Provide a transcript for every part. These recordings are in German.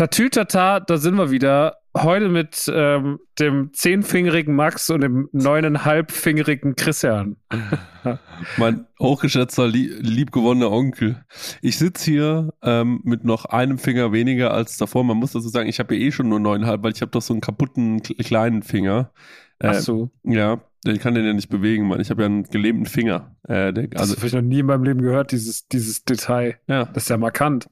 Tatütata, da sind wir wieder. Heute mit ähm, dem zehnfingerigen Max und dem neuneinhalbfingerigen Christian. mein hochgeschätzter, liebgewonnener Onkel. Ich sitze hier ähm, mit noch einem Finger weniger als davor. Man muss dazu sagen, ich habe ja eh schon nur neuneinhalb, weil ich habe doch so einen kaputten kleinen Finger. Äh, Ach so. Ja, ich kann den ja nicht bewegen, Mann. Ich habe ja einen gelähmten Finger. Äh, der, also, das habe ich noch nie in meinem Leben gehört, dieses, dieses Detail. Ja. Das ist ja markant.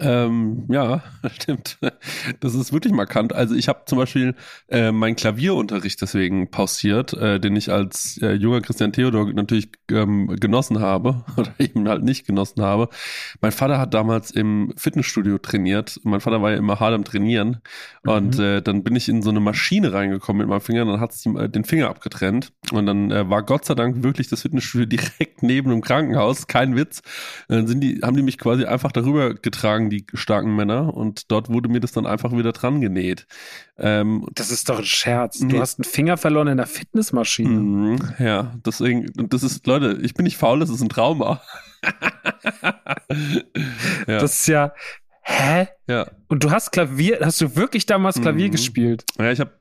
Ähm, ja, stimmt. Das ist wirklich markant. Also ich habe zum Beispiel äh, meinen Klavierunterricht deswegen pausiert, äh, den ich als äh, junger Christian Theodor natürlich ähm, genossen habe oder eben halt nicht genossen habe. Mein Vater hat damals im Fitnessstudio trainiert. Mein Vater war ja immer hart am Trainieren mhm. und äh, dann bin ich in so eine Maschine reingekommen mit meinem Finger und dann hat sie äh, den Finger abgetrennt und dann äh, war Gott sei Dank wirklich das Fitnessstudio direkt neben dem Krankenhaus, kein Witz. Und dann sind die, haben die mich quasi einfach darüber getragen tragen die starken Männer und dort wurde mir das dann einfach wieder dran genäht. Ähm, das ist doch ein Scherz. Du nee. hast einen Finger verloren in der Fitnessmaschine. Mm, ja, deswegen, das ist, Leute, ich bin nicht faul, das ist ein Trauma. ja. Das ist ja, hä? Ja. Und du hast Klavier, hast du wirklich damals Klavier mhm. gespielt? Ja, ich habe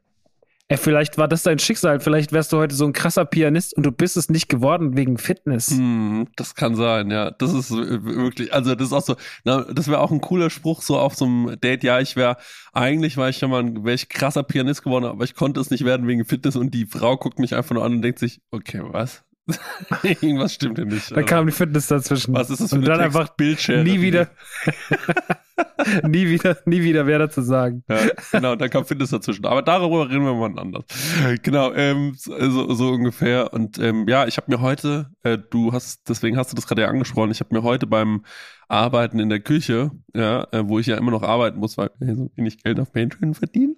Ey, vielleicht war das dein Schicksal. Vielleicht wärst du heute so ein krasser Pianist und du bist es nicht geworden wegen Fitness. Hm, das kann sein, ja. Das ist wirklich, also das ist auch so, na, das wäre auch ein cooler Spruch so auf so einem Date. Ja, ich wäre, eigentlich war ich schon mal ein, wäre ich krasser Pianist geworden, aber ich konnte es nicht werden wegen Fitness und die Frau guckt mich einfach nur an und denkt sich, okay, was? Irgendwas stimmt ja nicht. Da kam die Fitness dazwischen. Was ist das für und dann einfach Bildschirm? Nie wieder. nie wieder, nie wieder mehr dazu sagen. Ja, genau, dann kam Fitness dazwischen. Aber darüber reden wir mal anders. Genau, ähm, so, so ungefähr. Und ähm, ja, ich habe mir heute, äh, du hast, deswegen hast du das gerade ja angesprochen, ich habe mir heute beim Arbeiten in der Küche, ja, äh, wo ich ja immer noch arbeiten muss, weil wir so wenig Geld auf Patreon verdienen,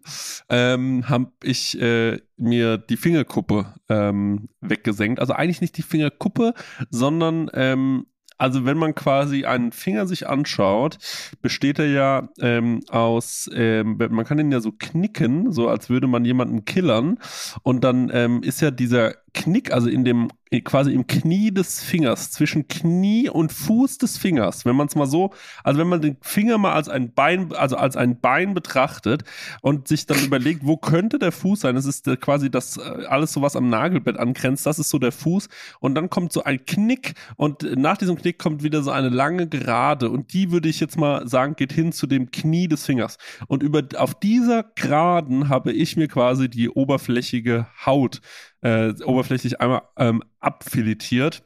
ähm, habe ich äh, mir die Fingerkuppe ähm, weggesenkt. Also eigentlich nicht die Fingerkuppe, sondern ähm, also wenn man quasi einen Finger sich anschaut, besteht er ja ähm, aus, ähm, man kann ihn ja so knicken, so als würde man jemanden killern. Und dann ähm, ist ja dieser Knick, also in dem quasi im Knie des Fingers, zwischen Knie und Fuß des Fingers, wenn man es mal so, also wenn man den Finger mal als ein Bein, also als ein Bein betrachtet und sich dann überlegt, wo könnte der Fuß sein? Das ist quasi das äh, alles so was am Nagelbett angrenzt, das ist so der Fuß. Und dann kommt so ein Knick und nach diesem Knick kommt wieder so eine lange Gerade. Und die würde ich jetzt mal sagen, geht hin zu dem Knie des Fingers. Und über auf dieser Geraden habe ich mir quasi die oberflächige Haut äh, oberflächlich einmal ähm, abfiletiert.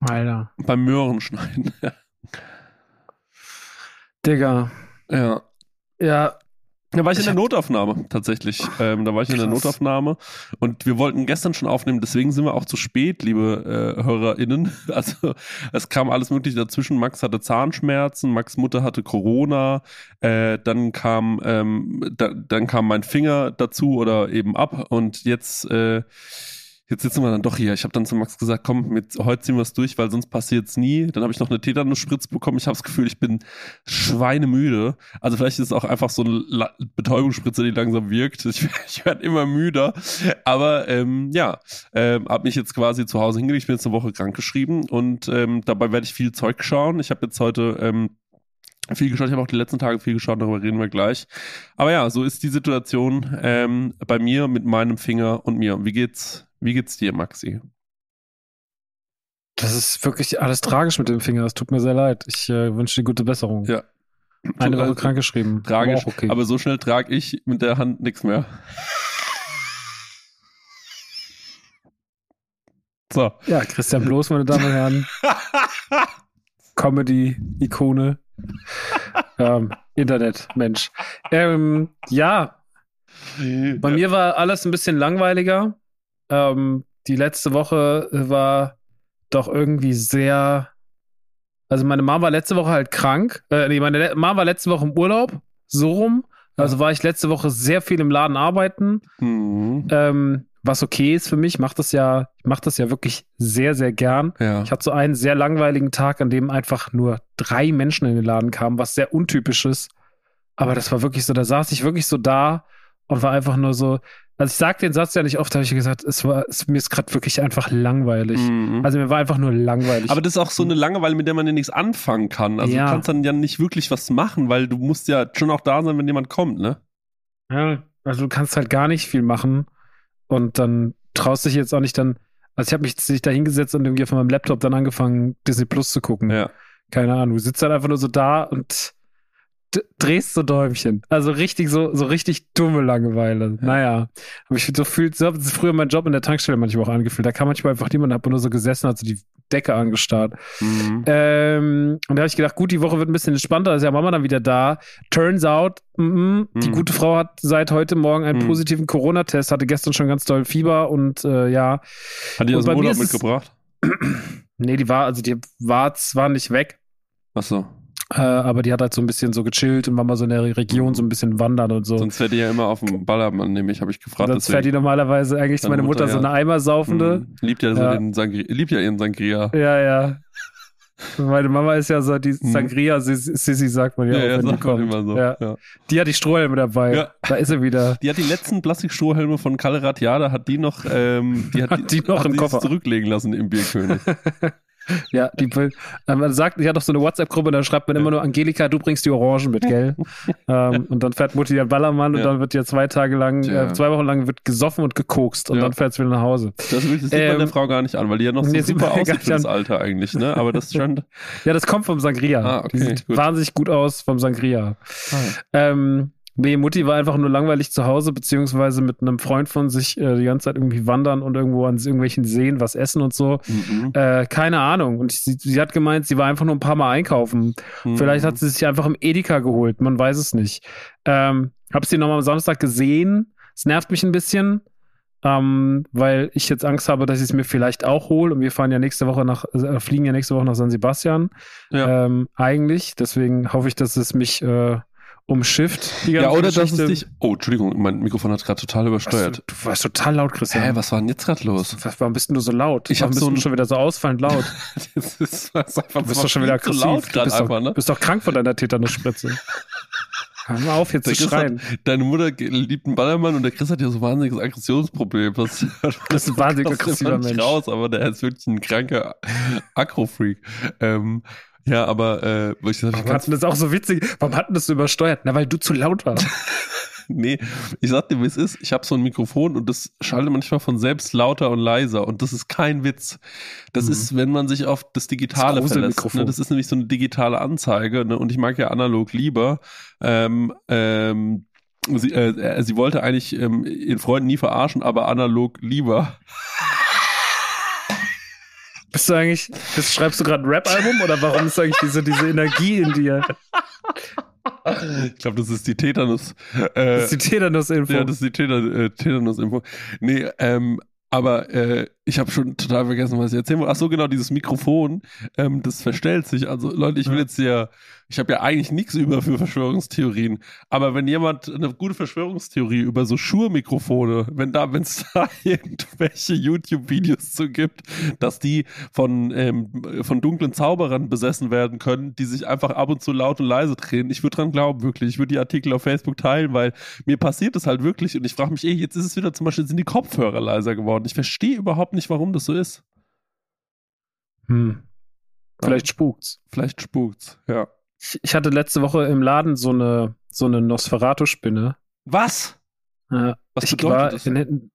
Alter. Beim Möhrenschneiden. Digga. Ja. Ja, da war ich, in der Notaufnahme tatsächlich. Ähm, da war ich in der Notaufnahme und wir wollten gestern schon aufnehmen, deswegen sind wir auch zu spät, liebe äh, HörerInnen. Also es kam alles mögliche dazwischen. Max hatte Zahnschmerzen, Max Mutter hatte Corona, äh, dann kam ähm, da, dann kam mein Finger dazu oder eben ab und jetzt äh, jetzt sitzen wir dann doch hier. Ich habe dann zu Max gesagt, komm, mit, heute ziehen wir es durch, weil sonst passiert es nie. Dann habe ich noch eine Tetanus-Spritze bekommen. Ich habe das Gefühl, ich bin schweinemüde. Also vielleicht ist es auch einfach so eine Betäubungsspritze, die langsam wirkt. Ich, ich werde immer müder. Aber ähm, ja, ähm, habe mich jetzt quasi zu Hause hingelegt. Ich bin jetzt eine Woche krankgeschrieben und ähm, dabei werde ich viel Zeug schauen. Ich habe jetzt heute ähm, viel geschaut. Ich habe auch die letzten Tage viel geschaut, darüber reden wir gleich. Aber ja, so ist die Situation ähm, bei mir mit meinem Finger und mir. Wie geht's wie geht's dir, Maxi? Das ist wirklich alles tragisch mit dem Finger. Es tut mir sehr leid. Ich äh, wünsche dir gute Besserung. Ja. Eine Woche krankgeschrieben. Tragisch, aber, okay. aber so schnell trage ich mit der Hand nichts mehr. So. Ja, Christian Bloß, meine Damen und Herren. Comedy-Ikone. ähm, Internet-Mensch. Ähm, ja. Bei mir war alles ein bisschen langweiliger. Ähm, die letzte Woche war doch irgendwie sehr. Also meine Mama war letzte Woche halt krank. Äh, nee, meine Mama war letzte Woche im Urlaub, so rum. Also war ich letzte Woche sehr viel im Laden arbeiten. Mhm. Ähm, was okay ist für mich, macht das ja, ich mache das ja wirklich sehr, sehr gern. Ja. Ich hatte so einen sehr langweiligen Tag, an dem einfach nur drei Menschen in den Laden kamen, was sehr untypisch ist. Aber das war wirklich so, da saß ich wirklich so da und war einfach nur so, Also ich sag den Satz ja nicht oft, habe ich gesagt, es war, es, mir ist gerade wirklich einfach langweilig. Mhm. Also mir war einfach nur langweilig. Aber das ist auch so eine Langeweile, mit der man ja nichts anfangen kann. Also ja. du kannst dann ja nicht wirklich was machen, weil du musst ja schon auch da sein, wenn jemand kommt, ne? Ja, also du kannst halt gar nicht viel machen und dann traust dich jetzt auch nicht dann, also ich habe mich sich da hingesetzt und irgendwie auf meinem Laptop dann angefangen, Disney Plus zu gucken. Ja. Keine Ahnung, du sitzt halt einfach nur so da und drehst so Däumchen. Also richtig so, so richtig dumme Langeweile. Ja. Naja. Aber ich so fühlt, so hat früher mein Job in der Tankstelle manchmal auch angefühlt. Da kam manchmal einfach niemand, hat nur so gesessen, hat so die Decke angestarrt. Mhm. Ähm, und da habe ich gedacht, gut, die Woche wird ein bisschen entspannter, ist ja Mama dann wieder da. Turns out, m -m, die mhm. gute Frau hat seit heute Morgen einen mhm. positiven Corona-Test, hatte gestern schon ganz doll Fieber und äh, ja. Hat die aus dem Urlaub mitgebracht? nee, die war, also die war zwar nicht weg. Ach so. Äh, aber die hat halt so ein bisschen so gechillt und war mal so in der Region so ein bisschen wandern und so. Sonst fährt die ja immer auf dem Ballermann, nämlich, habe ich gefragt. Sonst fährt die normalerweise eigentlich meine Mutter, Mutter ja. so eine Eimersaufende. Mhm. Liebt ja, so ja. Den Sangri liebt ja ihren Sangria. Ja, ja. Meine Mama ist ja so die mhm. Sangria Sissi, sagt man ja, ja, auch, wenn die kommt. So. Ja. ja. Die hat die Strohhelme dabei. Ja. Da ist sie wieder. Die hat die letzten Plastikstrohhelme von Kalle Ratjada, hat die noch, ähm, die hat, hat die, die noch hat im Koffer zurücklegen lassen im Bierkönig. Ja, die, man sagt, ich hatte doch so eine WhatsApp-Gruppe, da schreibt man immer nur, Angelika, du bringst die Orangen mit, gell? ähm, und dann fährt Mutti den Ballermann ja. und dann wird ja zwei Tage lang, äh, zwei Wochen lang wird gesoffen und gekokst und ja. dann fährt es wieder nach Hause. Das, sieht ähm, man der Frau gar nicht an, weil die ja noch so nee, super aussieht für das Alter eigentlich, ne? Aber das schon. ja, das kommt vom Sangria. Ah, okay, die sieht gut. wahnsinnig gut aus vom Sangria. Ah. Ähm, Nee, Mutti war einfach nur langweilig zu Hause, beziehungsweise mit einem Freund von sich äh, die ganze Zeit irgendwie wandern und irgendwo an irgendwelchen Seen was essen und so. Mhm. Äh, keine Ahnung. Und sie, sie, hat gemeint, sie war einfach nur ein paar Mal einkaufen. Mhm. Vielleicht hat sie sich einfach im Edeka geholt, man weiß es nicht. Ähm, hab sie nochmal am Samstag gesehen. Es nervt mich ein bisschen. Ähm, weil ich jetzt Angst habe, dass ich es mir vielleicht auch hole. Und wir fahren ja nächste Woche nach, äh, fliegen ja nächste Woche nach San Sebastian. Ja. Ähm, eigentlich. Deswegen hoffe ich, dass es mich äh, umschifft. Die ganze ja, oder Geschichte. dass es dich. Oh, Entschuldigung, mein Mikrofon hat gerade total übersteuert. Du, du, warst total laut, Christian. Hä, was war denn jetzt gerade los? Was, warum bist denn du so laut? Ich habe so schon wieder so ausfallend laut. das ist, das einfach, du bist doch schon wieder aggressiv. So laut du bist, einfach, doch, ne? bist doch krank von deiner Tetanusspritze. Hör mal auf, jetzt der zu schreien. Hat, deine Mutter liebt einen Ballermann und der Chris hat ja so ein wahnsinniges Aggressionsproblem. Das, das ist ein wahnsinnig aggressiver Mensch. raus, aber der ist wirklich ein kranker Akrofreak. Ähm, ja, aber äh, ich Warum hatten das auch so witzig? Warum hatten das so übersteuert? Na, weil du zu laut warst. nee, ich sag dir, wie es ist. Ich habe so ein Mikrofon und das schaltet manchmal von selbst lauter und leiser und das ist kein Witz. Das mhm. ist, wenn man sich auf das Digitale das verlässt. Ne? Das ist nämlich so eine digitale Anzeige ne? und ich mag ja analog lieber. Ähm, ähm, sie, äh, sie wollte eigentlich ähm, ihren Freund nie verarschen, aber analog lieber. Bist du eigentlich, bist, schreibst du gerade ein Rap-Album oder warum ist eigentlich diese, diese Energie in dir? Ich glaube, das ist die Tetanus. Äh, das ist die Tetanus-Info. Ja, das ist die äh, Tetanus-Info. Nee, ähm, aber äh, ich habe schon total vergessen, was ich erzählen wollte. Ach so, genau, dieses Mikrofon, ähm, das verstellt sich. Also Leute, ich will jetzt ja, ich habe ja eigentlich nichts über für Verschwörungstheorien. Aber wenn jemand eine gute Verschwörungstheorie über so Shure-Mikrofone, wenn da, wenn es da irgendwelche YouTube-Videos zu gibt, dass die von ähm, von dunklen Zauberern besessen werden können, die sich einfach ab und zu laut und leise drehen, ich würde dran glauben, wirklich. Ich würde die Artikel auf Facebook teilen, weil mir passiert es halt wirklich und ich frage mich, ey, jetzt ist es wieder zum Beispiel, sind die Kopfhörer leiser geworden. Ich verstehe überhaupt nicht, warum das so ist. Hm. Vielleicht spukt's. Vielleicht spukt's, ja. Ich, ich hatte letzte Woche im Laden so eine, so eine Nosferatu-Spinne. Was? Äh, Was bedeutet war, das? In,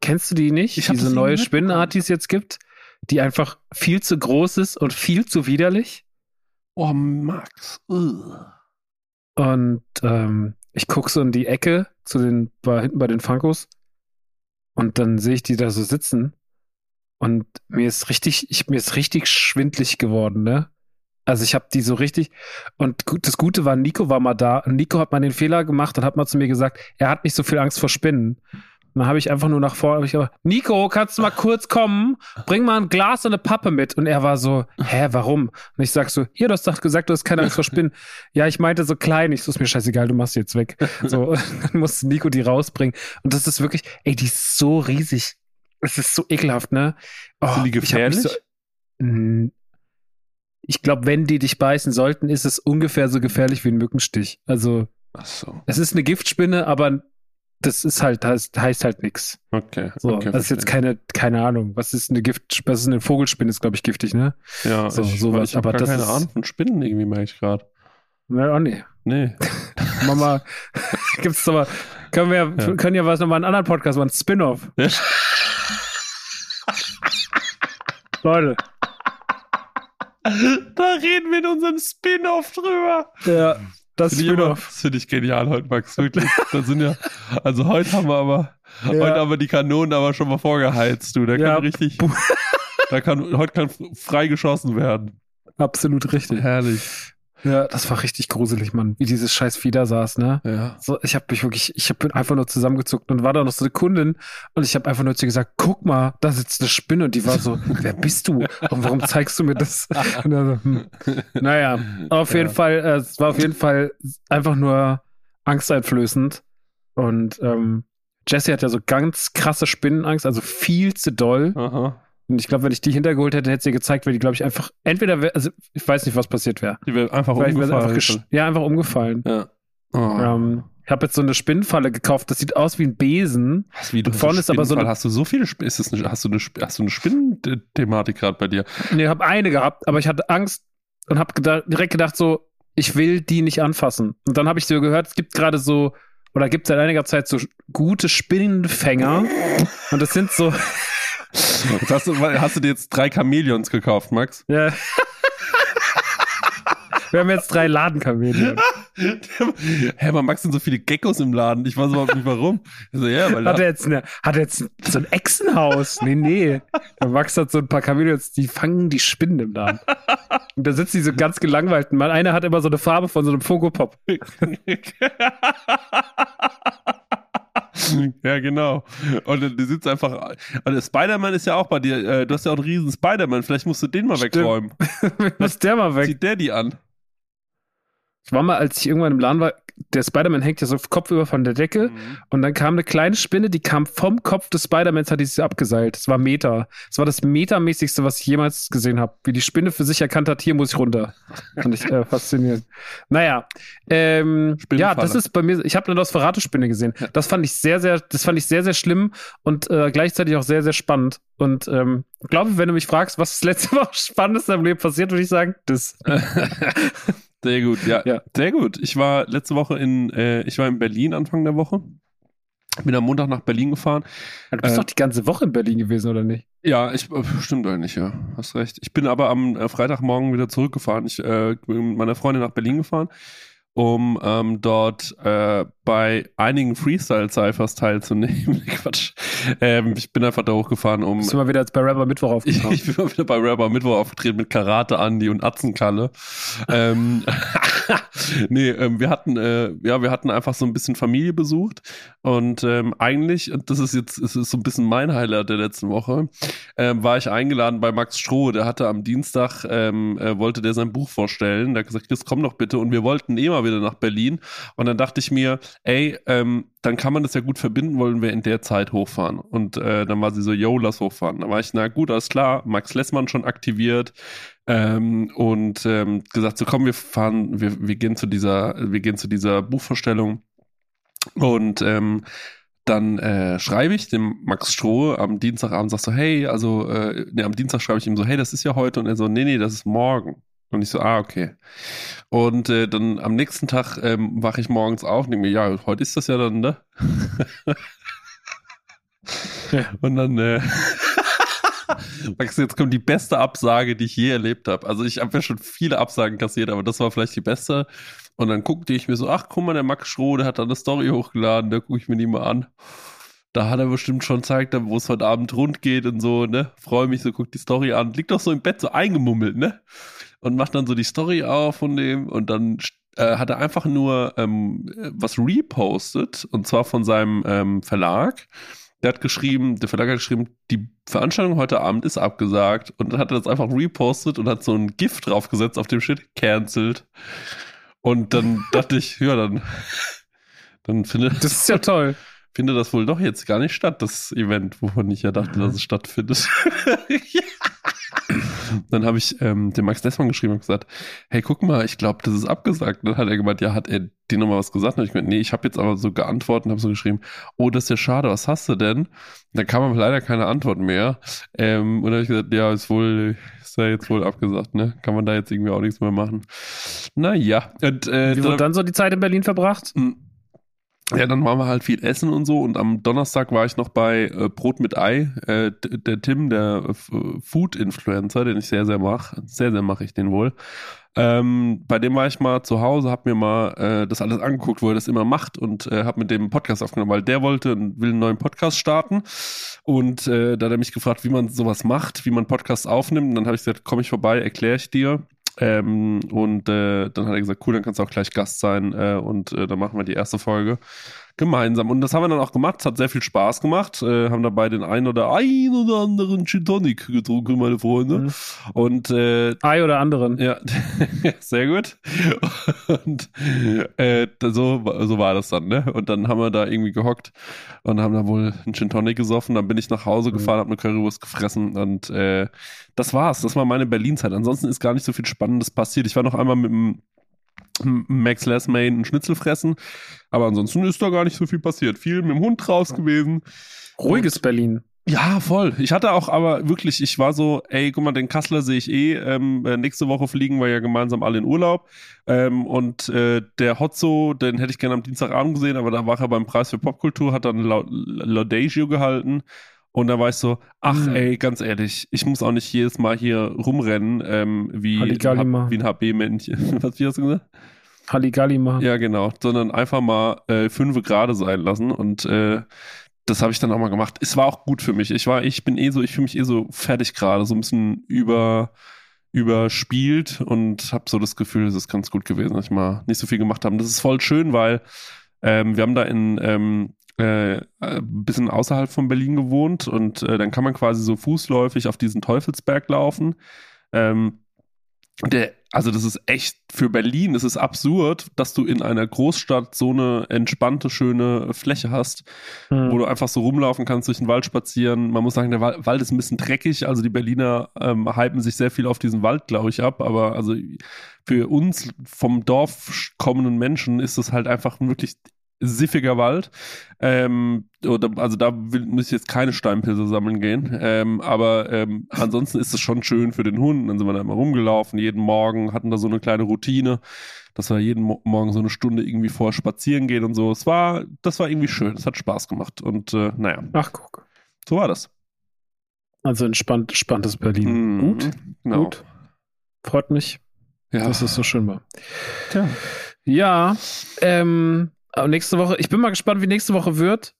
kennst du die nicht? Ich Diese neue Spinnenart, die es jetzt gibt, die einfach viel zu groß ist und viel zu widerlich. Oh, Max. Ugh. Und ähm, ich gucke so in die Ecke zu den, bei, hinten bei den Funkos und dann sehe ich die da so sitzen und mir ist richtig, ich, mir ist richtig schwindlig geworden, ne? Also ich habe die so richtig und das Gute war, Nico war mal da und Nico hat mal den Fehler gemacht und hat mal zu mir gesagt, er hat nicht so viel Angst vor Spinnen. Und dann habe ich einfach nur nach vorne, ich aber, Nico, kannst du mal kurz kommen? Bring mal ein Glas und eine Pappe mit. Und er war so, hä, warum? Und ich sag so, hier, du hast doch gesagt, du hast keine Angst vor Spinnen. ja, ich meinte so klein. Ich so, ist mir scheißegal, du machst sie jetzt weg. So, dann musste Nico die rausbringen. Und das ist wirklich, ey, die ist so riesig. Es ist so ekelhaft, ne? Oh, Sind die gefährlich? Ich, ich glaube, wenn die dich beißen sollten, ist es ungefähr so gefährlich wie ein Mückenstich. Also, Ach so. es ist eine Giftspinne, aber das ist halt, das heißt halt nichts. Okay. So, okay, das ist jetzt keine, keine Ahnung. Was ist eine Gift, was ist eine Vogelspinne, ist, glaube ich, giftig, ne? Ja, so, ich, sowas, ich habe aber das keine ist- Ahnung von Spinnen irgendwie, merke ich gerade. Ja, oh nee. Nee. Mama, gibt's doch mal, können wir, Ja. können ja was nochmal einen anderen Podcast machen, Spin-off. Ja. Leute. da reden wir in unserem Spin-off drüber. Ja, das Finde ich, aber- Spin-off. das finde ich genial heute, Max. Wirklich. Da sind ja, also heute haben wir aber, Ja. heute haben wir die Kanonen aber schon mal vorgeheizt, du. Da kann Ja. richtig, da kann, heute kann frei geschossen werden. Absolut richtig. Herrlich. Ja, das war richtig gruselig, Mann, wie dieses scheiß Vieh da saß, ne? Ja. So, ich habe mich wirklich, ich habe einfach nur zusammengezuckt und war da noch so eine Kundin und ich habe einfach nur zu ihr gesagt, guck mal, da sitzt eine Spinne und die war so, wer bist du und warum zeigst du mir das? Und dann so, hm. Naja, auf jeden Ja. Fall, äh, es war auf jeden Fall einfach nur angsteinflößend und ähm, Jesse hat ja so ganz krasse Spinnenangst, also viel zu doll. Aha. Und ich glaube, wenn ich die hintergeholt hätte, hätte sie gezeigt, wäre die, glaube ich, einfach, entweder, wär, also ich weiß nicht, was passiert wäre. Die wäre einfach Vielleicht einfach, umgefallen. gesch- ja, einfach umgefallen. ja. Oh. Ähm, ich habe jetzt so eine Spinnenfalle gekauft, das sieht aus wie ein Besen. Was, wie, und hast vorne ist aber so eine- Hast du so viele Sp ist das eine, hast du eine, hast du eine Spinnenthematik gerade bei dir? Nee, ich habe eine gehabt, aber ich hatte Angst und habe gedacht, direkt gedacht so, ich will die nicht anfassen. Und dann habe ich so gehört, es gibt gerade so, oder gibt es seit einiger Zeit so gute Spinnenfänger. Und das sind so, Jetzt hast, du, hast du dir jetzt drei Chamäleons gekauft, Max? ja. Wir haben jetzt drei Ladenkamele. Hä, aber Max sind so viele Geckos im Laden. Ich weiß überhaupt nicht warum. So, ja, weil Hat er jetzt, eine, hat er jetzt so ein Echsenhaus? Nee, nee. Der Max hat so ein paar Chamäleons, die fangen die Spinnen im Laden. Und da sitzen die so ganz gelangweilt. Mal einer hat immer so eine Farbe von so einem Funko Pop. ja, genau. Und äh, die sitzt einfach. Und der Spider-Man ist ja auch bei dir. Äh, du hast ja auch einen riesen Spider-Man. Vielleicht musst du den mal Stimmt. wegräumen. Muss der mal weg. Zieht der die an? Ich war mal, als ich irgendwann im Laden war, der Spider-Man hängt ja so kopfüber von der Decke und dann kam eine kleine Spinne, die kam vom Kopf des Spider-Mans, hat die sich abgeseilt. Das war Meta. Das war das Metamäßigste, was ich jemals gesehen habe. Wie die Spinne für sich erkannt hat, hier muss ich runter. Fand ich äh, faszinierend. Naja, ähm, ja, das ist bei mir, ich habe eine Nosferatu-Spinne gesehen. Ja. Das fand ich sehr, sehr, das fand ich sehr, sehr schlimm und äh, gleichzeitig auch sehr, sehr spannend. Und ähm, ich glaube, wenn du mich fragst, was das letzte Woche Spannendes in deinem Leben passiert, würde ich sagen, das. Sehr gut, ja, Ja. Sehr gut. Ich war letzte Woche in, äh, ich war in Berlin Anfang der Woche. Bin am Montag nach Berlin gefahren. Du bist Äh, doch die ganze Woche in Berlin gewesen, oder nicht? Ja, ich äh, stimmt eigentlich, ja. Hast recht. Ich bin aber am äh, Freitagmorgen wieder zurückgefahren. Ich äh, bin mit meiner Freundin nach Berlin gefahren, um ähm, dort äh, bei einigen Freestyle-Cyphers teilzunehmen. Quatsch. Ähm, ich bin einfach da hochgefahren, um. Bist du mal wieder jetzt bei Rapper Mittwoch Ich, aufgetaucht? ich bin mal wieder bei Rapper Mittwoch aufgetreten mit Karate Andi und Atzenkalle. ähm, nee, ähm, wir hatten, äh, ja, wir hatten einfach so ein bisschen Familie besucht und ähm, eigentlich, und das ist jetzt, es ist so ein bisschen mein Highlight der letzten Woche, ähm, war ich eingeladen bei Max Stroh. Der hatte am Dienstag, ähm, äh, wollte der sein Buch vorstellen. Der hat gesagt, Chris, komm doch bitte. Und wir wollten eh mal wieder nach Berlin. Und dann dachte ich mir, ey, ähm, dann kann man das ja gut verbinden, wollen wir in der Zeit hochfahren. Und äh, dann war sie so, yo, lass hochfahren. Da war ich, na gut, alles klar, Max Lessmann schon aktiviert ähm, und ähm, gesagt, so komm, wir fahren, wir, wir gehen zu dieser, wir gehen zu dieser Buchvorstellung. Und ähm, dann äh, schreibe ich dem Max Stroh am Dienstagabend, sag so, hey, also, äh, nee, am Dienstag schreibe ich ihm so, hey, das ist ja heute. Und er so, nee, nee, das ist morgen. Und ich so, ah, okay. Und äh, dann am nächsten Tag ähm, wache ich morgens auf und denke mir, ja, heute ist das ja dann, ne? Und dann, äh, Max, jetzt kommt die beste Absage, die ich je erlebt habe. Also ich habe ja schon viele Absagen kassiert, aber das war vielleicht die beste. Und dann guckte ich mir so, ach, guck mal, der Max Schroh, der hat da eine Story hochgeladen, da gucke ich mir die mal an. Da hat er bestimmt schon zeigt, wo es heute Abend rund geht und so, ne? Freue mich so, guck die Story an. Liegt doch so im Bett so eingemummelt, ne? Und macht dann so die Story auf von dem und dann äh, hat er einfach nur ähm, was repostet und zwar von seinem ähm, Verlag. Der hat geschrieben, der Verlag hat geschrieben, die Veranstaltung heute Abend ist abgesagt und dann hat er das einfach repostet und hat so ein Gift draufgesetzt, auf dem steht cancelled. Und dann dachte ich, ja, dann, dann finde Das ist ja toll. findet das wohl doch jetzt gar nicht statt, das Event, wovon ich ja dachte, dass es stattfindet. dann habe ich ähm, dem Max Dessmann geschrieben und gesagt, hey, guck mal, ich glaube, das ist abgesagt. Und dann hat er gemeint, ja, hat er dir nochmal was gesagt? Und ich gemeint, nee, ich habe jetzt aber so geantwortet und habe so geschrieben, oh, das ist ja schade, was hast du denn? Da kam aber leider keine Antwort mehr. Ähm, und dann habe ich gesagt, ja, ist wohl, ist ja jetzt wohl abgesagt, ne? Kann man da jetzt irgendwie auch nichts mehr machen. Naja. Und, äh, Wie wurde dann so die Zeit in Berlin verbracht? Hm. Ja, dann waren wir halt viel essen und so. Und am Donnerstag war ich noch bei äh, Brot mit Ei. Äh, der Tim, der äh, Food-Influencer, den ich sehr, sehr mag. Sehr, sehr mache ich den wohl. Ähm, bei dem war ich mal zu Hause, hab mir mal äh, das alles angeguckt, wo er das immer macht und äh, hab mit dem Podcast aufgenommen, weil der wollte und will einen neuen Podcast starten. Und äh, da hat er mich gefragt, wie man sowas macht, wie man Podcasts aufnimmt. Und dann habe ich gesagt, komm ich vorbei, erkläre ich dir. Ähm, und äh, dann hat er gesagt, cool, dann kannst du auch gleich Gast sein äh, und äh, dann machen wir die erste Folge gemeinsam. Und das haben wir dann auch gemacht. Es hat sehr viel Spaß gemacht. Äh, haben dabei den einen oder ein oder anderen Gin Tonic getrunken, meine Freunde. Mhm. Und äh, Ei oder anderen. Ja, sehr gut. Und äh, so, so war das dann, ne? Und dann haben wir da irgendwie gehockt und haben da wohl einen Gin Tonic gesoffen. Dann bin ich nach Hause mhm. gefahren, habe eine Currywurst gefressen und äh, das war's. Das war meine Berlin-Zeit. Ansonsten ist gar nicht so viel Spannendes passiert. Ich war noch einmal mit dem Max Lessmain einen Schnitzel fressen. Aber ansonsten ist da gar nicht so viel passiert. Viel mit dem Hund raus gewesen. Ruhiges Und, Berlin. Ja, voll. Ich hatte auch aber wirklich, ich war so, ey, guck mal, den Kassler sehe ich eh. Ähm, äh, nächste Woche fliegen wir ja gemeinsam alle in Urlaub. Ähm, und äh, der Hotzo, den hätte ich gerne am Dienstagabend gesehen, aber da war er beim Preis für Popkultur, hat dann Laudagio gehalten. Und da war ich so, ach mhm. ey, ganz ehrlich, ich muss auch nicht jedes Mal hier rumrennen, ähm, wie, wie ein HB-Männchen. Was wie hast du gesagt? Halligalli machen. Ja, genau. Sondern einfach mal äh, fünf Grade sein lassen. Und äh, das habe ich dann auch mal gemacht. Es war auch gut für mich. Ich war, ich bin eh so, ich fühle mich eh so fertig gerade, so ein bisschen über überspielt und habe so das Gefühl, es ist ganz gut gewesen, dass ich mal nicht so viel gemacht habe. Das ist voll schön, weil ähm, wir haben da in ähm, äh, ein bisschen außerhalb von Berlin gewohnt und äh, dann kann man quasi so fußläufig auf diesen Teufelsberg laufen. Ähm, der, also das ist echt für Berlin, es ist absurd, dass du in einer Großstadt so eine entspannte, schöne Fläche hast, hm. wo du einfach so rumlaufen kannst, durch den Wald spazieren. Man muss sagen, der Wald ist ein bisschen dreckig, also die Berliner ähm, hypen sich sehr viel auf diesen Wald, glaube ich, ab, aber also für uns vom Dorf kommenden Menschen ist es halt einfach wirklich siffiger Wald. Ähm, oder, also da will, muss ich jetzt keine Steinpilze sammeln gehen. Ähm, aber ähm, ansonsten ist es schon schön für den Hund. Dann sind wir da immer rumgelaufen, jeden Morgen, hatten da so eine kleine Routine, dass wir jeden Mo Morgen so eine Stunde irgendwie vor spazieren gehen und so. Es war, das war irgendwie schön. Es hat Spaß gemacht. Und äh, naja. Ach, guck. So war das. Also entspannt, entspanntes Berlin. Mhm, gut. Genau. Gut. Freut mich, ja. dass es so schön war. Tja. Ja, ähm, aber nächste Woche, ich bin mal gespannt, wie nächste Woche wird.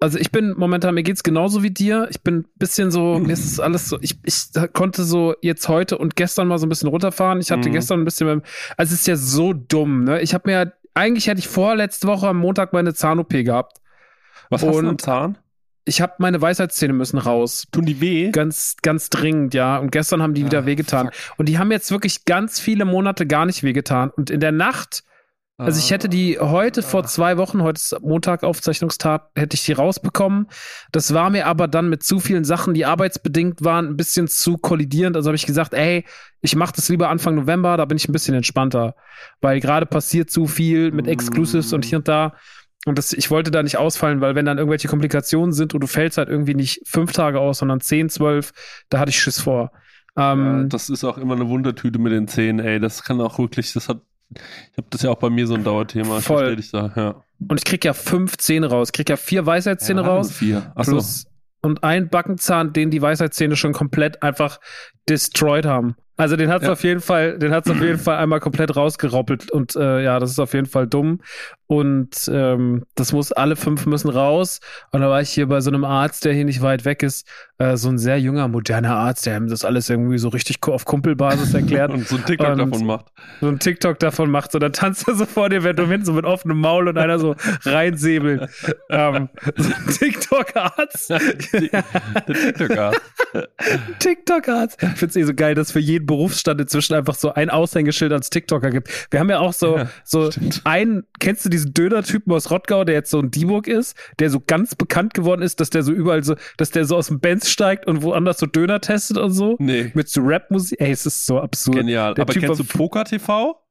Also ich bin momentan, mir geht's genauso wie dir. Ich bin ein bisschen so, mir ist alles so, ich, ich konnte so jetzt heute und gestern mal so ein bisschen runterfahren. Ich hatte mhm. gestern ein bisschen, also es ist ja so dumm, ne? Ich habe mir, eigentlich hätte ich vorletzte Woche am Montag meine Zahn-OP gehabt. Was hast und du am Zahn? Ich habe meine Weisheitszähne müssen raus. Tun die weh? Ganz, ganz dringend, ja. Und gestern haben die ah, wieder wehgetan. Fuck. Und die haben jetzt wirklich ganz viele Monate gar nicht wehgetan. Und in der Nacht also ich hätte die heute vor zwei Wochen, heute ist Montag Aufzeichnungstag, hätte ich die rausbekommen. Das war mir aber dann mit zu vielen Sachen, die arbeitsbedingt waren, ein bisschen zu kollidierend. Also habe ich gesagt, ey, ich mache das lieber Anfang November, da bin ich ein bisschen entspannter. Weil gerade passiert zu viel mit Exclusives und hier und da. Und das, ich wollte da nicht ausfallen, weil wenn dann irgendwelche Komplikationen sind und du fällst halt irgendwie nicht fünf Tage aus, sondern zehn, zwölf, da hatte ich Schiss vor. Ähm, ja, das ist auch immer eine Wundertüte mit den Zähnen, ey. Das kann auch wirklich, das hat ich habe das ja auch bei mir so ein Dauerthema. Voll. Ich da, ja. Und ich krieg ja fünf Zähne raus. Ich krieg ja vier Weisheitszähne ja, raus. Vier. Achso. Plus und ein Backenzahn, den die Weisheitszähne schon komplett einfach destroyed haben. Also den hat's ja. auf jeden Fall, den hat's auf jeden Fall einmal komplett rausgeroppelt und äh, ja, das ist auf jeden Fall dumm und ähm, das muss alle fünf müssen raus. Und da war ich hier bei so einem Arzt, der hier nicht weit weg ist, äh, so ein sehr junger moderner Arzt, der ihm das alles irgendwie so richtig auf Kumpelbasis erklärt und so ein TikTok und davon macht. So ein TikTok davon macht, so dann tanzt er so vor dir, wenn du hin so mit offenem Maul und einer so reinsäbelt. ähm, so ein TikTok-Arzt. der TikTok-Arzt. TikToker hat. Ich finde es eh so geil, dass für jeden Berufsstand inzwischen einfach so ein Aushängeschild als TikToker gibt. Wir haben ja auch so, ja, so einen, kennst du diesen Döner-Typen aus Rottgau, der jetzt so ein D-Burg ist, der so ganz bekannt geworden ist, dass der so überall so, dass der so aus dem Benz steigt und woanders so Döner testet und so? Nee. Mit so Rap-Musik. Ey, es ist so absurd. Genial. Der Aber typ kennst du Poker TV?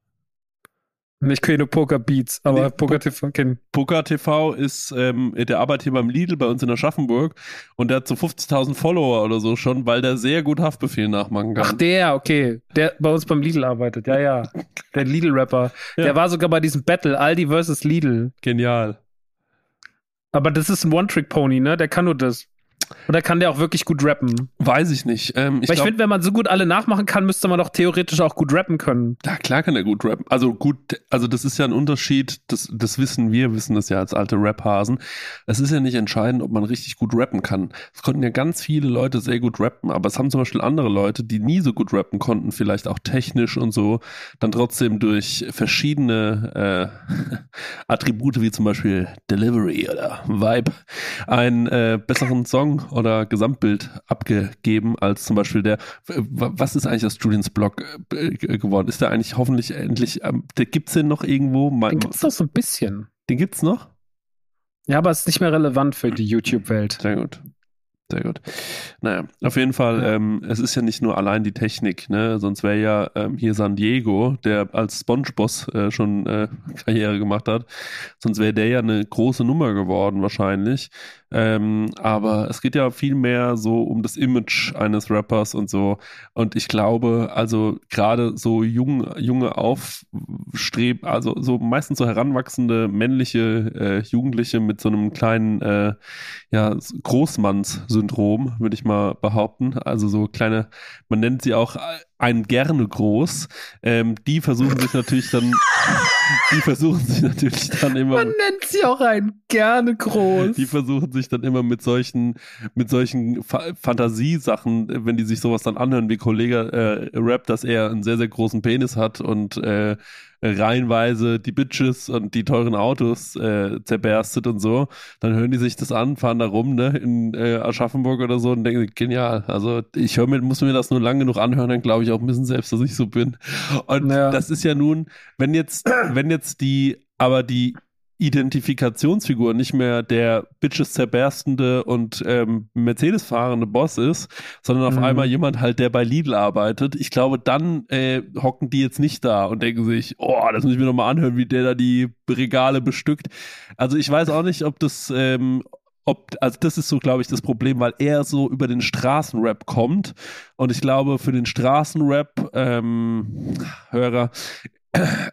Ich kenne Poker Beats, aber nee, Poker TV kennen. Poker TV ist, ähm, der arbeitet hier beim Lidl bei uns in Aschaffenburg und der hat so 50.000 Follower oder so schon, weil der sehr gut Haftbefehl nachmachen kann. Ach, der, okay. Der bei uns beim Lidl arbeitet, ja, ja. Der Lidl-Rapper. Ja. Der war sogar bei diesem Battle, Aldi vs. Lidl. Genial. Aber das ist ein One-Trick-Pony, ne? Der kann nur das. Oder kann der auch wirklich gut rappen? Weiß ich nicht. Ähm, ich Weil ich finde, wenn man so gut alle nachmachen kann, müsste man doch theoretisch auch gut rappen können. Ja, klar kann er gut rappen. Also gut, also das ist ja ein Unterschied, das, das wissen wir, wissen das ja als alte Rap-Hasen. Es ist ja nicht entscheidend, ob man richtig gut rappen kann. Es konnten ja ganz viele Leute sehr gut rappen, aber es haben zum Beispiel andere Leute, die nie so gut rappen konnten, vielleicht auch technisch und so, dann trotzdem durch verschiedene äh, Attribute wie zum Beispiel Delivery oder Vibe einen äh, besseren Song oder Gesamtbild abgegeben als zum Beispiel der, was ist eigentlich das Julians Blog äh, geworden? Ist der eigentlich hoffentlich endlich, ähm, der gibt's den noch irgendwo? Den gibt's doch so ein bisschen. Den gibt's noch? Ja, aber es ist nicht mehr relevant für die YouTube-Welt. Sehr gut. Sehr gut. Naja, auf jeden Fall, ähm, es ist ja nicht nur allein die Technik, ne? Sonst wäre ja ähm, hier San Diego, der als Spongeboss äh, schon äh, Karriere gemacht hat, sonst wäre der ja eine große Nummer geworden wahrscheinlich. Ähm, aber es geht ja viel mehr so um das Image eines Rappers und so. Und ich glaube, also gerade so jung, junge Aufstreb, also so meistens so heranwachsende männliche äh, Jugendliche mit so einem kleinen äh, ja, Großmanns-Syndrom, würde ich mal behaupten. Also so kleine, man nennt sie auch ein gerne groß. Ähm, die versuchen sich natürlich dann, die versuchen sich natürlich dann immer. Man nennt sie auch ein gerne groß. Die versuchen sich dann immer mit solchen, mit solchen Fa Fantasiesachen, wenn die sich sowas dann anhören, wie Kollege äh, Rap, dass er einen sehr, sehr großen Penis hat und äh, reihenweise die Bitches und die teuren Autos äh, zerberstet und so, dann hören die sich das an, fahren da rum, ne, in äh, Aschaffenburg oder so und denken, genial. Also ich höre mir, muss mir das nur lang genug anhören, dann glaube ich auch ein bisschen selbst, dass ich so bin. Und ja. das ist ja nun, wenn jetzt, wenn jetzt die, aber die Identifikationsfigur nicht mehr der Bitches zerberstende und ähm, Mercedes fahrende Boss ist, sondern auf mhm. einmal jemand halt, der bei Lidl arbeitet. Ich glaube, dann äh, hocken die jetzt nicht da und denken sich, oh, das muss ich mir nochmal anhören, wie der da die Regale bestückt. Also ich weiß auch nicht, ob das, ähm, ob, also das ist so, glaube ich, das Problem, weil er so über den Straßenrap kommt. Und ich glaube, für den Straßenrap, ähm, Hörer,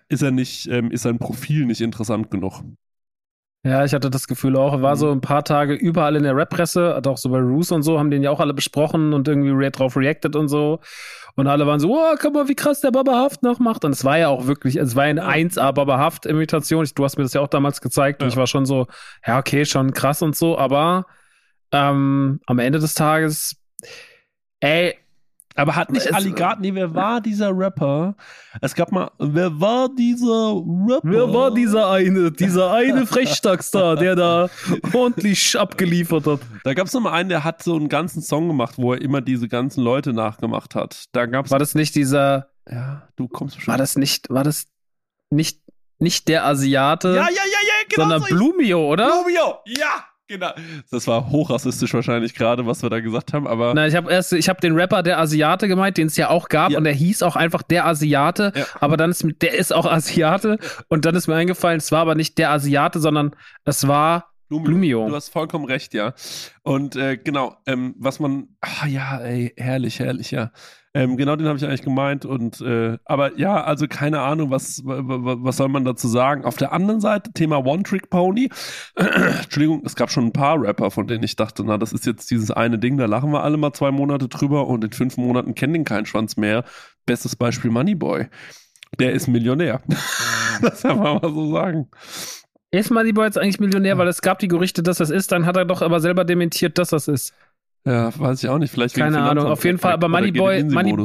ist er nicht, ähm, ist sein Profil nicht interessant genug. Ja, ich hatte das Gefühl auch, war so mhm. ein paar Tage überall in der Rap-Presse, auch so bei Roos und so, haben den ja auch alle besprochen und irgendwie drauf reacted und so. Und alle waren so, oh, guck mal, wie krass der Baba Haft noch macht. Und es war ja auch wirklich, es war eine 1A Baba Haft-Imitation. Du hast mir das ja auch damals gezeigt ja. und ich war schon so, ja, okay, schon krass und so, aber ähm, am Ende des Tages, ey, aber hat nicht Alligator, nee, wer war dieser Rapper? Es gab mal, wer war dieser Rapper? Wer war dieser eine, dieser eine Frechdachs der da ordentlich abgeliefert hat? Da gab es noch mal einen, der hat so einen ganzen Song gemacht, wo er immer diese ganzen Leute nachgemacht hat. Da gab's war das nicht dieser, ja, du kommst bestimmt. War das nicht, war das nicht, nicht der Asiate? Ja, ja, ja, ja, genau. Sondern so Blumio, oder? Blumio, ja! Genau. Das war hochrassistisch wahrscheinlich gerade, was wir da gesagt haben, aber. Na, ich habe erst, ich habe den Rapper der Asiate gemeint, den es ja auch gab ja. und der hieß auch einfach der Asiate, ja. aber dann ist der ist auch Asiate und dann ist mir eingefallen, es war aber nicht der Asiate, sondern es war Blumio. Du hast vollkommen recht, ja. Und äh, genau, ähm, was man, ah ja, ey, herrlich, herrlich, ja. Ähm, genau den habe ich eigentlich gemeint. Und äh, aber ja, also keine Ahnung, was, was soll man dazu sagen? Auf der anderen Seite, Thema One-Trick-Pony. Entschuldigung, es gab schon ein paar Rapper, von denen ich dachte, na, das ist jetzt dieses eine Ding, da lachen wir alle mal zwei Monate drüber und in fünf Monaten kennen den keinen Schwanz mehr. Bestes Beispiel Moneyboy. Der ist Millionär. das kann man mal so sagen. Ist Moneyboy jetzt eigentlich Millionär, weil es gab die Gerüchte, dass das ist, dann hat er doch aber selber dementiert, dass das ist. Ja, weiß ich auch nicht. Vielleicht Keine Ahnung, auf jeden Fall, aber Moneyboy. Money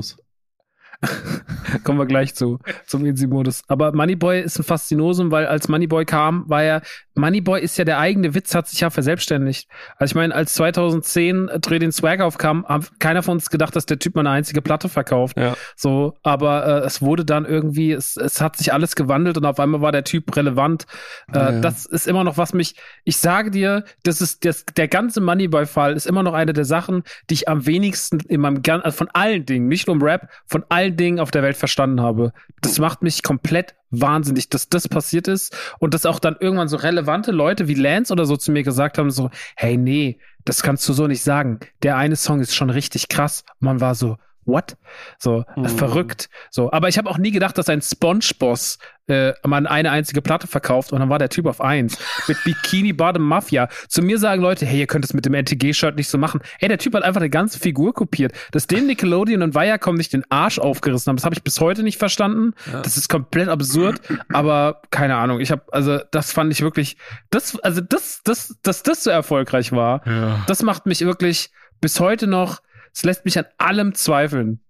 Kommen wir gleich zu, zum Easy-Modus. Aber Moneyboy ist ein Faszinosum, weil als Moneyboy kam, war er, Moneyboy ist ja der eigene Witz, hat sich ja verselbstständigt. Also ich meine, als 2010 Dreh den Swag aufkam, hat keiner von uns gedacht, dass der Typ mal eine einzige Platte verkauft. Ja. So, aber äh, es wurde dann irgendwie, es, es hat sich alles gewandelt und auf einmal war der Typ relevant. Äh, Ja. Das ist immer noch was mich, ich sage dir, das ist das, der ganze Moneyboy-Fall ist immer noch eine der Sachen, die ich am wenigsten in meinem also von allen Dingen, nicht nur im Rap, von allen Dingen auf der Welt verstanden habe. Das macht mich komplett wahnsinnig, dass das passiert ist und dass auch dann irgendwann so relevante Leute wie Lance oder so zu mir gesagt haben, so, hey, nee, das kannst du so nicht sagen. Der eine Song ist schon richtig krass. Man war so, what? So, Mhm. verrückt. So, aber ich habe auch nie gedacht, dass ein Sponge-Boss äh, mal eine einzige Platte verkauft und dann war der Typ auf eins. Mit Bikini Bottom Mafia. Zu mir sagen Leute, hey, ihr könnt es mit dem NTG-Shirt nicht so machen. Ey, der Typ hat einfach eine ganze Figur kopiert. Dass dem Nickelodeon und Viacom nicht den Arsch aufgerissen haben, das habe ich bis heute nicht verstanden. Ja. Das ist komplett absurd, aber keine Ahnung. Ich habe, also das fand ich wirklich, das, also das, das, dass das so erfolgreich war, Ja. das macht mich wirklich bis heute noch, es lässt mich an allem zweifeln.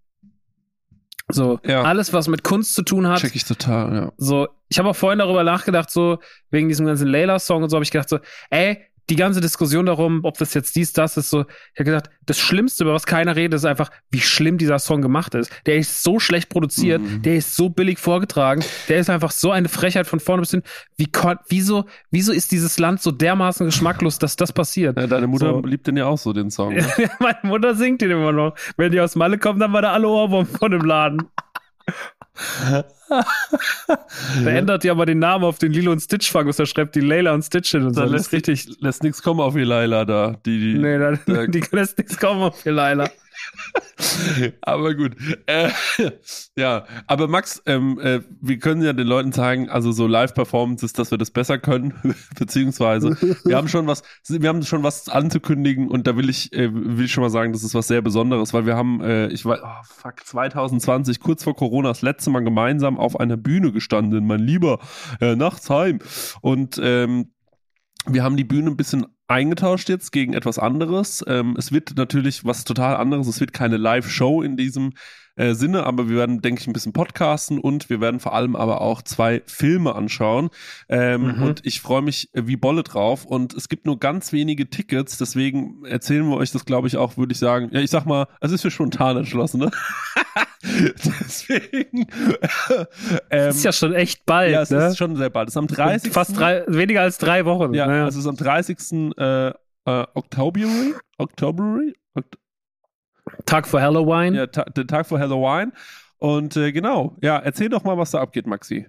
So, Ja. alles, was mit Kunst zu tun hat. Check ich total, ja. So, ich habe auch vorhin darüber nachgedacht, so, wegen diesem ganzen Layla-Song und so, habe ich gedacht, so, ey, die ganze Diskussion darum, ob das jetzt dies, das ist, so, ich habe gesagt, das Schlimmste, über was keiner redet, ist einfach, wie schlimm dieser Song gemacht ist. Der ist so schlecht produziert, Mhm. der ist so billig vorgetragen, der ist einfach so eine Frechheit von vorne bis hin. Wie kon wieso, wieso ist dieses Land so dermaßen geschmacklos, dass das passiert? Ja, Deine Mutter So. liebt den ja auch so, den Song. Ne? Meine Mutter singt den immer noch. Wenn die aus Malle kommen, dann war da alle Ohrwurm von dem Laden. Da ändert die aber den Namen auf den Lilo und Stitch Fangus, da schreibt die Layla und Stitch hin und so. Da Das lässt, richtig. lässt nichts kommen auf Elila da. Die, die, Nee, da, da- die lässt nichts kommen auf die Layla. aber gut. Äh, ja, aber Max, ähm, äh, wir können ja den Leuten sagen, also so Live-Performances, dass wir das besser können, beziehungsweise wir haben schon was, wir haben schon was anzukündigen und da will ich, äh, will ich schon mal sagen, das ist was sehr Besonderes, weil wir haben, äh, ich weiß, oh, fuck, 2020, kurz vor Corona, das letzte Mal gemeinsam auf einer Bühne gestanden, mein Lieber, äh, nachts heim und ähm, wir haben die Bühne ein bisschen eingetauscht jetzt gegen etwas anderes. Ähm, es wird natürlich was total anderes. Es wird keine Live-Show in diesem äh, Sinne, aber wir werden, denke ich, ein bisschen podcasten und wir werden vor allem aber auch zwei Filme anschauen. Ähm, Mhm. Und ich freue mich wie Bolle drauf. Und es gibt nur ganz wenige Tickets, deswegen erzählen wir euch das, glaube ich, auch, würde ich sagen. Ja, ich sag mal, es ist für spontan entschlossen, ne? deswegen. ähm, ist ja schon echt bald, ja, es ne? ist schon sehr bald. Es ist am 30. Fast drei, weniger als drei Wochen. Ja, Naja. es ist am 30. Äh, äh, Oktober, Oktober, Okt Tag vor Halloween. ja, ta der Tag vor Halloween. Und äh, genau, ja, erzähl doch mal, was da abgeht, Maxi.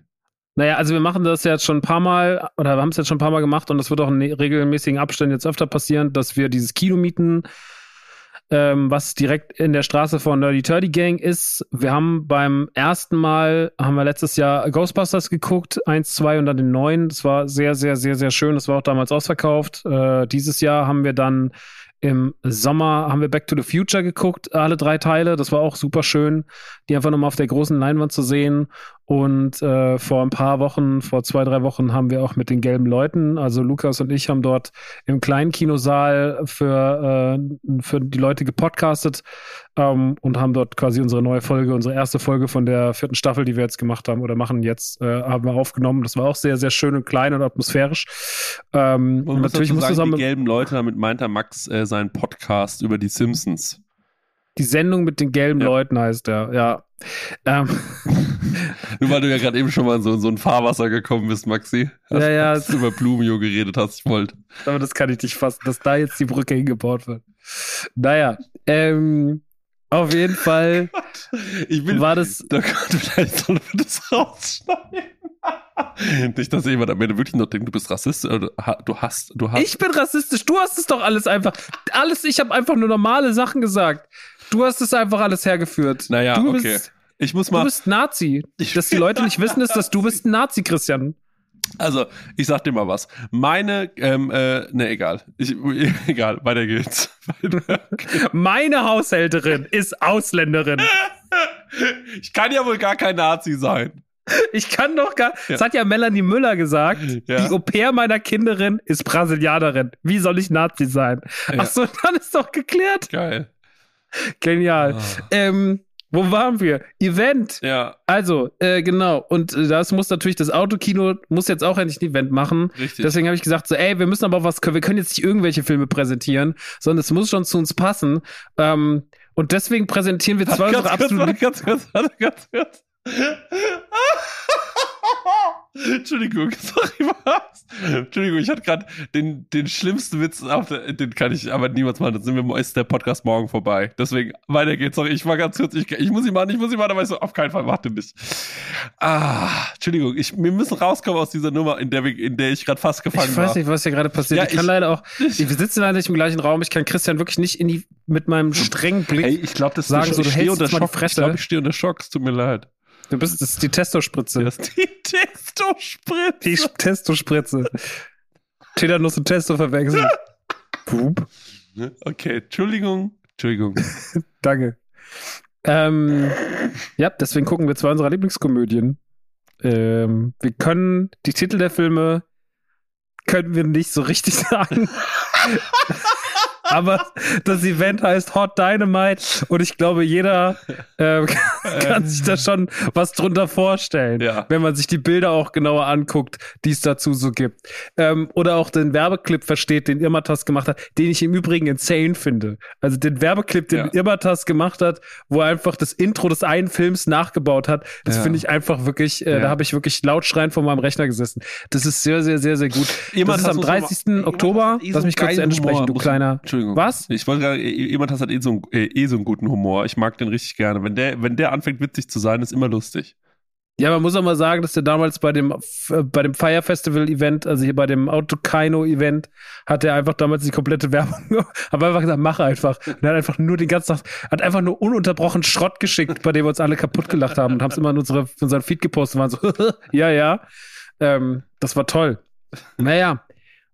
Naja, also wir machen das jetzt schon ein paar Mal, oder wir haben es jetzt schon ein paar Mal gemacht und das wird auch in regelmäßigen Abständen jetzt öfter passieren, dass wir dieses Kino mieten, ähm, was direkt in der Straße von Nerdy Turdy Gang ist. Wir haben beim ersten Mal, haben wir letztes Jahr Ghostbusters geguckt, eins, zwei und dann den neuen. Das war sehr, sehr, sehr, sehr schön. Das war auch damals ausverkauft. Äh, dieses Jahr haben wir dann im Sommer haben wir Back to the Future geguckt, alle drei Teile. Das war auch super schön, die einfach nochmal auf der großen Leinwand zu sehen. Und äh, vor ein paar Wochen, vor zwei, drei Wochen, haben wir auch mit den gelben Leuten, also Lukas und ich, haben dort im kleinen Kinosaal für, äh, für die Leute gepodcastet ähm, und haben dort quasi unsere neue Folge, unsere erste Folge von der vierten Staffel, die wir jetzt gemacht haben oder machen jetzt, äh, haben wir aufgenommen. Das war auch sehr, sehr schön und klein und atmosphärisch. Ähm, Und natürlich muss auch die gelben Leute, damit meint er Max äh, seinen Podcast über die Simpsons. Die Sendung mit den gelben Ja. Leuten heißt der, ja. Ähm, Nur weil du ja gerade eben schon mal in so, so ein Fahrwasser gekommen bist, Maxi. Hast, Ja, ja. Hast du über Blumio geredet hast, ich wollte. Aber das kann ich nicht fassen, dass da jetzt die Brücke hingebaut wird. Naja, ähm, auf jeden Fall Ich will, war das. Da könnte vielleicht sollen wir das rausschneiden. Nicht, dass jemand am Ende wirklich noch denkt, du bist Rassist oder ha- du hast, du hast. Ich bin rassistisch, du hast es doch alles einfach. Alles, ich habe einfach nur normale Sachen gesagt. Du hast es einfach alles hergeführt. naja, du okay. bist, ich muss du mal, bist Nazi. Dass die Leute nicht wissen, ist, dass du bist ein Nazi, Christian. also ich sag dir mal was. Meine, ähm, äh, ne, egal. Ich, egal, weiter geht's. Meine Haushälterin ist Ausländerin. ich kann ja wohl gar kein Nazi sein. Ich kann doch gar. Ja. Das hat ja Melanie Müller gesagt. Ja. Die Au-pair meiner Kinderin ist Brasilianerin. Wie soll ich Nazi sein? Ja. Ach so, dann ist doch geklärt. Geil. Genial. Ah. Ähm, Wo waren wir? Event. Ja. Also, äh, genau. Und äh, das muss natürlich, das Autokino muss jetzt auch endlich ein Event machen. Richtig. Deswegen habe ich gesagt, so, ey, wir müssen aber auch was, wir können jetzt nicht irgendwelche Filme präsentieren, sondern es muss schon zu uns passen. Ähm, und deswegen präsentieren wir zwei Warte, unserer ganz absoluten warte, ganz kurz, warte, ganz kurz. Entschuldigung, sorry, was? Entschuldigung, ich hatte gerade den, den schlimmsten Witz, auf der, den kann ich aber niemals machen. Dann sind wir, ist der Podcast morgen vorbei. Deswegen, weiter geht's. Sorry, ich war ganz kurz, ich, ich muss ihn machen, ich muss ihn machen, aber ich so, auf keinen Fall, warte nicht. Ah, Entschuldigung, ich, wir müssen rauskommen aus dieser Nummer, in der, in der ich gerade fast gefangen Ich war. weiß nicht, was hier gerade passiert. Ja, ich kann ich- leider auch, ich, wir sitzen leider nicht im gleichen Raum. Ich kann Christian wirklich nicht in die, mit meinem strengen Blick. Ey, ich glaube, das sagen so, du ich hältst unter jetzt mal die Schock. Ich glaube, ich stehe unter Schock. Es tut mir leid. Du bist, das ist die Testospritze. Das ist die Testospritze. Die Testospritze. Tetanus und Testo verwechselt. Pup. Okay, Entschuldigung. Entschuldigung. Danke. Ähm, ja, deswegen gucken wir zwei unserer Lieblingskomödien. Ähm, wir können die Titel der Filme können wir nicht so richtig sagen. Aber das Event heißt Hot Dynamite und ich glaube, jeder äh, kann sich da schon was drunter vorstellen, Ja. wenn man sich die Bilder auch genauer anguckt, die es dazu so gibt. Ähm, oder auch den Werbeclip versteht, den Irmatas gemacht hat, den ich im Übrigen insane finde. Also den Werbeclip, den Ja. Irmatas gemacht hat, wo er einfach das Intro des einen Films nachgebaut hat, das Ja. finde ich einfach wirklich, äh, da habe ich wirklich laut schreien vor meinem Rechner gesessen. Das ist sehr, sehr, sehr, sehr gut. Irmatas das ist am muss man 30. mal- Irmatas Oktober. eh Lass mich kurz zu Ende sprechen, du kleiner. Entschuldigung. Was? Ich wollte gerade, jemand hat eh so, einen, eh, eh so einen guten Humor. Ich mag den richtig gerne. Wenn der, wenn der anfängt witzig zu sein, ist immer lustig. Ja, man muss auch mal sagen, dass der damals bei dem, äh, bei dem Fire Festival Event, also hier bei dem Autokino Event, hat er einfach damals die komplette Werbung, aber einfach gesagt, mach einfach. Und er hat einfach nur den ganzen Tag, hat einfach nur ununterbrochen Schrott geschickt, bei dem wir uns alle kaputt gelacht haben und haben es immer in, unsere, in unseren Feed gepostet und waren so, ja, ja. Ähm, das war toll. Naja.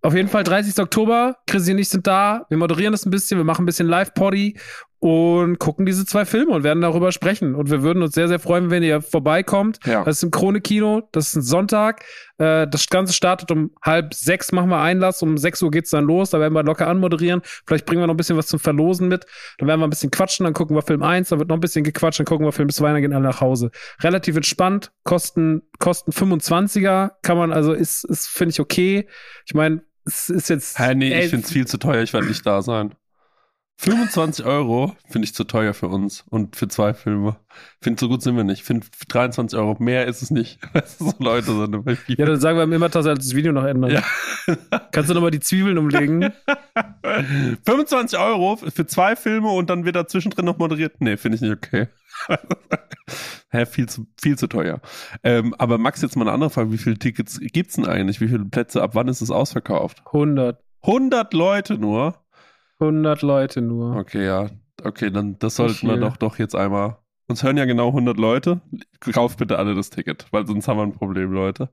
Auf jeden Fall 30. Oktober, Chrissy und ich sind da, wir moderieren das ein bisschen, wir machen ein bisschen Live-Poddy und gucken diese zwei Filme und werden darüber sprechen. Und wir würden uns sehr, sehr freuen, wenn ihr vorbeikommt. Ja. Das ist im Krone-Kino, das ist ein Sonntag. Äh, das Ganze startet um halb sechs, machen wir Einlass, um sechs Uhr geht's dann los, da werden wir locker anmoderieren. Vielleicht bringen wir noch ein bisschen was zum Verlosen mit. Dann werden wir ein bisschen quatschen, dann gucken wir Film 1, dann wird noch ein bisschen gequatscht, dann gucken wir Film 2, dann gehen alle nach Hause. Relativ entspannt, kosten, kosten 25er, kann man, also ist, ist finde ich okay. Ich meine, es ist jetzt. Hä, nee, ey, ich finde es viel zu teuer. Ich werde nicht da sein. 25 Euro finde ich zu teuer für uns und für zwei Filme. Finde, so gut sind wir nicht. Finde 23 Euro mehr ist es nicht. So Leute sind bei. Ja, dann sagen wir im Immertas als das Video noch ändern. Ja. Kannst du nochmal die Zwiebeln umlegen? 25 Euro für zwei Filme und dann wird da zwischendrin noch moderiert. Nee, finde ich nicht okay. Hä, viel zu, viel zu teuer. Ähm, aber Max, jetzt mal eine andere Frage. Wie viele Tickets gibt's denn eigentlich? Wie viele Plätze? Ab wann ist es ausverkauft? 100. 100 Leute nur? 100 Leute nur. Okay, ja. Okay, dann das sollten viel. wir doch doch jetzt einmal. Uns hören ja genau 100 Leute. Kauft bitte alle das Ticket, weil sonst haben wir ein Problem, Leute.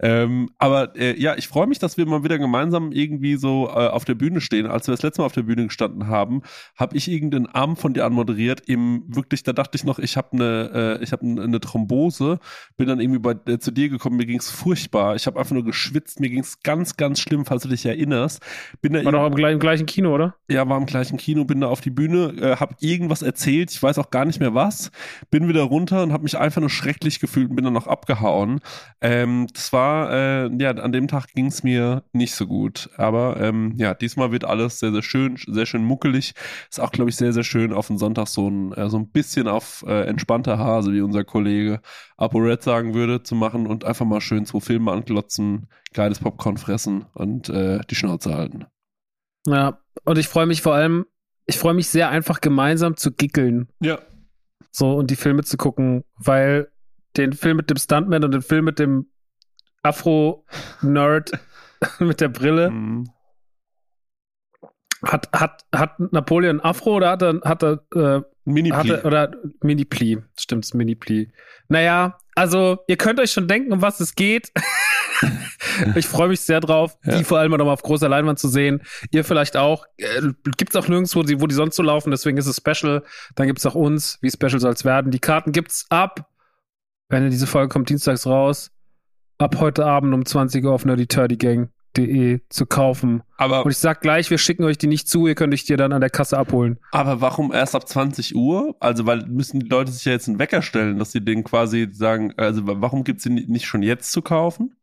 Ähm, aber äh, ja, ich freue mich, dass wir mal wieder gemeinsam irgendwie so äh, auf der Bühne stehen. Als wir das letzte Mal auf der Bühne gestanden haben, habe ich irgendeinen Arm von dir anmoderiert. Im wirklich, da dachte ich noch, ich habe eine, äh, ich habe eine Thrombose. Bin dann irgendwie bei, äh, zu dir gekommen. Mir ging's furchtbar. Ich habe einfach nur geschwitzt. Mir ging's ganz, ganz schlimm, falls du dich erinnerst. Bin da War doch im gleichen, gleichen Kino, oder? ja, war im gleichen Kino, bin da auf die Bühne, äh, hab irgendwas erzählt, ich weiß auch gar nicht mehr was, bin wieder runter und habe mich einfach nur schrecklich gefühlt und bin dann noch abgehauen. Ähm, das war, äh, ja, an dem Tag ging es mir nicht so gut, aber ähm, ja, diesmal wird alles sehr, sehr schön, sehr schön muckelig. Ist auch, glaube ich, sehr, sehr schön auf den Sonntag so ein, äh, so ein bisschen auf äh, entspannter Hase, wie unser Kollege ApoRed sagen würde, zu machen und einfach mal schön zwei Filme anklotzen, geiles Popcorn fressen und äh, die Schnauze halten. Ja. Und ich freue mich vor allem, ich freue mich sehr einfach gemeinsam zu gickeln. Ja. So und die Filme zu gucken, weil den Film mit dem Stuntman und den Film mit dem Afro-Nerd mit der Brille Mhm. hat, hat, hat Napoleon Afro oder hat er, hat er, äh, Mini hat er oder Mini-Pli, stimmt's, Mini-Pli. Naja, also ihr könnt euch schon denken, um was es geht. ich freue mich sehr drauf, Ja. die vor allem noch mal auf großer Leinwand zu sehen. Ihr vielleicht auch. Äh, gibt's auch nirgendwo, wo die sonst so laufen, deswegen ist es Special. Dann gibt's auch uns, wie Special soll's werden. Die Karten gibt's ab, wenn diese Folge kommt dienstags raus, ab heute Abend um 20 Uhr auf Nerdy Turdy Gang. De zu kaufen. Aber, Und ich sag gleich, wir schicken euch die nicht zu, ihr könnt euch die dann an der Kasse abholen. aber warum erst ab 20 Uhr? Also, weil müssen die Leute sich ja jetzt einen Wecker stellen, dass sie den quasi sagen, also warum gibt's sie nicht schon jetzt zu kaufen?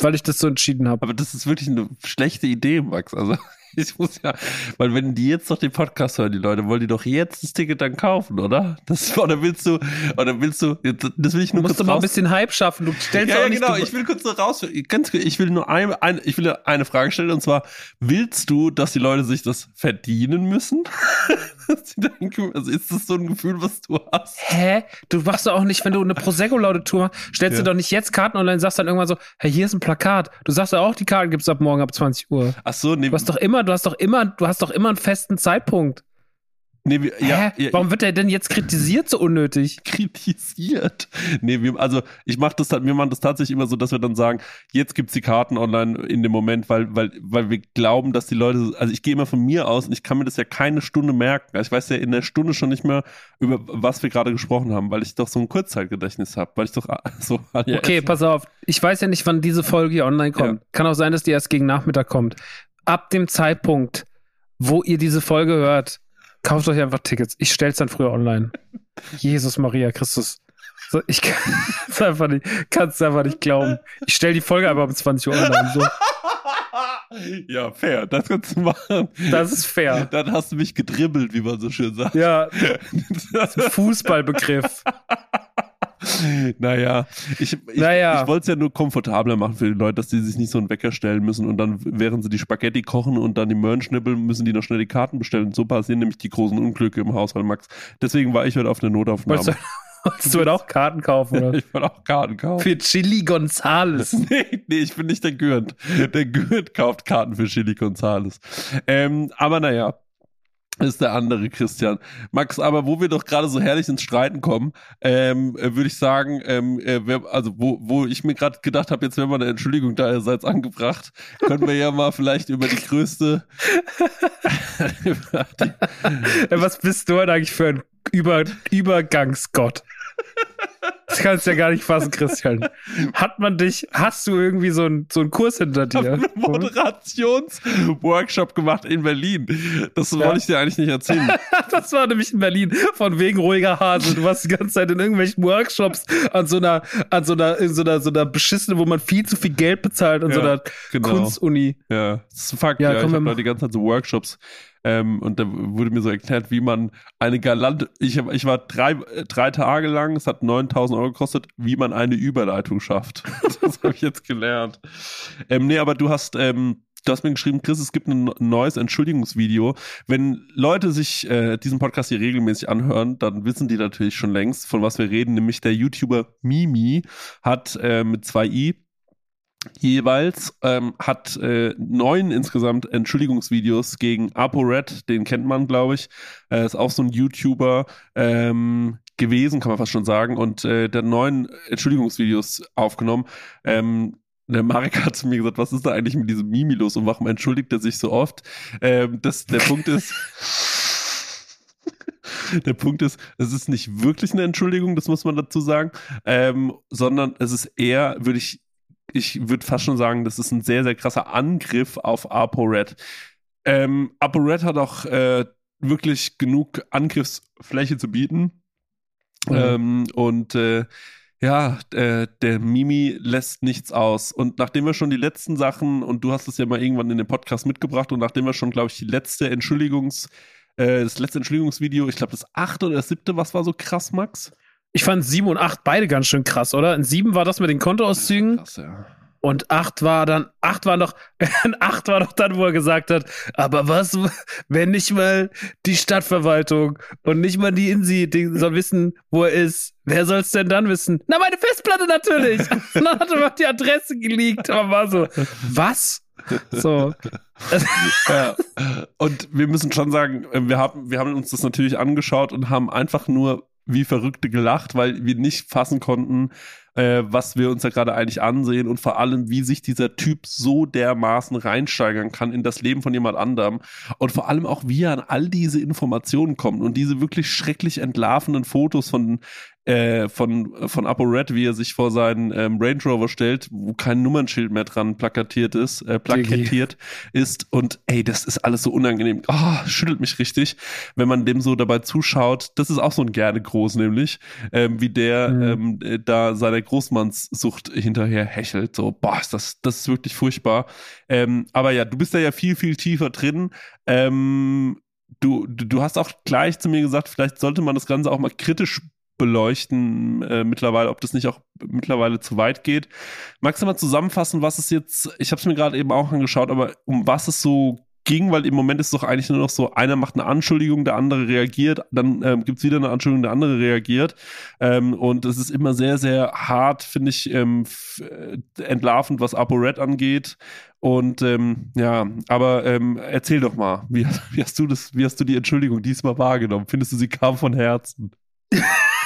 Weil ich das so entschieden habe. Aber das ist wirklich eine schlechte Idee, Max. Also ich muss ja, weil wenn die jetzt doch den Podcast hören, die Leute, wollen die doch jetzt das Ticket dann kaufen, oder? Das, oder willst du, oder willst du, das will ich Du nur musst kurz doch mal ein bisschen Hype schaffen. Du stellst Ja, auch ja, nicht genau. du- Ich will kurz nur raus. Ganz, ich will nur ein, ein, ich will eine Frage stellen und zwar: Willst du, dass die Leute sich das verdienen müssen? Also ist das so ein Gefühl, was du hast? Hä? Du machst doch auch nicht, wenn du eine Prosecco-Laudatur machst, stellst Ja. du doch nicht jetzt Karten online, sagst dann irgendwann so, hey, hier ist ein Plakat. Du sagst ja auch, die Karten gibt's ab morgen ab 20 Uhr. Ach so, nee, Du hast doch immer, du hast doch immer, du hast doch immer einen festen Zeitpunkt. nee, wir, ja, ja, Warum wird der denn jetzt kritisiert so unnötig? kritisiert. Nee, wir, also ich mache das wir machen das tatsächlich immer so, dass wir dann sagen, jetzt gibt's die Karten online in dem Moment, weil, weil, weil wir glauben, dass die Leute, also ich gehe immer von mir aus und ich kann mir das ja keine Stunde merken. Also ich weiß ja in der Stunde schon nicht mehr, über was wir gerade gesprochen haben, weil ich doch so ein Kurzzeitgedächtnis habe, weil ich doch ah, so ja, Okay, pass auf. Ich weiß ja nicht, wann diese Folge hier online kommt. Kann auch sein, dass die erst gegen Nachmittag kommt. Ab dem Zeitpunkt, wo ihr diese Folge hört, kauft euch einfach Tickets. Ich stell's dann früher online. Jesus Maria Christus. So, ich kann es einfach nicht, kann's einfach nicht glauben. Ich stell die Folge einfach um 20 Uhr online. So, ja, fair, das kannst du machen. das ist fair. Dann hast du mich gedribbelt, wie man so schön sagt. Ja, Fußballbegriff. Naja, ich, ich, Naja. ich wollte es ja nur komfortabler machen für die Leute, dass die sich nicht so einen Wecker stellen müssen und dann, während sie die Spaghetti kochen und dann die Möhren schnippeln, müssen die noch schnell die Karten bestellen. So passieren nämlich die großen Unglücke im Haushalt, Max. Deswegen war ich heute auf eine Notaufnahme. Wolltest du, wolltest du denn auch Karten kaufen, oder? ich wollte auch Karten kaufen. Für Chili Gonzales. Nee, nee, ich bin nicht der Gürnt. Der Gürnt kauft Karten für Chili Gonzales. Ähm, aber naja, ist der andere Christian. Max, aber wo wir doch gerade so herrlich ins Streiten kommen, ähm, äh, würde ich sagen, ähm, äh, wer, also wo, wo ich mir gerade gedacht habe, jetzt wäre mal eine Entschuldigung deinerseits angebracht, können wir ja mal vielleicht über die größte über die, Was bist du denn eigentlich für ein Über Übergangsgott? Das kannst du ja gar nicht fassen, Christian. Hat man dich, hast du irgendwie so einen so einen Kurs hinter dir? einen Moderationsworkshop gemacht in Berlin. Das Ja. wollte ich dir eigentlich nicht erzählen. Das war nämlich in Berlin, von wegen ruhiger Hase. Du warst die ganze Zeit in irgendwelchen Workshops an so einer, an so einer, in so einer, so einer beschissenen, wo man viel zu viel Geld bezahlt, an so Ja, einer genau. Kunstuni. Ja, das ist ein Fakt. Ja, Ja, komm, ich habe da die ganze Zeit so Workshops ähm, und da wurde mir so erklärt, wie man eine galante, ich, ich war drei, drei Tage lang, es hat 9000 Euro gekostet, wie man eine Überleitung schafft. das habe ich jetzt gelernt. Ähm, nee, aber du hast, ähm, du hast mir geschrieben, Chris, es gibt ein neues Entschuldigungsvideo. Wenn Leute sich äh, diesen Podcast hier regelmäßig anhören, dann wissen die natürlich schon längst, von was wir reden, nämlich der YouTuber Mimi hat äh, mit zwei i jeweils ähm, hat äh, neun insgesamt Entschuldigungsvideos gegen ApoRed, den kennt man, glaube ich. Äh, ist auch so ein YouTuber ähm, gewesen, kann man fast schon sagen. Und äh, der neun Entschuldigungsvideos aufgenommen. Ähm, der Marek hat zu mir gesagt, was ist da eigentlich mit diesem Mimi los und warum entschuldigt er sich so oft? Ähm, das, der Punkt ist, der Punkt ist, es ist nicht wirklich eine Entschuldigung, das muss man dazu sagen, ähm, sondern es ist eher, würde ich, ich würde fast schon sagen, das ist ein sehr, sehr krasser Angriff auf ApoRed. Ähm, ApoRed hat auch äh, wirklich genug Angriffsfläche zu bieten. Mhm. Ähm, und äh, ja, äh, der Mimi lässt nichts aus. Und nachdem wir schon die letzten Sachen, und du hast es ja mal irgendwann in den Podcast mitgebracht, und nachdem wir schon, glaube ich, die letzte Entschuldigungs, äh, das letzte Entschuldigungsvideo, ich glaube das achte oder das siebte, was war so krass, Max? Ich fand sieben und acht beide ganz schön krass, oder? In sieben war das mit den Kontoauszügen Krass, ja. und acht war dann, acht war noch, acht war doch dann, wo er gesagt hat, aber was, wenn nicht mal die Stadtverwaltung und nicht mal die Insi, die soll wissen, wo er ist. Wer soll's denn dann wissen? Na, meine Festplatte natürlich. Und dann hat er mal die Adresse geleakt. Aber war so, was? So. ja. Und wir müssen schon sagen, äh, wir haben, wir haben uns das natürlich angeschaut und haben einfach nur wie Verrückte gelacht, weil wir nicht fassen konnten, äh, was wir uns da gerade eigentlich ansehen und vor allem, wie sich dieser Typ so dermaßen reinsteigern kann in das Leben von jemand anderem und vor allem auch, wie er an all diese Informationen kommt und diese wirklich schrecklich entlarvenden Fotos von äh, von, von ApoRed, wie er sich vor seinen ähm, Range Rover stellt, wo kein Nummernschild mehr dran plakatiert ist, äh, plakettiert ist. Und ey, das ist alles so unangenehm. Oh, schüttelt mich richtig, wenn man dem so dabei zuschaut. Das ist auch so ein gerne groß, nämlich, ähm, wie der mhm. ähm, äh, da seiner Großmannssucht hinterher hechelt. So, boah, ist das, das ist wirklich furchtbar. Ähm, aber ja, du bist da ja viel, viel tiefer drin. Ähm, du, du hast auch gleich zu mir gesagt, vielleicht sollte man das Ganze auch mal kritisch beleuchten äh, mittlerweile, ob das nicht auch mittlerweile zu weit geht. Magst du mal zusammenfassen, was es jetzt, ich habe es mir gerade eben auch angeschaut, aber um was es so ging, weil im Moment ist es doch eigentlich nur noch so, einer macht eine Anschuldigung, der andere reagiert, dann ähm, gibt es wieder eine Anschuldigung, der andere reagiert. Ähm, und es ist immer sehr, sehr hart, finde ich, ähm, äh, entlarvend, was ApoRed angeht. Und ähm, ja, aber ähm, erzähl doch mal, wie, wie hast du das, wie hast du die Entschuldigung diesmal wahrgenommen? Findest du, sie kam von Herzen?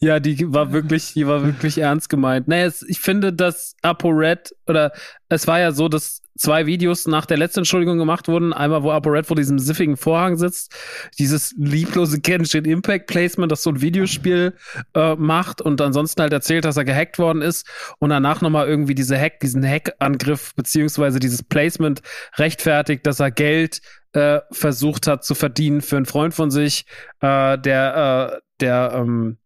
ja, die war wirklich, die war wirklich ernst gemeint. Naja, es, ich finde, dass ApoRed oder es war ja so, dass zwei Videos nach der letzten Entschuldigung gemacht wurden. Einmal, wo ApoRed vor diesem siffigen Vorhang sitzt, dieses lieblose Genshin Impact Placement, das so ein Videospiel äh, macht und ansonsten halt erzählt, dass er gehackt worden ist und danach nochmal irgendwie diese Hack, diesen Hack-Angriff beziehungsweise dieses Placement rechtfertigt, dass er Geld äh, versucht hat zu verdienen für einen Freund von sich, äh, der, äh, der, ähm,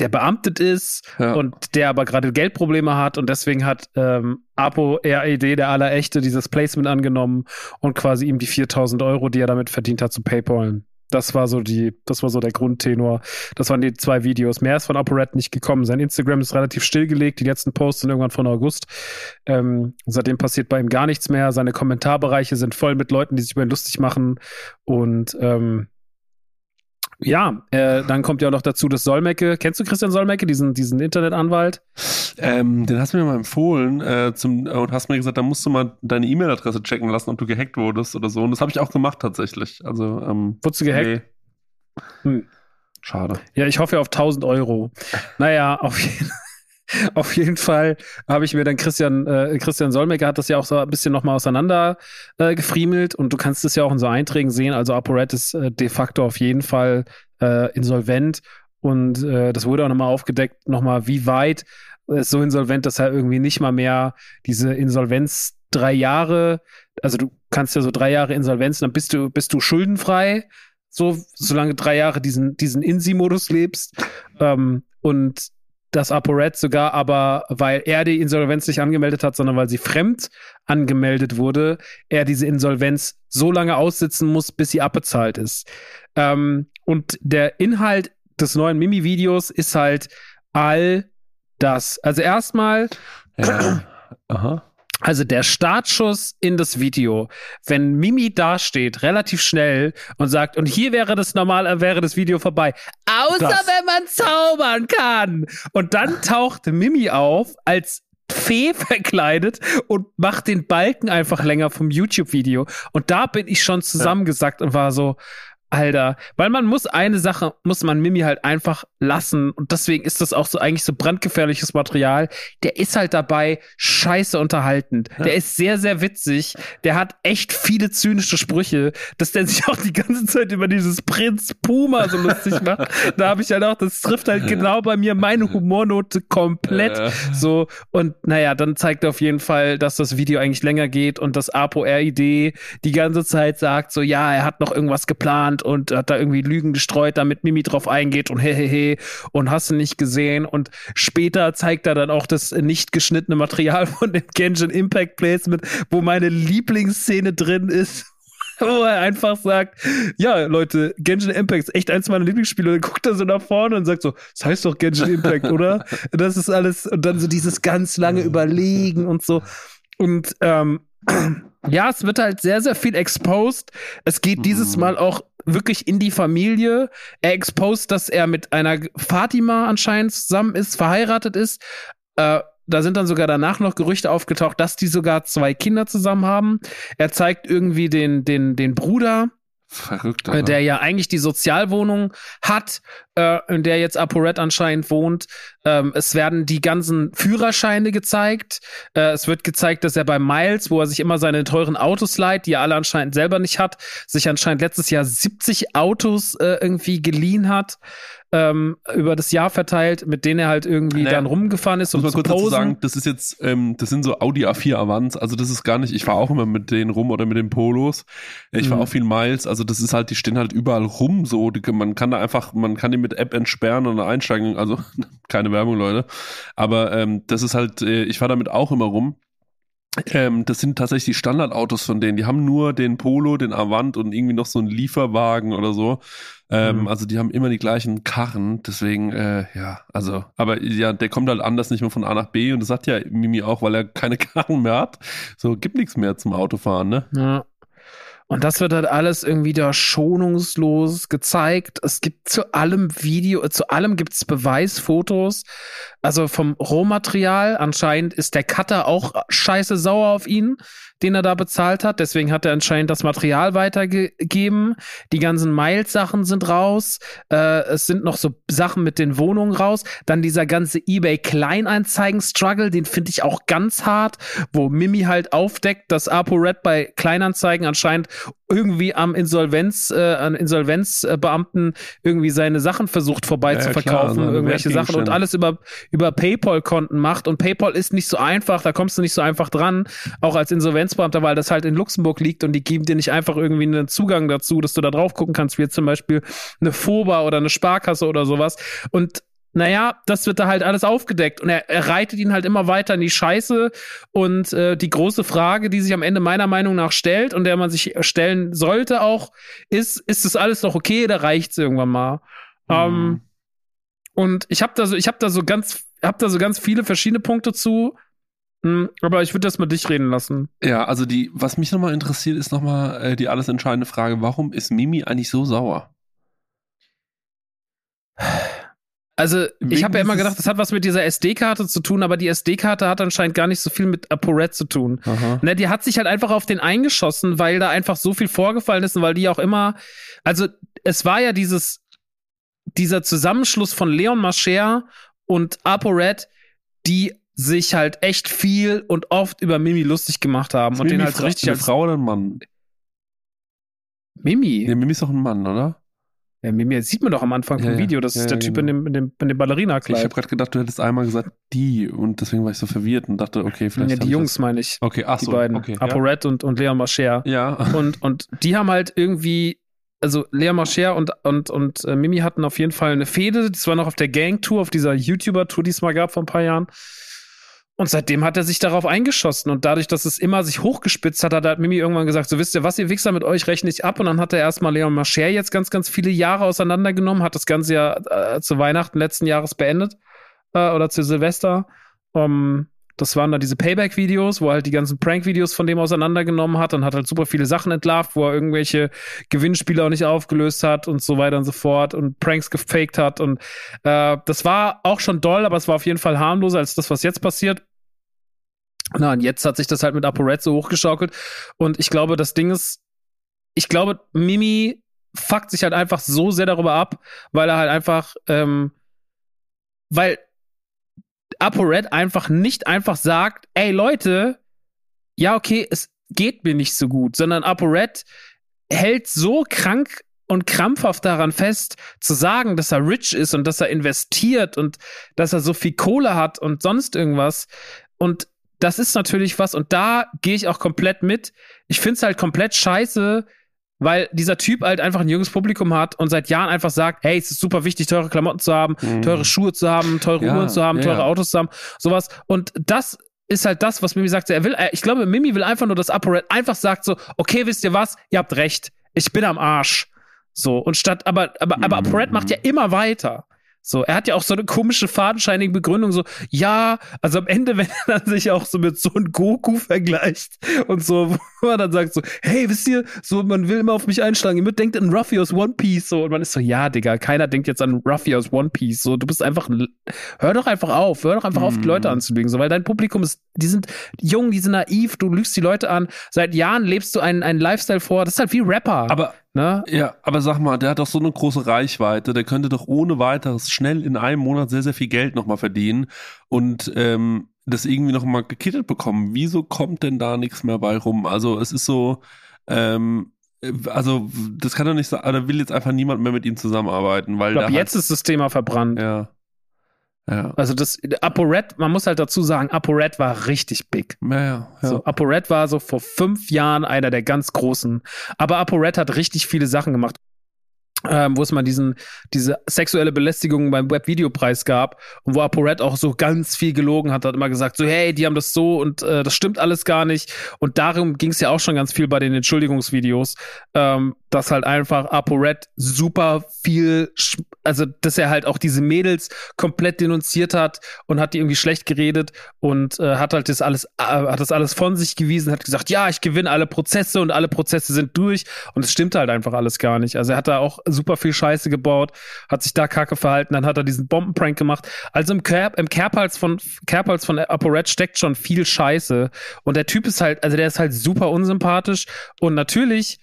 der beamtet ist ja. und der aber gerade Geldprobleme hat und deswegen hat ähm, Apo RED, der Allerechte, dieses Placement angenommen und quasi ihm die 4000 Euro, die er damit verdient hat, zu Paypalen. Das war so die, das war so der Grundtenor. Das waren die zwei Videos. Mehr ist von ApoRed nicht gekommen. Sein Instagram ist relativ stillgelegt. Die letzten Posts sind irgendwann von August. Ähm, seitdem passiert bei ihm gar nichts mehr. Seine Kommentarbereiche sind voll mit Leuten, die sich über ihn lustig machen. Und ähm, ja, äh, dann kommt ja noch dazu das Solmecke. Kennst du Christian Solmecke, diesen, diesen Internetanwalt? Ähm, den hast du mir mal empfohlen äh, zum, und hast mir gesagt, da musst du mal deine E-Mail-Adresse checken lassen, ob du gehackt wurdest oder so. Und das habe ich auch gemacht tatsächlich. Also, ähm, Wurdest du gehackt? Nee. Hm. Schade. Ja, ich hoffe auf 1000 Euro. Naja, auf jeden Fall. Auf jeden Fall habe ich mir dann Christian, äh, Christian Solmecke hat das ja auch so ein bisschen nochmal auseinander äh, gefriemelt und du kannst es ja auch in so Einträgen sehen. Also ApoRed ist äh, de facto auf jeden Fall äh, insolvent und äh, das wurde auch nochmal aufgedeckt, nochmal wie weit ist so insolvent, dass er irgendwie nicht mal mehr diese Insolvenz drei Jahre, also du kannst ja so drei Jahre Insolvenz, dann bist du, bist du schuldenfrei, so, solange drei Jahre diesen, diesen INSI-Modus lebst. Ähm, und dass ApoRed sogar aber, weil er die Insolvenz nicht angemeldet hat, sondern weil sie fremd angemeldet wurde, er diese Insolvenz so lange aussitzen muss, bis sie abbezahlt ist. Ähm, und der Inhalt des neuen Mimi-Videos ist halt all das. Also erstmal. Ja. Aha. Also der Startschuss in das Video, wenn Mimi dasteht, relativ schnell und sagt, und hier wäre das normal, wäre das Video vorbei. Außer das. wenn man zaubern kann. Und dann taucht Mimi auf als Fee verkleidet und macht den Balken einfach länger vom YouTube-Video. Und da bin ich schon zusammengesackt und war so, Alter, weil man muss eine Sache, muss man Mimi halt einfach lassen und deswegen ist das auch so eigentlich so brandgefährliches Material. Der ist halt dabei scheiße unterhaltend. Ja. Der ist sehr, sehr witzig. Der hat echt viele zynische Sprüche, dass der sich auch die ganze Zeit über dieses Prinz Puma so lustig macht. da habe ich halt auch, das trifft halt genau bei mir meine Humornote komplett ja. so und naja, dann zeigt er auf jeden Fall, dass das Video eigentlich länger geht und das Apo RID die ganze Zeit sagt so, ja, er hat noch irgendwas geplant und hat da irgendwie Lügen gestreut, damit Mimi drauf eingeht und hehehe und hast du nicht gesehen. Und später zeigt er dann auch das nicht geschnittene Material von dem Genshin Impact Placement, wo meine Lieblingsszene drin ist wo er einfach sagt, ja, Leute, Genshin Impact ist echt eins meiner Lieblingsspiele. Und dann guckt er so nach vorne und sagt so, das heißt doch Genshin Impact, oder? Das ist alles, und dann so dieses ganz lange Überlegen und so. Und ähm, ja, es wird halt sehr, sehr viel exposed. Es geht dieses mhm. Mal auch wirklich in die Familie. Er exposed, dass er mit einer Fatima anscheinend zusammen ist, verheiratet ist. Äh, da sind dann sogar danach noch Gerüchte aufgetaucht, dass die sogar zwei Kinder zusammen haben. Er zeigt irgendwie den, den, den Bruder. Verrückt, äh, der ja eigentlich die Sozialwohnung hat, äh, in der jetzt ApoRed anscheinend wohnt. Ähm, es werden die ganzen Führerscheine gezeigt. Äh, es wird gezeigt, dass er bei Miles, wo er sich immer seine teuren Autos leiht, die er alle anscheinend selber nicht hat, sich anscheinend letztes Jahr 70 Autos äh, irgendwie geliehen hat ähm, über das Jahr verteilt, mit denen er halt irgendwie naja, dann rumgefahren ist. Um muss man kurz dazu sagen, das ist jetzt, ähm, das sind so Audi A4 Avants, also das ist gar nicht, ich fahre auch immer mit denen rum oder mit den Polos. Ich fahre mhm. auch viel Miles, also das ist halt, die stehen halt überall rum so, man kann da einfach, man kann die mit App entsperren und einsteigen, also keine Werbung, Leute. Aber ähm, das ist halt, äh, ich fahre damit auch immer rum. Ähm, das sind tatsächlich die Standardautos von denen. Die haben nur den Polo, den Avant und irgendwie noch so einen Lieferwagen oder so. Ähm, mhm. Also die haben immer die gleichen Karren, deswegen, äh, ja, also, aber ja, der kommt halt anders nicht mehr von A nach B und das sagt ja Mimi auch, weil er keine Karren mehr hat. So, gibt nichts mehr zum Autofahren, ne? Ja. Und das wird halt alles irgendwie da schonungslos gezeigt. Es gibt zu allem Video, zu allem gibt's Beweisfotos. Also vom Rohmaterial. Anscheinend ist der Cutter auch scheiße sauer auf ihn den er da bezahlt hat. Deswegen hat er anscheinend das Material weitergegeben. Die ganzen Miles-Sachen sind raus. Äh, es sind noch so Sachen mit den Wohnungen raus. Dann dieser ganze eBay Kleinanzeigen-Struggle, den finde ich auch ganz hart, wo Mimi halt aufdeckt, dass ApoRed bei Kleinanzeigen anscheinend irgendwie am Insolvenz, äh, an Insolvenzbeamten irgendwie seine Sachen versucht vorbei ja, zu verkaufen, klar, irgendwelche Sachen und alles über, über PayPal-Konten macht. Und PayPal ist nicht so einfach, da kommst du nicht so einfach dran, auch als Insolvenzbeamter, weil das halt in Luxemburg liegt und die geben dir nicht einfach irgendwie einen Zugang dazu, dass du da drauf gucken kannst, wie zum Beispiel eine FOBA oder eine Sparkasse oder sowas. Und naja, das wird da halt alles aufgedeckt und er, er reitet ihn halt immer weiter in die Scheiße und äh, die große Frage, die sich am Ende meiner Meinung nach stellt und der man sich stellen sollte auch, ist, ist das alles noch okay oder reicht's irgendwann mal? Mhm. Ähm, und ich habe da so, ich habe da so ganz, hab da so ganz viele verschiedene Punkte zu, hm, aber ich würde das mal dich reden lassen. Ja, also die, was mich nochmal interessiert, ist nochmal äh, die alles entscheidende Frage, warum ist Mimi eigentlich so sauer? Also, ich habe ja immer gedacht, das hat was mit dieser SD-Karte zu tun, aber die SD-Karte hat anscheinend gar nicht so viel mit ApoRed zu tun. Ne, die hat sich halt einfach auf den eingeschossen, weil da einfach so viel vorgefallen ist und weil die auch immer, also es war ja dieses, dieser Zusammenschluss von Leon Mascher und ApoRed, die sich halt echt viel und oft über Mimi lustig gemacht haben ist und Mimi den halt richtig als Frau oder ein Mann. Mimi? Nee, Mimi ist doch ein Mann, oder? Ja, mir sieht man doch am Anfang vom ja, Video, das ja, ist der Typ genau. in dem, in dem, in dem Ballerina-Kleid. Ich habe gerade gedacht, du hättest einmal gesagt, die, und deswegen war ich so verwirrt und dachte, okay, vielleicht. Ja, die Jungs meine ich. Okay, ach die so. beiden. Okay, ApoRed und, und Leon Mascher. Ja. Und, und die haben halt irgendwie, also Lea Mascher und, und, und äh, Mimi hatten auf jeden Fall eine Fehde. Das war noch auf der Gang-Tour, auf dieser YouTuber-Tour, die es mal gab vor ein paar Jahren. Und seitdem hat er sich darauf eingeschossen. Und dadurch, dass es immer sich hochgespitzt hat, hat halt Mimi irgendwann gesagt, so wisst ihr was, ihr Wichser, mit euch rechne ich ab. Und dann hat er erstmal Leon Mascher jetzt ganz, ganz viele Jahre auseinandergenommen, hat das Ganze ja äh, zu Weihnachten letzten Jahres beendet. Äh, oder zu Silvester. Um, das waren dann diese Payback-Videos, wo er halt die ganzen Prank-Videos von dem auseinandergenommen hat und hat halt super viele Sachen entlarvt, wo er irgendwelche Gewinnspiele auch nicht aufgelöst hat und so weiter und so fort und Pranks gefaked hat. Und äh, das war auch schon doll, aber es war auf jeden Fall harmloser als das, was jetzt passiert. Na, und jetzt hat sich das halt mit ApoRed so hochgeschaukelt. Und ich glaube, das Ding ist, ich glaube, Mimi fuckt sich halt einfach so sehr darüber ab, weil er halt einfach, ähm, weil ApoRed einfach nicht einfach sagt, ey Leute, ja, okay, es geht mir nicht so gut, sondern ApoRed hält so krank und krampfhaft daran fest, zu sagen, dass er rich ist und dass er investiert und dass er so viel Kohle hat und sonst irgendwas. Und das ist natürlich was, und da gehe ich auch komplett mit. Ich finde es halt komplett scheiße, weil dieser Typ halt einfach ein junges Publikum hat und seit Jahren einfach sagt, hey, es ist super wichtig, teure Klamotten zu haben, mhm. teure Schuhe zu haben, teure ja, Uhren zu haben, teure ja. Autos zu haben, sowas. Und das ist halt das, was Mimi sagt. Er will, ich glaube, Mimi will einfach nur, dass ApoRed einfach sagt so, okay, wisst ihr was? Ihr habt recht. Ich bin am Arsch. So. Und statt, aber, aber, aber mhm. ApoRed macht ja immer weiter. So, er hat ja auch so eine komische, fadenscheinige Begründung, so, ja, also am Ende, wenn er dann sich auch so mit so einem Goku vergleicht und so, wo er dann sagt so, hey, wisst ihr, so, man will immer auf mich einschlagen, ihr denkt an Ruffy aus One Piece, so, und man ist so, ja, Digga, keiner denkt jetzt an Ruffy aus One Piece, so, du bist einfach, hör doch einfach auf, hör doch einfach auf, die Leute mhm. anzulügen, so, weil dein Publikum ist, die sind jung, die sind naiv, du lügst die Leute an, seit Jahren lebst du einen, einen Lifestyle vor, das ist halt wie Rapper. Aber Ne? Ja, aber sag mal, der hat doch so eine große Reichweite, der könnte doch ohne weiteres schnell in einem Monat sehr, sehr viel Geld nochmal verdienen und ähm, das irgendwie nochmal gekittet bekommen. Wieso kommt denn da nichts mehr bei rum? Also es ist so, ähm, also das kann doch nicht sein, da will jetzt einfach niemand mehr mit ihm zusammenarbeiten, weil Ich glaube, jetzt ist das Thema verbrannt. ja. Ja. Also das ApoRed, man muss halt dazu sagen, ApoRed war richtig big. Ja, ja, ja. So, ApoRed war so vor fünf Jahren einer der ganz großen. Aber ApoRed hat richtig viele Sachen gemacht. Ähm, wo es mal diesen, diese sexuelle Belästigung beim Webvideopreis gab und wo ApoRed auch so ganz viel gelogen hat, hat immer gesagt, so, hey, die haben das so und äh, das stimmt alles gar nicht. Und darum ging es ja auch schon ganz viel bei den Entschuldigungsvideos, ähm, dass halt einfach ApoRed super viel, also dass er halt auch diese Mädels komplett denunziert hat und hat die irgendwie schlecht geredet und äh, hat halt das alles, äh, hat das alles von sich gewiesen, hat gesagt, ja, ich gewinne alle Prozesse und alle Prozesse sind durch und es stimmt halt einfach alles gar nicht. Also er hat da auch super viel Scheiße gebaut, hat sich da kacke verhalten, dann hat er diesen Bombenprank gemacht. Also im, Kerb, im Kerbhals von Kerbhals von ApoRed steckt schon viel Scheiße und der Typ ist halt, also der ist halt super unsympathisch und natürlich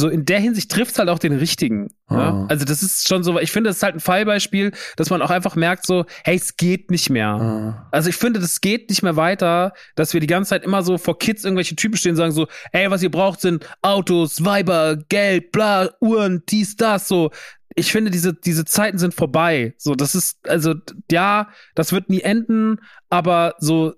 so in der Hinsicht trifft es halt auch den richtigen. Ah. Ja? Also das ist schon so, ich finde, das ist halt ein Fallbeispiel, dass man auch einfach merkt so, hey, es geht nicht mehr. Ah. Also ich finde, das geht nicht mehr weiter, dass wir die ganze Zeit immer so vor Kids irgendwelche Typen stehen und sagen so, ey, was ihr braucht sind Autos, Weiber, Geld, bla, Uhren, dies, das, so. Ich finde, diese, diese Zeiten sind vorbei. So, das ist, also, ja, das wird nie enden, aber so,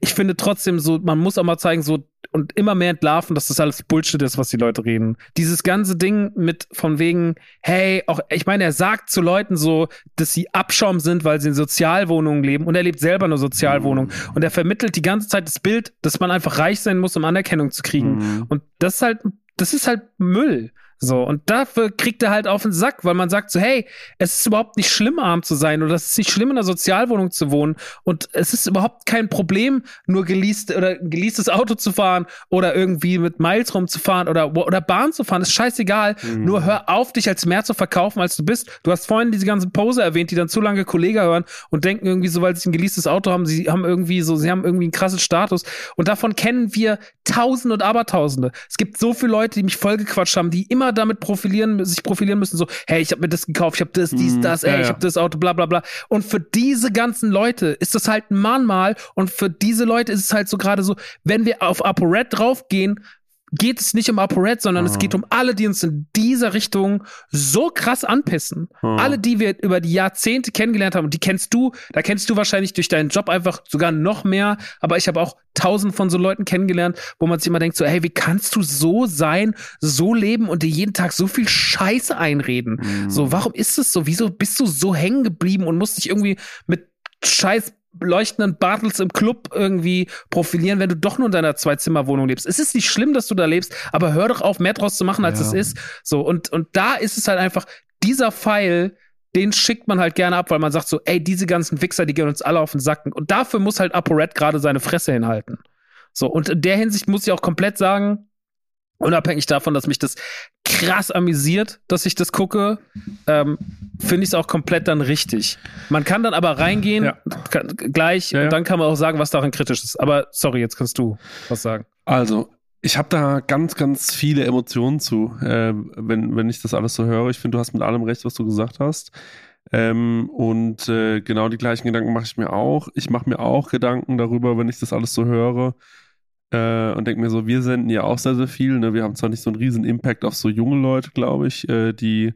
ich finde trotzdem so, man muss auch mal zeigen, so, und immer mehr entlarven, dass das alles Bullshit ist, was die Leute reden. Dieses ganze Ding mit von wegen, hey, auch, ich meine, er sagt zu Leuten so, dass sie Abschaum sind, weil sie in Sozialwohnungen leben und er lebt selber in einer Sozialwohnung. Und er vermittelt die ganze Zeit das Bild, dass man einfach reich sein muss, um Anerkennung zu kriegen. Mhm. Und das ist halt, das ist halt Müll. So, und dafür kriegt er halt auf den Sack, weil man sagt so, hey, es ist überhaupt nicht schlimm, arm zu sein oder es ist nicht schlimm, in einer Sozialwohnung zu wohnen und es ist überhaupt kein Problem, nur geleast oder ein geleastes Auto zu fahren oder irgendwie mit Miles rumzufahren oder, oder Bahn zu fahren, ist scheißegal. Mhm. Nur hör auf, dich als mehr zu verkaufen, als du bist. Du hast vorhin diese ganzen Poser erwähnt, die dann zu lange Kollege hören und denken irgendwie so, weil sie ein geleastes Auto haben, sie haben irgendwie so, sie haben irgendwie einen krassen Status und davon kennen wir Tausende und Abertausende. Es gibt so viele Leute, die mich vollgequatscht haben, die immer damit profilieren, sich profilieren müssen, so, hey, ich habe mir das gekauft, ich habe das, dies, Mhm, das, ja, ey, ich ja. habe das Auto, bla bla bla. Und für diese ganzen Leute ist das halt ein Mahnmal und für diese Leute ist es halt so gerade so, wenn wir auf ApoRed draufgehen, geht es nicht um ApoRed, sondern es Ah. geht um alle, die uns in dieser Richtung so krass anpissen. Ah. Alle, die wir über die Jahrzehnte kennengelernt haben, und die kennst du, da kennst du wahrscheinlich durch deinen Job einfach sogar noch mehr, aber ich habe auch tausend von so Leuten kennengelernt, wo man sich immer denkt, so, hey, wie kannst du so sein, so leben und dir jeden Tag so viel Scheiße einreden? Mhm. So, warum ist es so? Wieso bist du so hängen geblieben und musst dich irgendwie mit scheiß leuchtenden Bartels im Club irgendwie profilieren, wenn du doch nur in deiner Zwei-Zimmer-Wohnung lebst. Es ist nicht schlimm, dass du da lebst, aber hör doch auf, mehr draus zu machen, als Ja. es ist. So, und, und da ist es halt einfach, dieser Pfeil, den schickt man halt gerne ab, weil man sagt so, ey, diese ganzen Wichser, die gehen uns alle auf den Sacken. Und dafür muss halt ApoRed gerade seine Fresse hinhalten. So, und in der Hinsicht muss ich auch komplett sagen, unabhängig davon, dass mich das krass amüsiert, dass ich das gucke, ähm, finde ich es auch komplett dann richtig. Man kann dann aber reingehen, Ja. kann, gleich, Ja, ja. und dann kann man auch sagen, was daran kritisch ist. Aber sorry, jetzt kannst du was sagen. Also, ich habe da ganz, ganz viele Emotionen zu, äh, wenn, wenn ich das alles so höre. Ich finde, du hast mit allem recht, was du gesagt hast. Ähm, und äh, genau die gleichen Gedanken mache ich mir auch. Ich mache mir auch Gedanken darüber, wenn ich das alles so höre. Äh, und denke mir so, wir senden ja auch sehr, sehr viel. Ne? Wir haben zwar nicht so einen riesen Impact auf so junge Leute, glaube ich, äh, die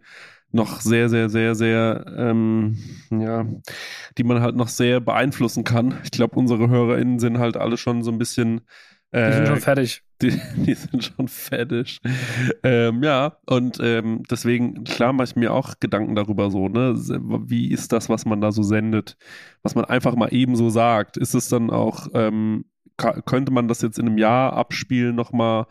noch sehr, sehr, sehr, sehr, ähm, ja, die man halt noch sehr beeinflussen kann. Ich glaube, unsere HörerInnen sind halt alle schon so ein bisschen Die sind äh, schon fertig. die, die sind schon fettisch. Ähm, ja, und ähm, deswegen, klar, mache ich mir auch Gedanken darüber so, ne? Wie ist das, was man da so sendet? Was man einfach mal eben so sagt? Ist es dann auch, ähm, könnte man das jetzt in einem Jahr abspielen nochmal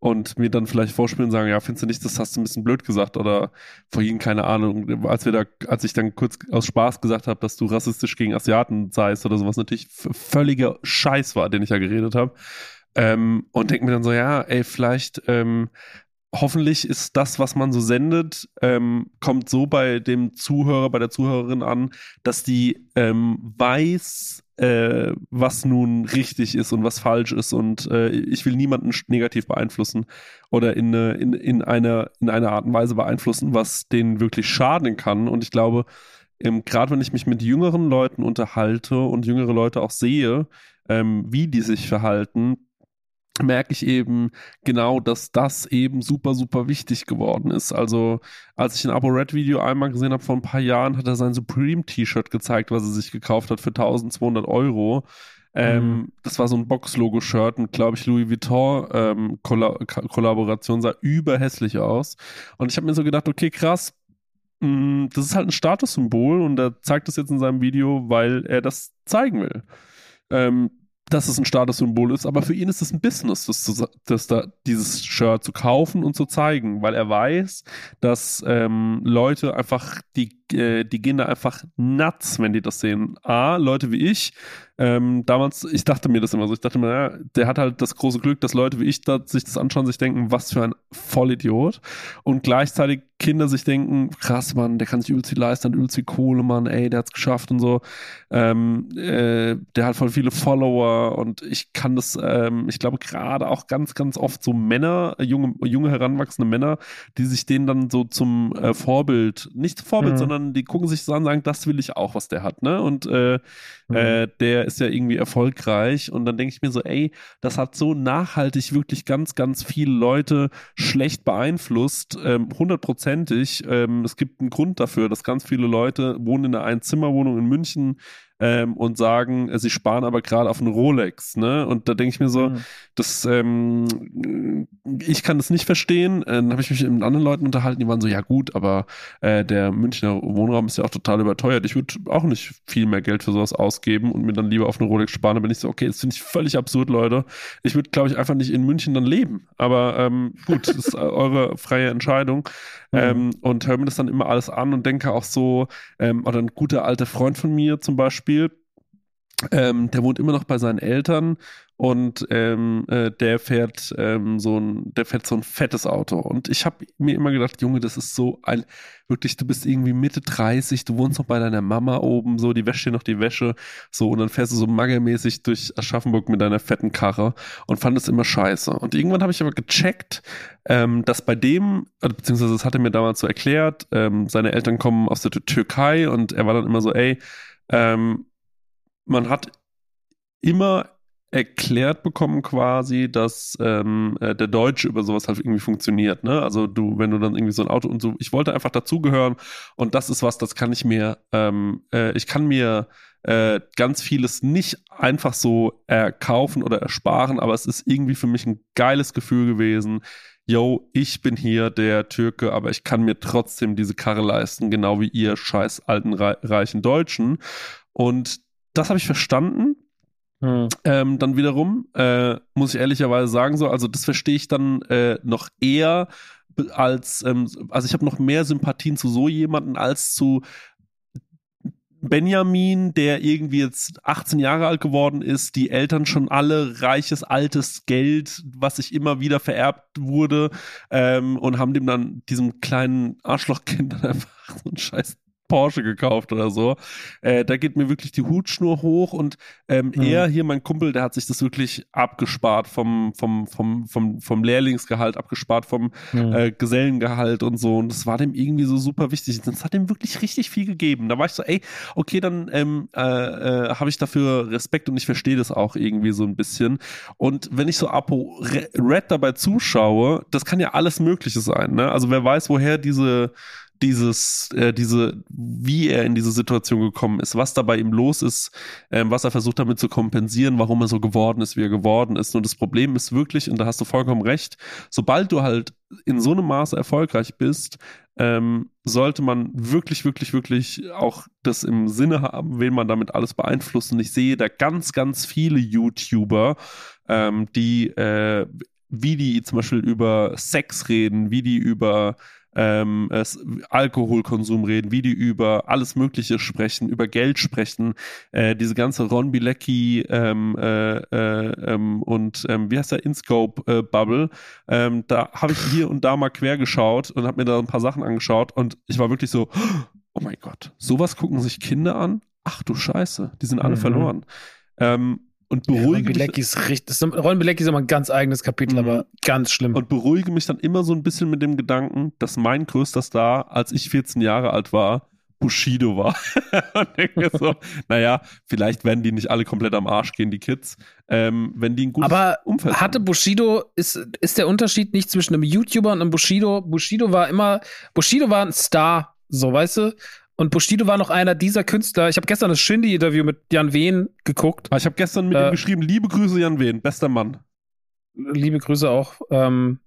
und mir dann vielleicht vorspielen und sagen, ja, findest du nicht, das hast du ein bisschen blöd gesagt oder vorhin, keine Ahnung, als wir da, als ich dann kurz aus Spaß gesagt habe, dass du rassistisch gegen Asiaten seist oder sowas natürlich völliger Scheiß war, den ich ja geredet habe. Ähm, und denke mir dann so, ja, ey, vielleicht, ähm, hoffentlich ist das, was man so sendet, ähm, kommt so bei dem Zuhörer, bei der Zuhörerin an, dass die ähm, weiß, äh, was nun richtig ist und was falsch ist und äh, ich will niemanden negativ beeinflussen oder in, in, in, einer, in einer Art und Weise beeinflussen, was denen wirklich schaden kann. Und ich glaube, ähm, gerade wenn ich mich mit jüngeren Leuten unterhalte und jüngere Leute auch sehe, ähm, wie die sich verhalten, merke ich eben genau, dass das eben super, super wichtig geworden ist. Also, als ich ein Abo Red Video einmal gesehen habe vor ein paar Jahren, hat er sein Supreme T-Shirt gezeigt, was er sich gekauft hat für 1200 Euro. Ähm, mhm. Das war so ein Box-Logo-Shirt mit, glaube ich, Louis Vuitton ähm, sah überhässlich aus. Und ich habe mir so gedacht, okay, krass, mh, mm, das ist halt ein Statussymbol und er zeigt das jetzt in seinem Video, weil er das zeigen will. Ähm, dass es ein Statussymbol ist, aber für ihn ist es ein Business, das, das da, dieses Shirt zu kaufen und zu zeigen, weil er weiß, dass ähm, Leute einfach, die, äh, die gehen da einfach nuts, wenn die das sehen. A, Leute wie ich, ähm, damals, ich dachte mir das immer so, ich dachte mir, ja, der hat halt das große Glück, dass Leute wie ich da, sich das anschauen, sich denken, was für ein Vollidiot. Und gleichzeitig Kinder sich denken, krass, Mann, der kann sich übelst viel leisten, übelst viel Kohle, Mann, ey, der hat's geschafft und so. Ähm, äh, der hat voll viele Follower und ich kann das, ähm, ich glaube gerade auch ganz, ganz oft so Männer, junge, junge heranwachsende Männer, die sich denen dann so zum äh, Vorbild, nicht Vorbild, mhm. sondern die gucken sich so an und sagen, das will ich auch, was der hat, ne? Und äh, mhm. äh, der ist ja irgendwie erfolgreich und dann denke ich mir so, ey, das hat so nachhaltig wirklich ganz, ganz viele Leute schlecht beeinflusst, ähm, hundertprozentig. Ähm, es gibt einen Grund dafür, dass ganz viele Leute wohnen in einer Einzimmerwohnung in München, ähm, und sagen, äh, sie sparen aber gerade auf einen Rolex. Ne? Und da denke ich mir so, mhm. das, ähm, ich kann das nicht verstehen. Äh, dann habe ich mich mit anderen Leuten unterhalten, die waren so, ja gut, aber äh, der Münchner Wohnraum ist ja auch total überteuert. Ich würde auch nicht viel mehr Geld für sowas ausgeben und mir dann lieber auf eine Rolex sparen. Da bin ich so, okay, das finde ich völlig absurd, Leute. Ich würde, glaube ich, einfach nicht in München dann leben. Aber ähm, gut, das ist eure freie Entscheidung. Mhm. Ähm, und höre mir das dann immer alles an und denke auch so, ähm, oder ein guter alter Freund von mir zum Beispiel, ähm, der wohnt immer noch bei seinen Eltern und ähm, äh, der fährt ähm, so ein, der fährt so ein fettes Auto. Und ich habe mir immer gedacht, Junge, das ist so ein, wirklich, du bist irgendwie Mitte 30, du wohnst noch bei deiner Mama oben, so, die wäscht dir noch die Wäsche, so, und dann fährst du so maggermäßig durch Aschaffenburg mit deiner fetten Karre und fand es immer scheiße. Und irgendwann habe ich aber gecheckt, ähm, dass bei dem, beziehungsweise das hat er mir damals so erklärt, ähm, seine Eltern kommen aus der Türkei und er war dann immer so, ey, ähm, man hat immer erklärt bekommen quasi, dass ähm, äh, der Deutsche über sowas halt irgendwie funktioniert. Ne? Also du, wenn du dann irgendwie so ein Auto und so, ich wollte einfach dazugehören und das ist was, das kann ich mir, ähm, äh, ich kann mir äh, ganz vieles nicht einfach so erkaufen oder ersparen, aber es ist irgendwie für mich ein geiles Gefühl gewesen. Yo, ich bin hier der Türke, aber ich kann mir trotzdem diese Karre leisten, genau wie ihr scheiß alten reichen Deutschen. Und das habe ich verstanden. Hm. Ähm, dann wiederum, äh, muss ich ehrlicherweise sagen, so, also das verstehe ich dann äh, noch eher als, ähm, also ich habe noch mehr Sympathien zu so jemanden als zu Benjamin, der irgendwie jetzt 18 Jahre alt geworden ist, die Eltern schon alle reiches, altes Geld, was sich immer wieder vererbt wurde, ähm, und haben dem dann diesem kleinen Arschlochkind dann einfach so einen scheiß Porsche gekauft oder so. Äh, da geht mir wirklich die Hutschnur hoch und ähm, mhm. er hier, mein Kumpel, der hat sich das wirklich abgespart vom, vom, vom, vom, vom Lehrlingsgehalt, abgespart vom mhm. äh, Gesellengehalt und so. Und das war dem irgendwie so super wichtig. Das hat ihm wirklich richtig viel gegeben. Da war ich so, ey, okay, dann ähm, äh, äh, habe ich dafür Respekt und ich verstehe das auch irgendwie so ein bisschen. Und wenn ich so Apo Red dabei zuschaue, das kann ja alles Mögliche sein. Ne? Also wer weiß, woher diese dieses, äh, diese, wie er in diese Situation gekommen ist, was da bei ihm los ist, ähm, was er versucht damit zu kompensieren, warum er so geworden ist, wie er geworden ist. Und das Problem ist wirklich, und da hast du vollkommen recht, sobald du halt in so einem Maße erfolgreich bist, ähm, sollte man wirklich, wirklich, wirklich auch das im Sinne haben, wen man damit alles beeinflussen. Ich sehe da ganz, ganz viele YouTuber, ähm, die, äh, wie die zum Beispiel über Sex reden, wie die über ähm, es, Alkoholkonsum reden, wie die über alles Mögliche sprechen, über Geld sprechen, äh, diese ganze Ron Bilecki ähm, äh, äh, ähm, und ähm, wie heißt der InScope äh, Bubble, ähm, da habe ich hier und da mal quer geschaut und habe mir da ein paar Sachen angeschaut und ich war wirklich so, oh mein Gott, sowas gucken sich Kinder an? ach du Scheiße, die sind alle mhm. verloren. Ähm, und beruhige ja, mich. Ist richtig, Ron Bilecki ist immer ein ganz eigenes Kapitel, mhm. aber ganz schlimm. Und beruhige mich dann immer so ein bisschen mit dem Gedanken, dass mein größter Star, als ich 14 Jahre alt war, Bushido war. und denke so, naja, vielleicht werden die nicht alle komplett am Arsch gehen, die Kids, ähm, wenn die ein gutes Aber Umfeld hatte haben. Bushido, ist, ist der Unterschied nicht zwischen einem YouTuber und einem Bushido? Bushido war immer, Bushido war ein Star, so weißt du? Und Bushido war noch einer dieser Künstler. Ich habe gestern das Shindy-Interview mit Jan Wehn geguckt. Ah, ich habe gestern mit äh, ihm geschrieben, liebe Grüße Jan Wehn, bester Mann. Liebe Grüße auch. Ähm,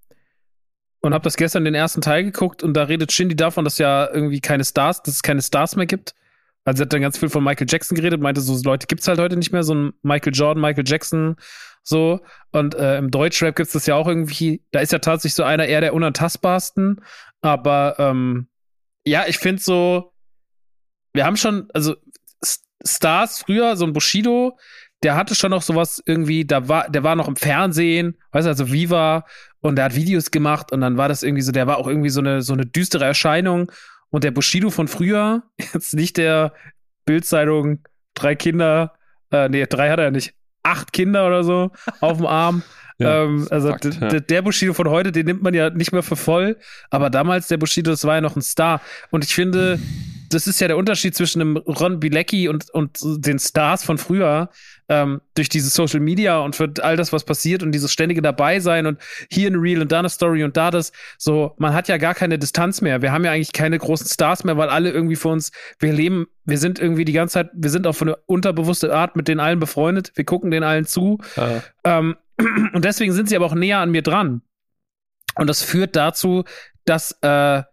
und habe das gestern den ersten Teil geguckt und da redet Shindy davon, dass ja irgendwie keine Stars, dass es keine Stars mehr gibt. Also er hat dann ganz viel von Michael Jackson geredet, meinte, so Leute gibt's halt heute nicht mehr, so ein Michael Jordan, Michael Jackson, so. Und äh, im Deutschrap gibt's das ja auch irgendwie, da ist ja tatsächlich so einer eher der unantastbarsten. Aber ähm, ja, ich finde so, wir haben schon, also Stars früher, so ein Bushido, der hatte schon noch sowas irgendwie, da war, der war noch im Fernsehen, weißt du, also Viva, und der hat Videos gemacht und dann war das irgendwie so, der war auch irgendwie so eine, so eine düstere Erscheinung. Und der Bushido von früher, jetzt nicht der Bildzeitung, drei Kinder, äh, nee, drei hat er nicht, acht Kinder oder so auf dem Arm. Ja, ähm, also Fakt, ja. der Bushido von heute, den nimmt man ja nicht mehr für voll, aber damals der Bushido, das war ja noch ein Star. Und ich finde, das ist ja der Unterschied zwischen dem Ron Bilecki und, und den Stars von früher, ähm, durch diese Social Media und für all das, was passiert und dieses ständige Dabeisein und hier ein Reel und da eine Story und da das, so, man hat ja gar keine Distanz mehr. Wir haben ja eigentlich keine großen Stars mehr, weil alle irgendwie für uns, wir leben, wir sind irgendwie die ganze Zeit, wir sind auf eine unterbewusste Art mit den allen befreundet, wir gucken den allen zu. Ähm, und deswegen sind sie aber auch näher an mir dran. Und das führt dazu, dass äh,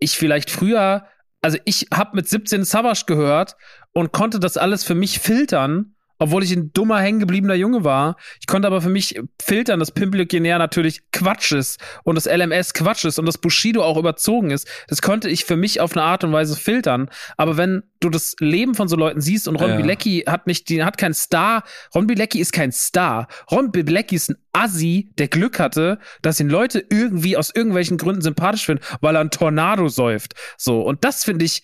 ich vielleicht früher also ich habe mit 17 Savage gehört und konnte das alles für mich filtern, obwohl ich ein dummer, hängengebliebener Junge war. Ich konnte aber für mich filtern, dass Pimpelogionär natürlich Quatsch ist und das LMS Quatsch ist und das Bushido auch überzogen ist. Das konnte ich für mich auf eine Art und Weise filtern. Aber wenn du das Leben von so Leuten siehst und Ron ja. Bilecki hat nicht, die hat keinen Star. Ron Bilecki ist kein Star. Ron Bilecki ist ein Assi, der Glück hatte, dass ihn Leute irgendwie aus irgendwelchen Gründen sympathisch finden, weil er ein Tornado säuft. So. Und das finde ich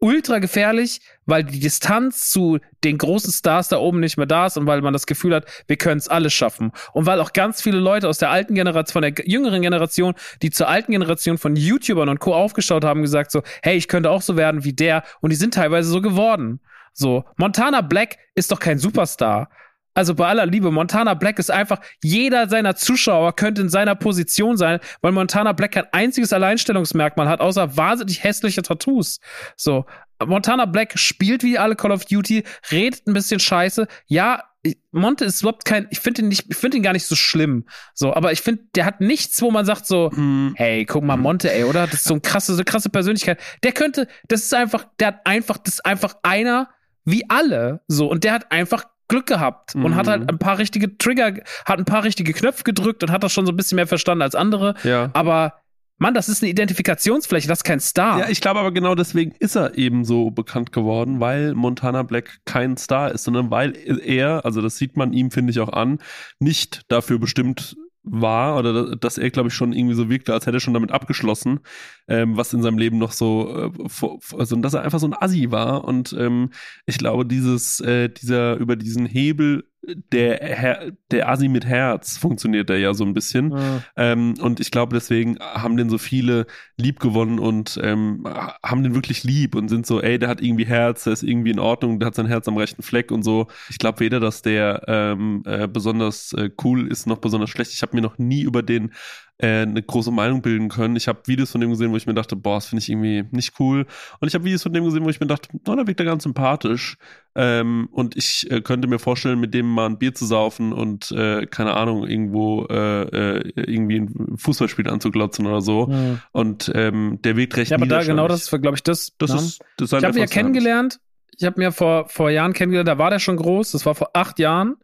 ultra gefährlich, weil die Distanz zu den großen Stars da oben nicht mehr da ist und weil man das Gefühl hat, wir können es alles schaffen. Und weil auch ganz viele Leute aus der alten Generation, von der jüngeren Generation, die zur alten Generation von YouTubern und Co. aufgeschaut haben, gesagt so, hey, ich könnte auch so werden wie der. Und die sind teilweise so geworden. So, Montana Black ist doch kein Superstar. Also bei aller Liebe, Montana Black ist einfach, jeder seiner Zuschauer könnte in seiner Position sein, weil Montana Black kein einziges Alleinstellungsmerkmal hat, außer wahnsinnig hässliche Tattoos. So. Montana Black spielt wie alle Call of Duty, redet ein bisschen scheiße. Ja, Monte ist überhaupt kein, ich finde ihn nicht, ich finde ihn gar nicht so schlimm. So, aber ich finde, der hat nichts, wo man sagt so, mm. hey, guck mal, Monte, ey, oder? Das ist so eine krasse, so eine krasse Persönlichkeit. Der könnte, das ist einfach, der hat einfach, das ist einfach einer wie alle. So, und der hat einfach Glück gehabt und hat halt mhm. ein paar richtige Trigger, hat ein paar richtige Knöpfe gedrückt und hat das schon so ein bisschen mehr verstanden als andere. Ja. Aber Mann, das ist eine Identifikationsfläche, das ist kein Star. Ja, ich glaube aber genau deswegen ist er eben so bekannt geworden, weil Montana Black kein Star ist, sondern weil er, also das sieht man ihm, finde ich, auch an, nicht dafür bestimmt war oder dass er, glaube ich, schon irgendwie so wirkte, als hätte er schon damit abgeschlossen, ähm, was in seinem Leben noch so, äh, also dass er einfach so ein Assi war. Und ähm, ich glaube, dieses, äh, dieser über diesen Hebel der, Her der Asi mit Herz funktioniert der ja so ein bisschen. Ja. Ähm, und ich glaube, deswegen haben den so viele lieb gewonnen und ähm, haben den wirklich lieb und sind so, ey, der hat irgendwie Herz, der ist irgendwie in Ordnung, der hat sein Herz am rechten Fleck und so. Ich glaube weder, dass der ähm, äh, besonders äh, cool ist, noch besonders schlecht. Ich habe mir noch nie über den äh, eine große Meinung bilden können. Ich habe Videos von dem gesehen, wo ich mir dachte, boah, das finde ich irgendwie nicht cool. Und ich habe Videos von dem gesehen, wo ich mir dachte, oh, da wirkt er ganz sympathisch. Ähm, und ich äh, könnte mir vorstellen, mit dem mal ein Bier zu saufen und äh, keine Ahnung, irgendwo äh, äh irgendwie ein Fußballspiel anzuglotzen oder so. Ja. Und ähm, der wirkt recht Ja, aber da genau das ist, glaube ich, das. das, ist, das ich habe ihn ja kennengelernt. Ich habe mir vor, vor Jahren kennengelernt, da war der schon groß, das war vor acht Jahren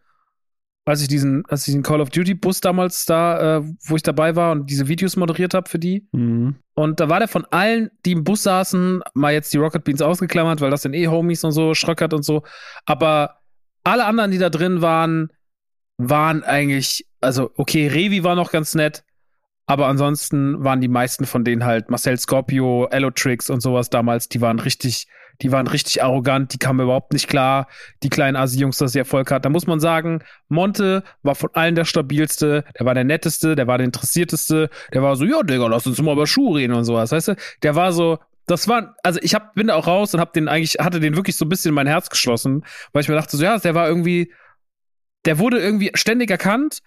als ich diesen, als ich den Call of Duty Bus damals da, äh, wo ich dabei war und diese Videos moderiert habe für die. Mhm. Und da war der von allen, die im Bus saßen, mal jetzt die Rocket Beans ausgeklammert, weil das sind eh Homies und so, Schröckert und so. Aber alle anderen, die da drin waren, waren eigentlich, also okay, Revi war noch ganz nett, Aber ansonsten waren die meisten von denen halt Marcel Scorpio, Elotrix und sowas damals, die waren richtig, die waren richtig arrogant, die kamen überhaupt nicht klar, die kleinen Asi-Jungs, dass sie Erfolg hatten. Da muss man sagen, Monte war von allen der stabilste, der war der netteste, der war der interessierteste, der war so, ja, Digga, lass uns mal über Schuhe reden und sowas, weißt du? Der war so, das war, also ich hab, bin da auch raus und hab den eigentlich, hatte den wirklich so ein bisschen in mein Herz geschlossen, weil ich mir dachte, so, ja, der war irgendwie, der wurde irgendwie ständig erkannt,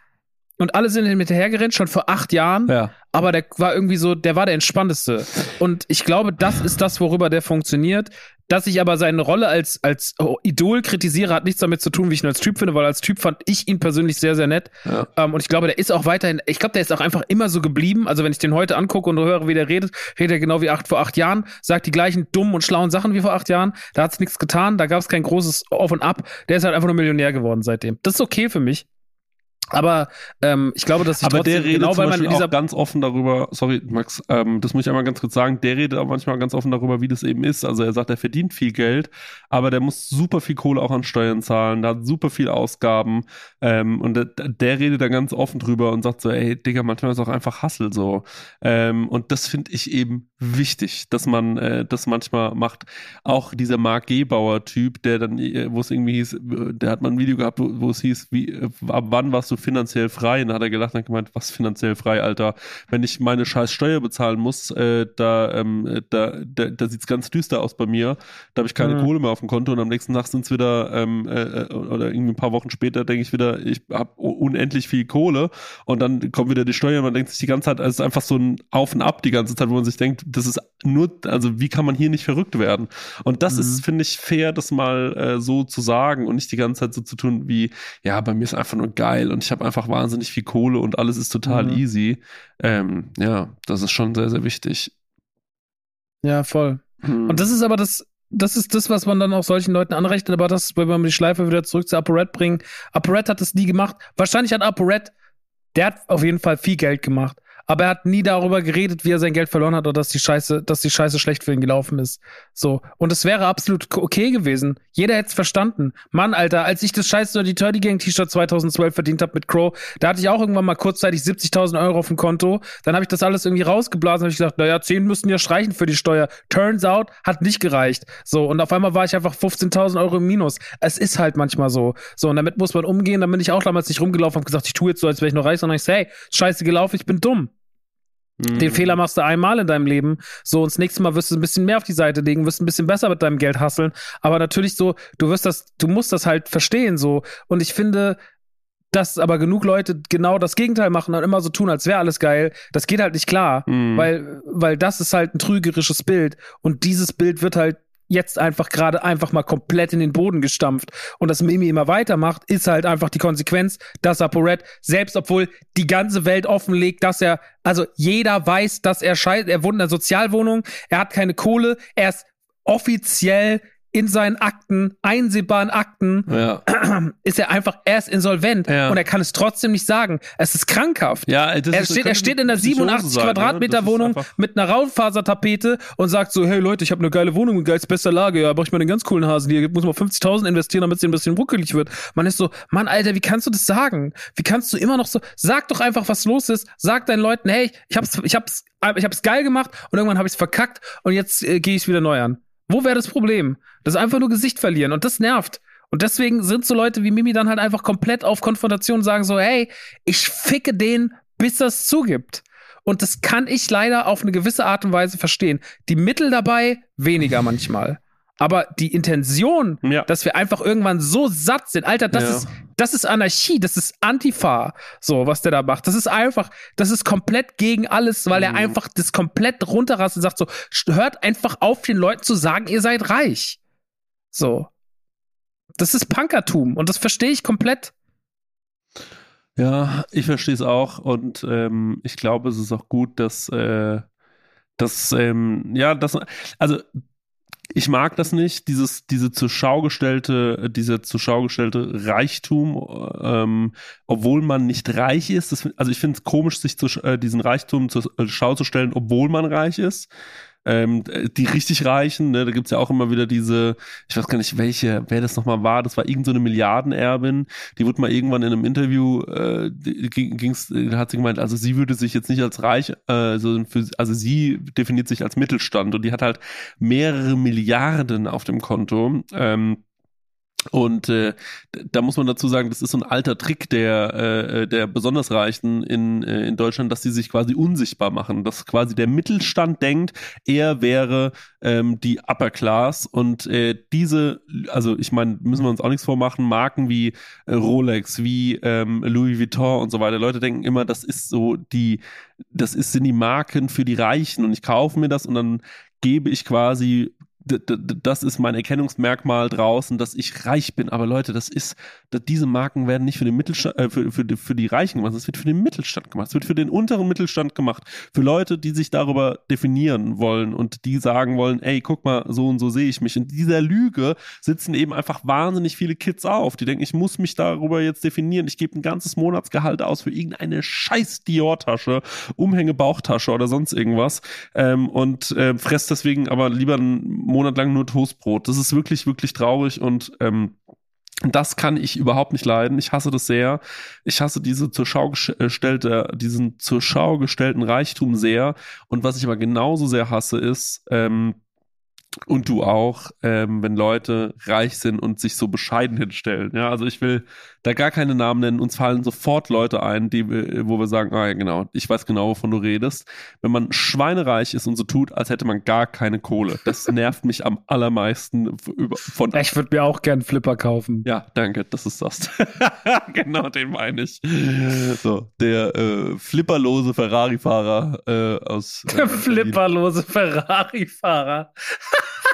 und alle sind ihm hinterhergerannt, schon vor acht Jahren. Ja. Aber der war irgendwie so, der war der entspannteste. Und ich glaube, das ist das, worüber der funktioniert. Dass ich aber seine Rolle als, als Idol kritisiere, hat nichts damit zu tun, wie ich ihn als Typ finde, weil als Typ fand ich ihn persönlich sehr, sehr nett. Ja. Ähm, und ich glaube, der ist auch weiterhin, ich glaube, der ist auch einfach immer so geblieben. Also wenn ich den heute angucke und höre, wie der redet, redet er genau wie acht vor acht Jahren, sagt die gleichen dummen und schlauen Sachen wie vor acht Jahren. Da hat es nichts getan, da gab es kein großes Auf und Ab. Der ist halt einfach nur Millionär geworden seitdem. Das ist okay für mich. Aber ähm, ich glaube, dass ich aber der redet genau, weil man in dieser auch ganz offen darüber. Sorry, Max, ähm, das muss ich einmal ganz kurz sagen. Der redet auch manchmal ganz offen darüber, wie das eben ist. Also er sagt, er verdient viel Geld, aber der muss super viel Kohle auch an Steuern zahlen. Da hat super viel Ausgaben ähm, und der, der redet da ganz offen drüber und sagt so, ey, Digga, manchmal ist auch einfach Hassel so. Ähm, und das finde ich eben wichtig, dass man äh, das manchmal macht. Auch dieser Mark Gebauer-Typ, der dann, äh, wo es irgendwie hieß, der hat mal ein Video gehabt, wo, es hieß, wie, äh, ab wann warst du finanziell frei? Und dann hat er gelacht und gemeint, was finanziell frei, Alter? Wenn ich meine scheiß Steuer bezahlen muss, äh, da, ähm, da, da, da sieht's ganz düster aus bei mir. Da habe ich keine mhm. Kohle mehr auf dem Konto und am nächsten Tag sind's wieder, ähm, äh, äh oder irgendwie ein paar Wochen später denke ich wieder, ich habe unendlich viel Kohle und dann kommt wieder die Steuer und man denkt sich die ganze Zeit, es ist einfach so ein Auf und Ab die ganze Zeit, wo man sich denkt, das ist nur, also wie kann man hier nicht verrückt werden? Und das mhm. ist, finde ich, fair, das mal äh, so zu sagen und nicht die ganze Zeit so zu tun wie, ja, bei mir ist einfach nur geil und ich habe einfach wahnsinnig viel Kohle und alles ist total mhm. easy. Ähm, ja, das ist schon sehr, sehr wichtig. Ja, voll. Mhm. Und das ist aber das, das ist das, was man dann auch solchen Leuten anrechnet, aber das, wenn wir die Schleife wieder zurück zu ApoRed bringen. ApoRed hat das nie gemacht. Wahrscheinlich hat ApoRed, der hat auf jeden Fall viel Geld gemacht aber er hat nie darüber geredet, wie er sein Geld verloren hat oder dass die Scheiße, dass die Scheiße schlecht für ihn gelaufen ist. So. Und es wäre absolut okay gewesen. Jeder hätte es verstanden. Mann, Alter, als ich das Scheiße oder die Turdy Gang T-Shirt 2012 verdient habe mit Crow, da hatte ich auch irgendwann mal kurzzeitig 70.000 Euro auf dem Konto. Dann habe ich das alles irgendwie rausgeblasen und ich gesagt, naja, 10 müssen ja streichen für die Steuer. Turns out, hat nicht gereicht. So. Und auf einmal war ich einfach 15.000 Euro im Minus. Es ist halt manchmal so. So. Und damit muss man umgehen. Dann bin ich auch damals nicht rumgelaufen und gesagt, ich tue jetzt so, als wäre ich noch reich, sondern ich sage, hey, scheiße gelaufen, ich bin dumm. Den mhm. Fehler machst du einmal in deinem Leben. So, und das nächste Mal wirst du ein bisschen mehr auf die Seite legen, wirst ein bisschen besser mit deinem Geld hasseln. Aber natürlich so, du wirst das, du musst das halt verstehen, so. Und ich finde, dass aber genug Leute genau das Gegenteil machen und immer so tun, als wäre alles geil, das geht halt nicht klar. Mhm. Weil, weil das ist halt ein trügerisches Bild. Und dieses Bild wird halt jetzt einfach gerade einfach mal komplett in den Boden gestampft. Und das Mimi immer weitermacht, ist halt einfach die Konsequenz, dass ApoRed, selbst obwohl die ganze Welt offenlegt, dass er, also jeder weiß, dass er scheiße, er wohnt in einer Sozialwohnung, er hat keine Kohle, er ist offiziell in seinen Akten, einsehbaren Akten, ja. ist er einfach erst insolvent ja. und er kann es trotzdem nicht sagen. Es ist krankhaft. Ja, er, ist, steht, er steht in der 87 sein, Quadratmeter? Wohnung mit einer Raulfasertapete und sagt so, hey Leute, ich habe eine geile Wohnung mit geils bester Lage, ja, brauche ich mal einen ganz coolen Hasen hier, muss mal 50.000 investieren, damit sie ein bisschen ruckelig wird. Man ist so, Mann, Alter, wie kannst du das sagen? Wie kannst du immer noch so, sag doch einfach, was los ist, sag deinen Leuten, hey, ich hab's, ich hab's, ich hab's geil gemacht und irgendwann habe ich's verkackt und jetzt äh, gehe ich wieder neu an. Wo wäre das Problem? Das ist einfach nur Gesicht verlieren und das nervt. Und deswegen sind so Leute wie Mimi dann halt einfach komplett auf Konfrontation und sagen so, hey, ich ficke den, bis das zugibt. Und das kann ich leider auf eine gewisse Art und Weise verstehen. Die Mittel dabei weniger manchmal. Aber die Intention, ja. dass wir einfach irgendwann so satt sind, Alter, das ja. ist, das ist Anarchie, das ist Antifa, so, was der da macht. Das ist einfach, das ist komplett gegen alles, weil mhm. er einfach das komplett runterrastet und sagt so, hört einfach auf, den Leuten zu sagen, ihr seid reich. So. Das ist Punkertum und das verstehe ich komplett. Ja, ich verstehe es auch und ähm, ich glaube, es ist auch gut, dass, äh, dass ähm, ja, dass, also ich mag das nicht, dieses, diese zur Schau gestellte, dieser zur Schau gestellte Reichtum, ähm, obwohl man nicht reich ist. Das, also ich finde es komisch, sich zu, äh, diesen Reichtum zur äh, Schau zu stellen, obwohl man reich ist. Ähm, die richtig Reichen, ne, da gibt's ja auch immer wieder diese, ich weiß gar nicht, welche, wer das nochmal war, das war irgendeine so Milliardenerbin, die wurde mal irgendwann in einem Interview, äh, ging's, hat sie gemeint, also sie würde sich jetzt nicht als reich, äh, also, für, also sie definiert sich als Mittelstand und die hat halt mehrere Milliarden auf dem Konto. Ähm, und äh, da muss man dazu sagen, das ist so ein alter Trick der, äh, der besonders Reichen in, äh, in Deutschland, dass sie sich quasi unsichtbar machen, dass quasi der Mittelstand denkt, er wäre ähm, die Upper Class. Und äh, diese, also ich meine, müssen wir uns auch nichts vormachen, Marken wie äh, Rolex, wie ähm, Louis Vuitton und so weiter, Leute denken immer, das ist so die, das ist, sind die Marken für die Reichen und ich kaufe mir das und dann gebe ich quasi das ist mein Erkennungsmerkmal draußen, dass ich reich bin. Aber Leute, das ist, diese Marken werden nicht für den Mittelstand, äh, für, für, für die Reichen gemacht, das wird für den Mittelstand gemacht. Es wird für den unteren Mittelstand gemacht. Für Leute, die sich darüber definieren wollen und die sagen wollen, ey, guck mal, so und so sehe ich mich. In dieser Lüge sitzen eben einfach wahnsinnig viele Kids auf, die denken, ich muss mich darüber jetzt definieren. Ich gebe ein ganzes Monatsgehalt aus für irgendeine scheiß Dior-Tasche, Umhänge-Bauchtasche oder sonst irgendwas ähm, und äh, fress deswegen aber lieber ein Monat lang nur Toastbrot. Das ist wirklich, wirklich traurig und ähm, das kann ich überhaupt nicht leiden. Ich hasse das sehr. Ich hasse diese zur Schau gestellte, diesen zur Schau gestellten Reichtum sehr. Und was ich aber genauso sehr hasse, ist, ähm, und du auch, ähm, wenn Leute reich sind und sich so bescheiden hinstellen. Ja, also ich will da gar keine Namen nennen. Uns fallen sofort Leute ein, die, wo wir sagen, ah ja, genau, ich weiß genau, wovon du redest. Wenn man schweinereich ist und so tut, als hätte man gar keine Kohle. Das nervt mich am allermeisten von. Ich würde mir auch gern Flipper kaufen. Ja, danke, das ist das. genau, den meine ich. So, der äh, flipperlose Ferrari-Fahrer äh, aus. Äh, flipperlose Ferrari-Fahrer.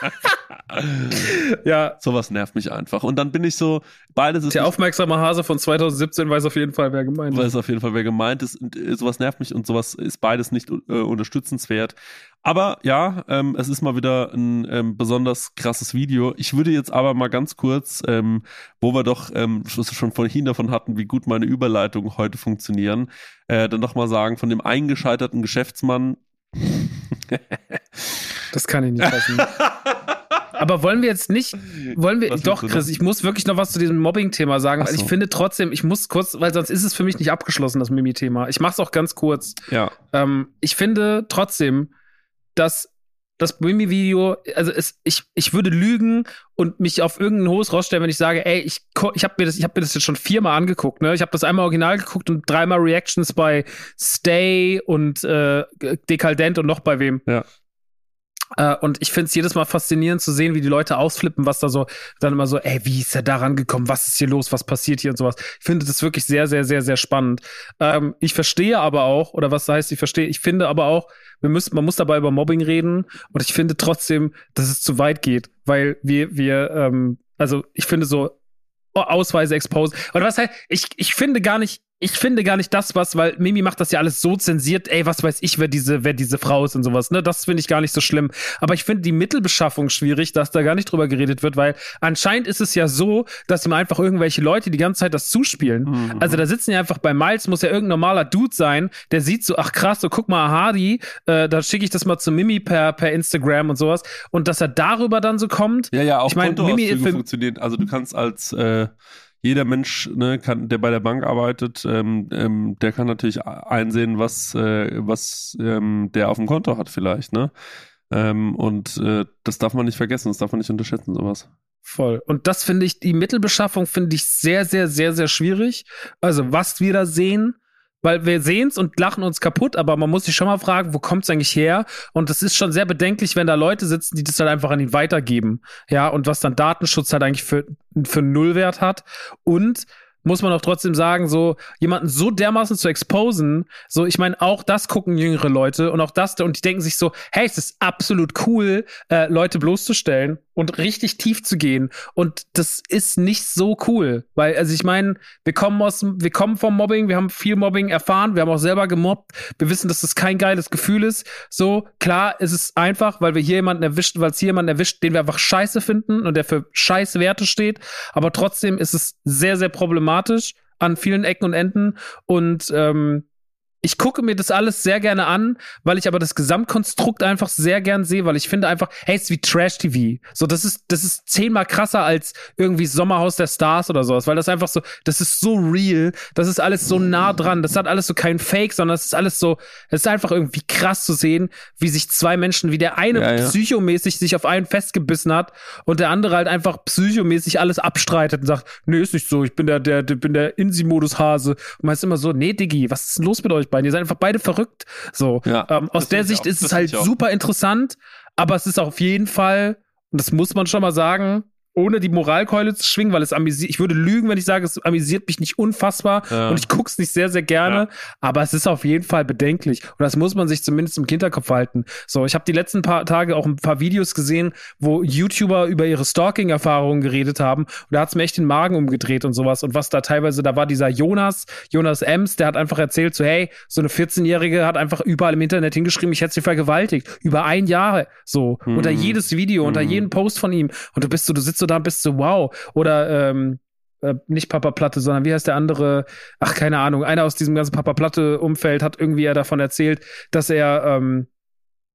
ja. Sowas nervt mich einfach. Und dann bin ich so, beides ist. Der aufmerksame Hase von 2017 weiß auf jeden Fall, wer gemeint ist. Weiß auf jeden Fall, wer gemeint ist. Und äh, sowas nervt mich und sowas ist beides nicht äh, unterstützenswert. Aber ja, ähm, es ist mal wieder ein ähm, besonders krasses Video. Ich würde jetzt aber mal ganz kurz, ähm, wo wir doch ähm, schon vorhin davon hatten, wie gut meine Überleitungen heute funktionieren, äh, dann noch mal sagen, von dem eingescheiterten Geschäftsmann das kann ich nicht fassen. Aber wollen wir jetzt nicht, wollen wir, was doch, Chris, ich muss wirklich noch was zu diesem Mobbing-Thema sagen, weil so. ich finde trotzdem, ich muss kurz, weil sonst ist es für mich nicht abgeschlossen, das Mimi-Thema. Ich mach's auch ganz kurz. Ja. Ähm, ich finde trotzdem, dass das Mimi-Video, also es, ich, ich würde lügen und mich auf irgendein hohes rausstellen, wenn ich sage, ey, ich, ich habe mir, hab mir das jetzt schon viermal angeguckt, ne? Ich habe das einmal original geguckt und dreimal Reactions bei Stay und äh, Dekadent und noch bei wem. Ja. Uh, und ich finde es jedes Mal faszinierend zu sehen, wie die Leute ausflippen, was da so, dann immer so, ey, wie ist er da rangekommen? Was ist hier los? Was passiert hier und sowas? Ich finde das wirklich sehr, sehr, sehr, sehr spannend. Ähm, ich verstehe aber auch, oder was heißt, ich verstehe, ich finde aber auch, wir müssen, man muss dabei über Mobbing reden und ich finde trotzdem, dass es zu weit geht, weil wir, wir, ähm, also ich finde so Ausweise exposen. Oder was heißt, ich, ich finde gar nicht, ich finde gar nicht das, was, weil Mimi macht das ja alles so zensiert, ey, was weiß ich, wer diese, wer diese Frau ist und sowas, ne? Das finde ich gar nicht so schlimm. Aber ich finde die Mittelbeschaffung schwierig, dass da gar nicht drüber geredet wird, weil anscheinend ist es ja so, dass ihm einfach irgendwelche Leute die ganze Zeit das zuspielen. Mhm. Also da sitzen ja einfach bei Miles, muss ja irgendein normaler Dude sein, der sieht so, ach krass, so guck mal, Hardy, äh, da schicke ich das mal zu Mimi per, per Instagram und sowas. Und dass er darüber dann so kommt. Ja, ja, auch ich mein, Mimi funktioniert. Also du kannst als äh jeder Mensch, ne, kann, der bei der Bank arbeitet, ähm, ähm, der kann natürlich einsehen, was, äh, was ähm, der auf dem Konto hat vielleicht, ne? Ähm, und äh, das darf man nicht vergessen, das darf man nicht unterschätzen, sowas. Voll. Und das finde ich, die Mittelbeschaffung finde ich sehr, sehr, sehr, sehr schwierig. Also, was wir da sehen, weil wir sehen's und lachen uns kaputt, aber man muss sich schon mal fragen, wo kommt's eigentlich her? Und das ist schon sehr bedenklich, wenn da Leute sitzen, die das halt einfach an ihn weitergeben. Ja, und was dann Datenschutz halt eigentlich für, für Nullwert hat. Und muss man auch trotzdem sagen, so jemanden so dermaßen zu exposen, so ich meine, auch das gucken jüngere Leute und auch das und die denken sich so, hey, es ist absolut cool, äh, Leute bloßzustellen und richtig tief zu gehen. Und das ist nicht so cool, weil also ich meine, wir kommen aus wir kommen vom Mobbing, wir haben viel Mobbing erfahren, wir haben auch selber gemobbt, wir wissen, dass das kein geiles Gefühl ist. So, klar, ist es einfach, weil wir hier jemanden erwischen, weil es hier jemanden erwischt, den wir einfach scheiße finden und der für scheiß Werte steht, aber trotzdem ist es sehr sehr problematisch an vielen Ecken und Enden. Und ähm, ich gucke mir das alles sehr gerne an, weil ich aber das Gesamtkonstrukt einfach sehr gern sehe, weil ich finde einfach, hey, es ist wie Trash-TV. So, das ist, das ist zehnmal krasser als irgendwie Sommerhaus der Stars oder sowas, weil das einfach so, das ist so real, das ist alles so nah dran, das hat alles so kein Fake, sondern es ist alles so, es ist einfach irgendwie krass zu sehen, wie sich zwei Menschen, wie der eine ja, ja. psychomäßig sich auf einen festgebissen hat und der andere halt einfach psychomäßig alles abstreitet und sagt, nee, ist nicht so, ich bin der, der, der bin der Insi-Modus-Hase. Und man ist immer so, nee, Diggi, was ist denn los mit euch beiden? Ihr seid einfach beide verrückt. So. Ja, ähm, aus der Sicht auch, ist es halt super interessant, aber es ist auf jeden Fall, und das muss man schon mal sagen, ohne die Moralkeule zu schwingen, weil es amüsiert, ich würde lügen, wenn ich sage, es amüsiert mich nicht unfassbar ja. und ich guck's nicht sehr, sehr gerne, ja. aber es ist auf jeden Fall bedenklich und das muss man sich zumindest im Hinterkopf halten. So, ich habe die letzten paar Tage auch ein paar Videos gesehen, wo YouTuber über ihre Stalking-Erfahrungen geredet haben und da hat's mir echt den Magen umgedreht und sowas und was da teilweise, da war dieser Jonas, Jonas Ems, der hat einfach erzählt so, hey, so eine 14-Jährige hat einfach überall im Internet hingeschrieben, ich hätte sie vergewaltigt, über ein Jahr, so, mhm. unter jedes Video, mhm. unter jeden Post von ihm und du bist so, du sitzt so da bist so, wow. Oder ähm, äh, nicht Papa Platte, sondern wie heißt der andere? Ach, keine Ahnung. Einer aus diesem ganzen Papa Platte-Umfeld hat irgendwie ja davon erzählt, dass er, ähm,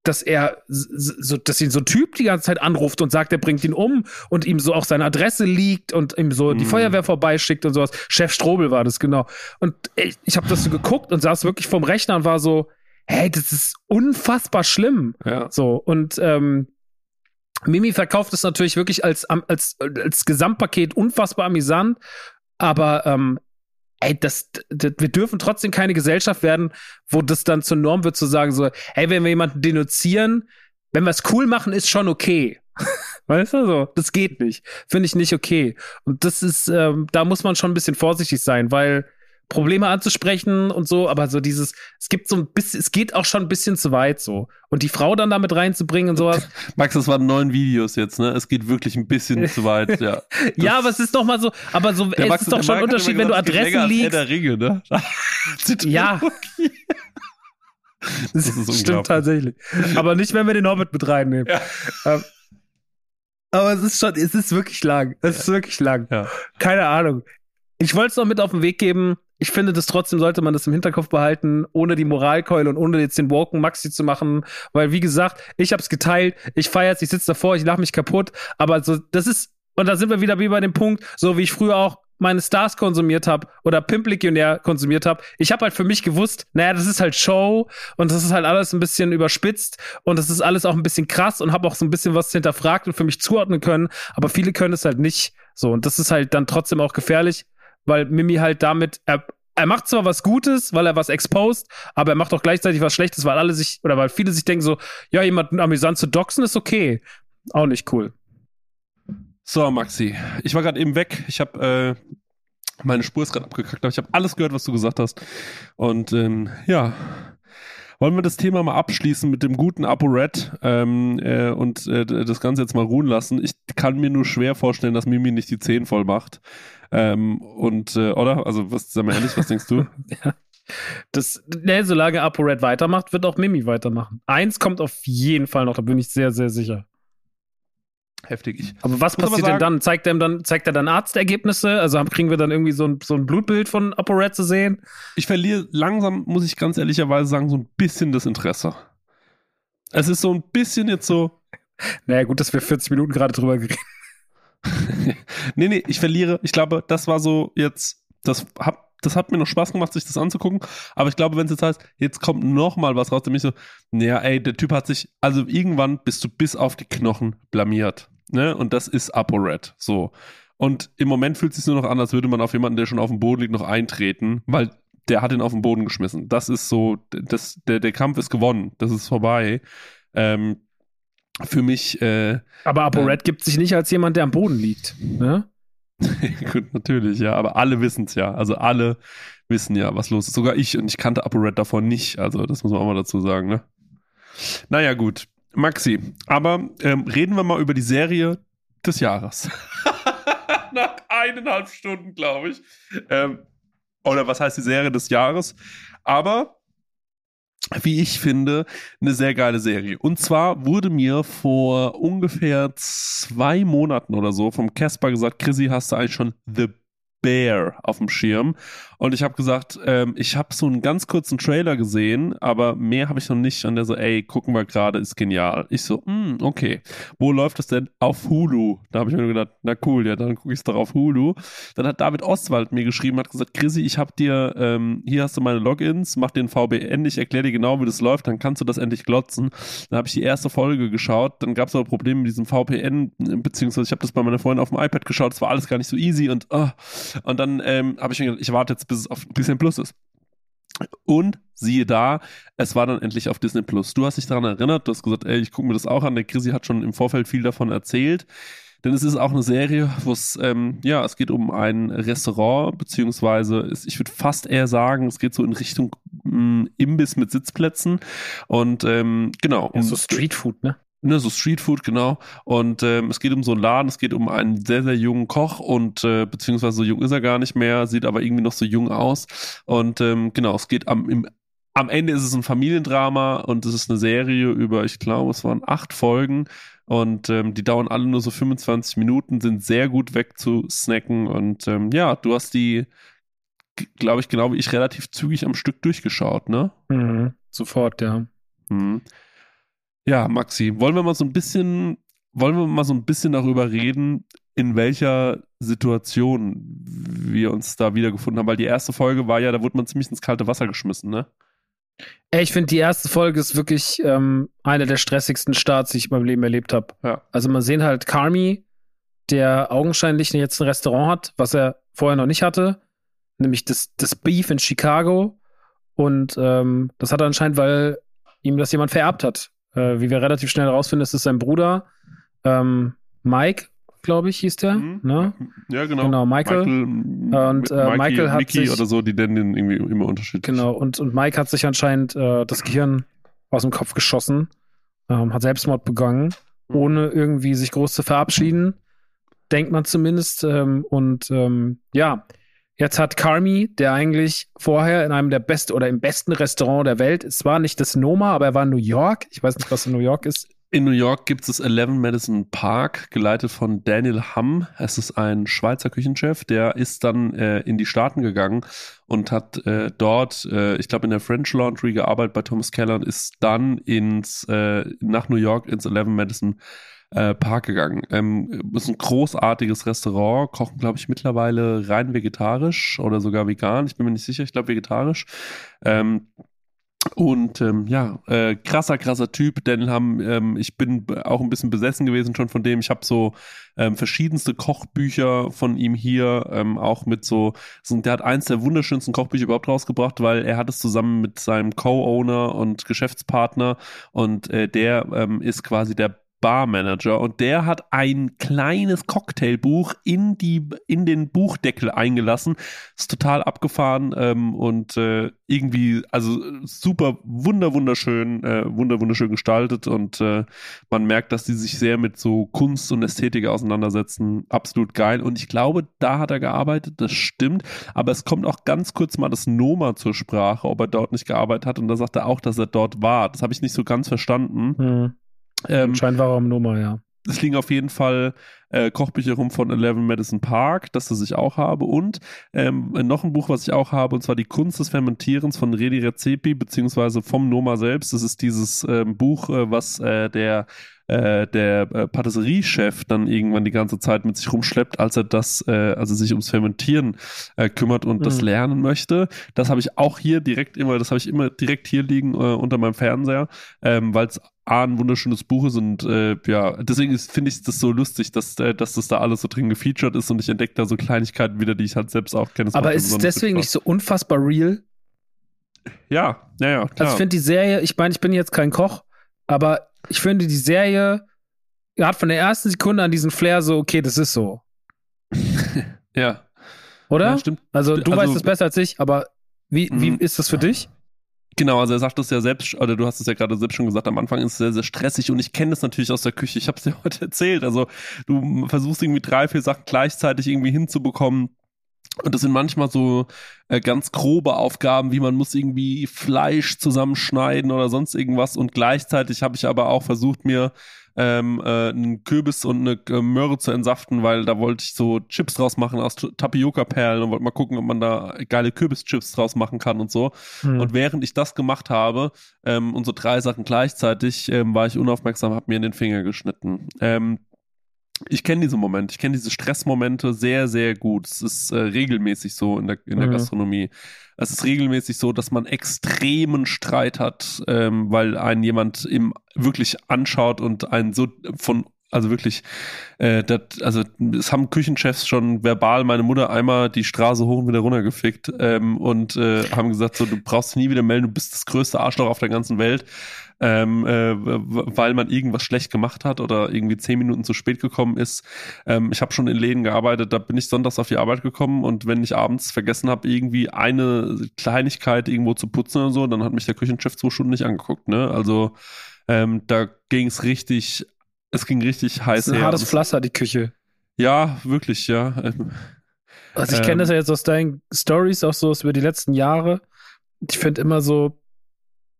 dass er so, dass ihn so ein Typ die ganze Zeit anruft und sagt, er bringt ihn um und ihm so auch seine Adresse liegt und ihm so die mhm. Feuerwehr vorbeischickt und sowas. Chef Strobel war das, genau. Und ich, ich habe das so geguckt und saß wirklich vorm Rechner und war so, hey, das ist unfassbar schlimm. Ja. So, und ähm, Mimi verkauft es natürlich wirklich als, als, als Gesamtpaket unfassbar amüsant, aber ähm, ey, das, das, wir dürfen trotzdem keine Gesellschaft werden, wo das dann zur Norm wird, zu sagen so, hey, wenn wir jemanden denunzieren, wenn wir es cool machen, ist schon okay. weißt du so? Das geht nicht. Finde ich nicht okay. Und das ist, ähm, da muss man schon ein bisschen vorsichtig sein, weil Probleme anzusprechen und so, aber so dieses, es gibt so ein bisschen, es geht auch schon ein bisschen zu weit so. Und die Frau dann damit reinzubringen und sowas. Max, das waren neun Videos jetzt, ne? Es geht wirklich ein bisschen zu weit, ja. ja, aber es ist doch mal so, aber so, es Max, ist doch schon ein Unterschied, wenn du Adressen liegst. Der Ringe, ne? ja. Das, das stimmt tatsächlich. Aber nicht, wenn wir den Hobbit mit reinnehmen. Ja. Ähm, aber es ist schon, es ist wirklich lang. Es ja. ist wirklich lang. Ja. Keine Ahnung. Ich wollte es noch mit auf den Weg geben ich finde das trotzdem sollte man das im Hinterkopf behalten, ohne die Moralkeule und ohne jetzt den Woken Maxi zu machen, weil wie gesagt, ich hab's geteilt, ich feier's, ich sitze davor, ich lach mich kaputt, aber so das ist und da sind wir wieder wie bei dem Punkt, so wie ich früher auch meine Stars konsumiert habe oder Pimp Legionär konsumiert habe. Ich habe halt für mich gewusst, naja, das ist halt Show und das ist halt alles ein bisschen überspitzt und das ist alles auch ein bisschen krass und habe auch so ein bisschen was hinterfragt und für mich zuordnen können, aber viele können es halt nicht. So und das ist halt dann trotzdem auch gefährlich weil Mimi halt damit, er, er macht zwar was Gutes, weil er was exposed, aber er macht auch gleichzeitig was Schlechtes, weil alle sich, oder weil viele sich denken so, ja, jemanden amüsant zu doxen ist okay. Auch nicht cool. So, Maxi, ich war gerade eben weg. Ich habe äh, meine Spur ist gerade abgekackt, aber ich habe alles gehört, was du gesagt hast. Und ähm, ja, wollen wir das Thema mal abschließen mit dem guten ApoRed ähm, äh, und äh, das Ganze jetzt mal ruhen lassen? Ich kann mir nur schwer vorstellen, dass Mimi nicht die 10 voll macht. Ähm, und, äh, oder? Also, was, sag mal ehrlich, was denkst du? ja. Das, ne, solange ApoRed weitermacht, wird auch Mimi weitermachen. Eins kommt auf jeden Fall noch, da bin ich sehr, sehr sicher. Heftig. Ich aber was passiert aber denn dann? Zeigt er dann, zeigt er dann Arztergebnisse? Also kriegen wir dann irgendwie so ein, so ein Blutbild von ApoRed zu sehen? Ich verliere langsam, muss ich ganz ehrlicherweise sagen, so ein bisschen das Interesse. Es ist so ein bisschen jetzt so. Naja, gut, dass wir 40 Minuten gerade drüber geredet nee, nee, ich verliere. Ich glaube, das war so jetzt, das hab, das hat mir noch Spaß gemacht, sich das anzugucken. Aber ich glaube, wenn es jetzt heißt, jetzt kommt noch mal was raus, dann bin ich so, naja, ey, der Typ hat sich, also irgendwann bist du bis auf die Knochen blamiert. Ne? Und das ist ApoRed. So. Und im Moment fühlt es sich nur noch an, als würde man auf jemanden, der schon auf dem Boden liegt, noch eintreten, weil der hat ihn auf den Boden geschmissen. Das ist so, das, der, der Kampf ist gewonnen. Das ist vorbei. Ähm, für mich. Äh, aber ApoRed äh, gibt sich nicht als jemand, der am Boden liegt. Ne? Gut, natürlich, ja. Aber alle wissen es ja. Also alle wissen ja, was los ist. Sogar ich. Und ich kannte ApoRed davor nicht. Also das muss man auch mal dazu sagen. Ne? Naja, gut. Maxi, aber ähm, reden wir mal über die Serie des Jahres. Nach eineinhalb Stunden, glaube ich. Ähm, oder was heißt die Serie des Jahres? Aber wie ich finde, eine sehr geile Serie. Und zwar wurde mir vor ungefähr zwei Monaten oder so vom Casper gesagt, Chrissy, hast du eigentlich schon The Bear auf dem Schirm? Und ich habe gesagt, ähm, ich habe so einen ganz kurzen Trailer gesehen, aber mehr habe ich noch nicht. Und der so, ey, gucken wir gerade, ist genial. Ich so, mm, okay. Wo läuft das denn? Auf Hulu. Da habe ich mir gedacht, na cool, ja, dann gucke ich es doch auf Hulu. Dann hat David Ostwald mir geschrieben, hat gesagt, Chrissy, ich habe dir, ähm, hier hast du meine Logins, mach den VBN, ich erkläre dir genau, wie das läuft, dann kannst du das endlich glotzen. Dann habe ich die erste Folge geschaut, dann gab es aber Probleme mit diesem VPN, beziehungsweise ich habe das bei meiner Freundin auf dem iPad geschaut, es war alles gar nicht so easy und, oh. und dann ähm, habe ich mir gedacht, ich warte jetzt, bis es auf Disney Plus ist. Und siehe da, es war dann endlich auf Disney Plus. Du hast dich daran erinnert, du hast gesagt, ey, ich gucke mir das auch an. Der Chrissy hat schon im Vorfeld viel davon erzählt. Denn es ist auch eine Serie, wo es, ähm, ja, es geht um ein Restaurant, beziehungsweise ist, ich würde fast eher sagen, es geht so in Richtung mh, mm, Imbiss mit Sitzplätzen. Und ähm, genau. Ja, so Streetfood, ne? Ne, so Streetfood, genau. Und ähm, es geht um so einen Laden, es geht um einen sehr, sehr jungen Koch und äh, beziehungsweise so jung ist er gar nicht mehr, sieht aber irgendwie noch so jung aus. Und ähm, genau, es geht am, im, am Ende ist es ein Familiendrama und es ist eine Serie über, ich glaube, es waren acht Folgen und ähm, die dauern alle nur so 25 Minuten, sind sehr gut weg zu snacken und ähm, ja, du hast die, glaube ich, genau wie ich, relativ zügig am Stück durchgeschaut, ne? Mhm, sofort, ja. Mhm. Ja, Maxi, wollen wir mal so ein bisschen, wollen wir mal so ein bisschen darüber reden, in welcher Situation wir uns da wiedergefunden haben, weil die erste Folge war ja, da wurde man ziemlich ins kalte Wasser geschmissen, ne? Ey, ich finde, die erste Folge ist wirklich ähm, einer der stressigsten Starts, die ich in meinem Leben erlebt habe. Ja. Also man sehen halt Carmi, der augenscheinlich jetzt ein Restaurant hat, was er vorher noch nicht hatte, nämlich das, das Beef in Chicago. Und ähm, das hat er anscheinend, weil ihm das jemand vererbt hat. Äh, wie wir relativ schnell herausfinden, ist es sein Bruder, ähm, Mike, glaube ich, hieß der. Mhm. Ne? Ja, genau. Genau, Michael. Michael und äh, Mikey, Michael hat Mickey sich, oder so, die nennen den irgendwie immer unterschiedlich. Genau, und, und Mike hat sich anscheinend äh, das Gehirn aus dem Kopf geschossen, ähm, hat Selbstmord begangen, mhm. ohne irgendwie sich groß zu verabschieden. Denkt man zumindest. Ähm, und ähm, ja, Jetzt hat Carmi, der eigentlich vorher in einem der besten oder im besten Restaurant der Welt, es war nicht das Noma, aber er war in New York. Ich weiß nicht, was in New York ist. In New York gibt es das 11 Madison Park, geleitet von Daniel Hamm. Es ist ein Schweizer Küchenchef, der ist dann äh, in die Staaten gegangen und hat äh, dort, äh, ich glaube, in der French Laundry gearbeitet bei Thomas Keller und ist dann ins, äh, nach New York ins 11 Madison Park äh, Park gegangen. Ähm, ist ein großartiges Restaurant, kochen, glaube ich, mittlerweile rein vegetarisch oder sogar vegan. Ich bin mir nicht sicher, ich glaube vegetarisch. Ähm, und ähm, ja, äh, krasser, krasser Typ, denn haben, ähm, ich bin auch ein bisschen besessen gewesen schon von dem. Ich habe so ähm, verschiedenste Kochbücher von ihm hier, ähm, auch mit so, der hat eins der wunderschönsten Kochbücher überhaupt rausgebracht, weil er hat es zusammen mit seinem Co-Owner und Geschäftspartner und äh, der ähm, ist quasi der Barmanager und der hat ein kleines Cocktailbuch in die in den Buchdeckel eingelassen. Ist total abgefahren ähm, und äh, irgendwie also super wunder wunderschön äh, wunder wunderschön gestaltet und äh, man merkt, dass die sich sehr mit so Kunst und Ästhetik auseinandersetzen. Absolut geil und ich glaube, da hat er gearbeitet. Das stimmt, aber es kommt auch ganz kurz mal das Noma zur Sprache, ob er dort nicht gearbeitet hat und da sagt er auch, dass er dort war. Das habe ich nicht so ganz verstanden. Hm. Ähm, am Nummer, ja. Es liegen auf jeden Fall äh, Kochbücher rum von Eleven Madison Park, das das ich auch habe. Und ähm, noch ein Buch, was ich auch habe, und zwar Die Kunst des Fermentierens von Redi Recepi, beziehungsweise vom Noma selbst. Das ist dieses ähm, Buch, äh, was äh, der äh, der äh, Patisserie-Chef dann irgendwann die ganze Zeit mit sich rumschleppt, als er das, äh, also sich ums Fermentieren kümmert und mhm. das lernen möchte. Das habe ich auch hier direkt immer, das habe ich immer direkt hier liegen unter meinem Fernseher, ähm, weil es A, ein wunderschönes Buch ist und äh, ja, deswegen finde ich das so lustig, dass, äh, dass das da alles so drin gefeatured ist und ich entdecke da so Kleinigkeiten wieder, die ich halt selbst auch kenne. Aber ist es deswegen nicht so unfassbar real? Ja, ja, ja. Klar. Also ich finde die Serie, ich meine, ich bin jetzt kein Koch, aber ich finde, die Serie hat von der ersten Sekunde an diesen Flair so, okay, das ist so. ja. Oder? Ja, stimmt. Also du also, weißt es besser als ich, aber wie, wie mhm. ist das für dich? Genau, also er sagt es ja selbst, oder du hast es ja gerade selbst schon gesagt, am Anfang ist es sehr, sehr stressig und ich kenne das natürlich aus der Küche. Ich habe es dir heute erzählt. Also du versuchst irgendwie drei, vier Sachen gleichzeitig irgendwie hinzubekommen und das sind manchmal so äh, ganz grobe Aufgaben, wie man muss irgendwie Fleisch zusammenschneiden oder sonst irgendwas. Und gleichzeitig habe ich aber auch versucht, mir ähm, äh, einen Kürbis und eine äh, Möhre zu entsaften, weil da wollte ich so Chips draus machen aus Tapioca-Perlen und wollte mal gucken, ob man da geile Kürbischips draus machen kann und so. Mhm. Und während ich das gemacht habe ähm, und so drei Sachen gleichzeitig, ähm, war ich unaufmerksam, habe mir in den Finger geschnitten. Ähm, ich kenne diese Momente, ich kenne diese Stressmomente sehr, sehr gut. Es ist äh, regelmäßig so in der, in der mhm. Gastronomie. Es ist regelmäßig so, dass man extremen Streit hat, ähm, weil einen jemand im wirklich anschaut und einen so von also wirklich, äh, dat, also es haben Küchenchefs schon verbal meine Mutter einmal die Straße hoch und wieder runter gefickt ähm, und äh, haben gesagt, so du brauchst nie wieder melden, du bist das größte Arschloch auf der ganzen Welt ähm, äh, weil man irgendwas schlecht gemacht hat oder irgendwie zehn Minuten zu spät gekommen ist. Ähm, ich habe schon in Läden gearbeitet, da bin ich sonntags auf die Arbeit gekommen und wenn ich abends vergessen habe, irgendwie eine Kleinigkeit irgendwo zu putzen oder so, dann hat mich der Küchenchef zwei Stunden nicht angeguckt. Ne? Also ähm, da ging es richtig, es ging richtig heiß. Das ist ein hartes Pflaster, die Küche. Ja, wirklich, ja. Also ich kenne das ja jetzt aus deinen Stories auch so über die letzten Jahre. Ich finde immer so,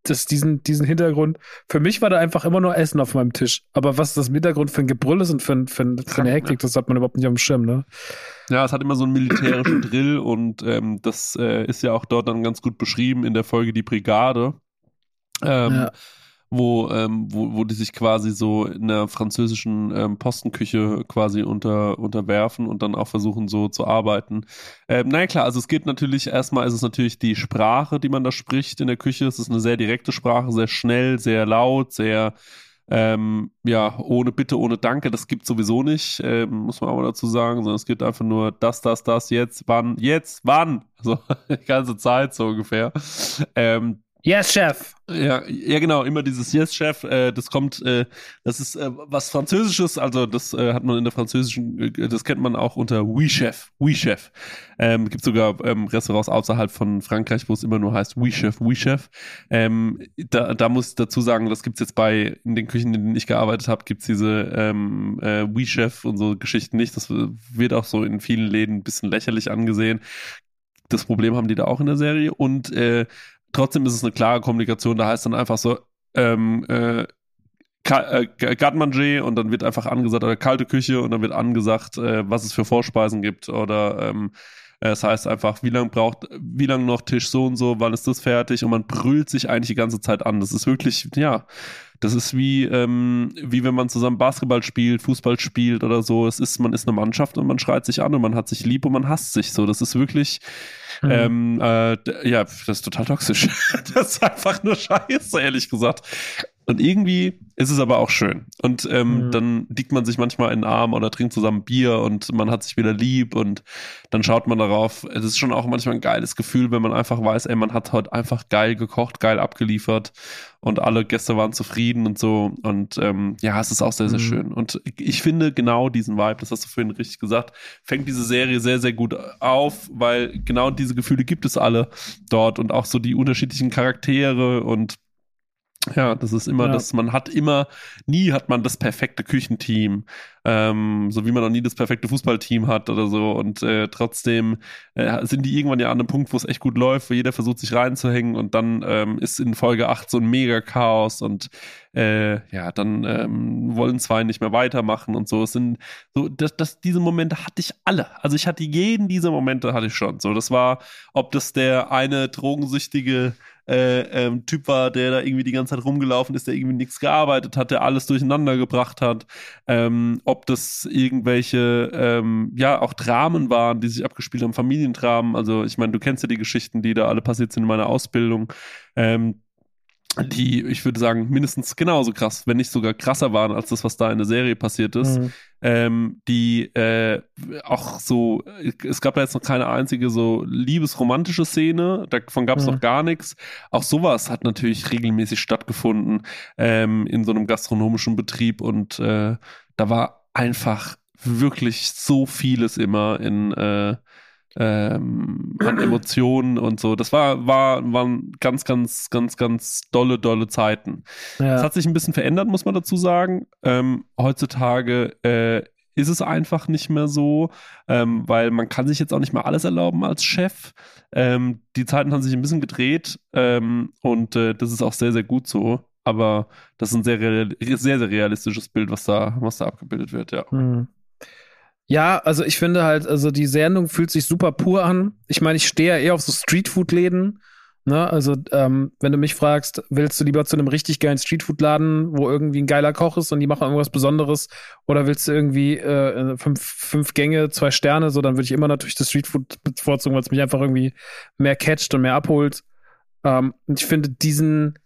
das, diesen, diesen Hintergrund. Für mich war da einfach immer nur Essen auf meinem Tisch. Aber was das im Hintergrund für ein Gebrüll ist und für, für, für eine Hektik, das hat man überhaupt nicht auf dem Schirm, ne? Ja, es hat immer so einen militärischen Drill und ähm, das äh, ist ja auch dort dann ganz gut beschrieben in der Folge Die Brigade. Ähm, ja wo, ähm, wo, wo die sich quasi so in der französischen ähm, Postenküche quasi unter, unterwerfen und dann auch versuchen so zu arbeiten. Ähm, naja klar, also es geht natürlich, erstmal ist es natürlich die Sprache, die man da spricht in der Küche. Es ist eine sehr direkte Sprache, sehr schnell, sehr laut, sehr ähm, ja, ohne Bitte, ohne Danke, das gibt sowieso nicht, ähm, muss man auch mal dazu sagen, sondern es gibt einfach nur das, das, das, jetzt, wann, jetzt, wann, so die ganze Zeit so ungefähr. Ähm, Yes, Chef. Ja, ja, genau, immer dieses Yes, Chef. Äh, das kommt, äh, das ist äh, was Französisches, also das äh, hat man in der französischen, äh, das kennt man auch unter Oui Chef, Oui Chef. Ähm, gibt sogar ähm, Restaurants außerhalb von Frankreich, wo es immer nur heißt Oui Chef, Oui Chef. Ähm, da, da muss ich dazu sagen, das gibt's jetzt bei in den Küchen, in denen ich gearbeitet habe, gibt's diese ähm, äh, Oui Chef und so Geschichten nicht. Das wird auch so in vielen Läden ein bisschen lächerlich angesehen. Das Problem haben die da auch in der Serie und äh, trotzdem ist es eine klare Kommunikation. Da heißt dann einfach so, ähm, äh, äh und dann wird einfach angesagt, oder kalte Küche und dann wird angesagt, äh, was es für Vorspeisen gibt oder ähm, es heißt einfach, wie lange braucht, wie lange noch Tisch so und so, wann ist das fertig und man brüllt sich eigentlich die ganze Zeit an. Das ist wirklich, ja, das ist wie, ähm, wie wenn man zusammen Basketball spielt, Fußball spielt oder so. Es ist, man ist eine Mannschaft und man schreit sich an und man hat sich lieb und man hasst sich so. Das ist wirklich, mhm. ähm, äh, ja, das ist total toxisch. das ist einfach nur scheiße, ehrlich gesagt. Und irgendwie ist es aber auch schön. Und ähm, mhm. dann liegt man sich manchmal in den Arm oder trinkt zusammen Bier und man hat sich wieder lieb und dann schaut man darauf. Es ist schon auch manchmal ein geiles Gefühl, wenn man einfach weiß, ey, man hat heute einfach geil gekocht, geil abgeliefert und alle Gäste waren zufrieden und so. Und ähm, ja, es ist auch sehr, sehr mhm. schön. Und ich finde genau diesen Vibe, das hast du vorhin richtig gesagt, fängt diese Serie sehr, sehr gut auf, weil genau diese Gefühle gibt es alle dort und auch so die unterschiedlichen Charaktere und ja, das ist immer, ja. dass man hat immer, nie hat man das perfekte Küchenteam, ähm, so wie man auch nie das perfekte Fußballteam hat oder so. Und äh, trotzdem äh, sind die irgendwann ja an einem Punkt, wo es echt gut läuft, wo jeder versucht, sich reinzuhängen und dann ähm, ist in Folge 8 so ein mega Chaos und äh, ja, dann ähm, wollen zwei nicht mehr weitermachen und so. Es sind so, das, das, diese Momente hatte ich alle. Also ich hatte jeden dieser Momente hatte ich schon. So, das war, ob das der eine drogensüchtige äh, ähm, Typ war, der da irgendwie die ganze Zeit rumgelaufen ist, der irgendwie nichts gearbeitet hat, der alles durcheinander gebracht hat. Ähm, ob das irgendwelche, ähm, ja, auch Dramen waren, die sich abgespielt haben, Familiendramen. Also ich meine, du kennst ja die Geschichten, die da alle passiert sind in meiner Ausbildung. Ähm, die, ich würde sagen, mindestens genauso krass, wenn nicht sogar krasser waren als das, was da in der Serie passiert ist. Mhm. Ähm, die äh, auch so, es gab da jetzt noch keine einzige so liebesromantische Szene, davon gab es mhm. noch gar nichts. Auch sowas hat natürlich regelmäßig stattgefunden ähm, in so einem gastronomischen Betrieb und äh, da war einfach wirklich so vieles immer in äh, ähm, an Emotionen und so. Das war, war, waren ganz, ganz, ganz, ganz dolle, dolle Zeiten. Es ja. hat sich ein bisschen verändert, muss man dazu sagen. Ähm, heutzutage äh, ist es einfach nicht mehr so, ähm, weil man kann sich jetzt auch nicht mehr alles erlauben als Chef. Ähm, die Zeiten haben sich ein bisschen gedreht ähm, und äh, das ist auch sehr, sehr gut so. aber das ist ein sehr, sehr, sehr realistisches Bild, was da, was da abgebildet wird, ja. Hm. Ja, also ich finde halt, also die Sendung fühlt sich super pur an. Ich meine, ich stehe ja eher auf so Streetfood-Läden. Ne? Also, ähm, wenn du mich fragst, willst du lieber zu einem richtig geilen Streetfood-Laden, wo irgendwie ein geiler Koch ist und die machen irgendwas Besonderes, oder willst du irgendwie äh, fünf, fünf Gänge, zwei Sterne, so, dann würde ich immer natürlich das Streetfood bevorzugen, weil es mich einfach irgendwie mehr catcht und mehr abholt. Ähm, und ich finde diesen,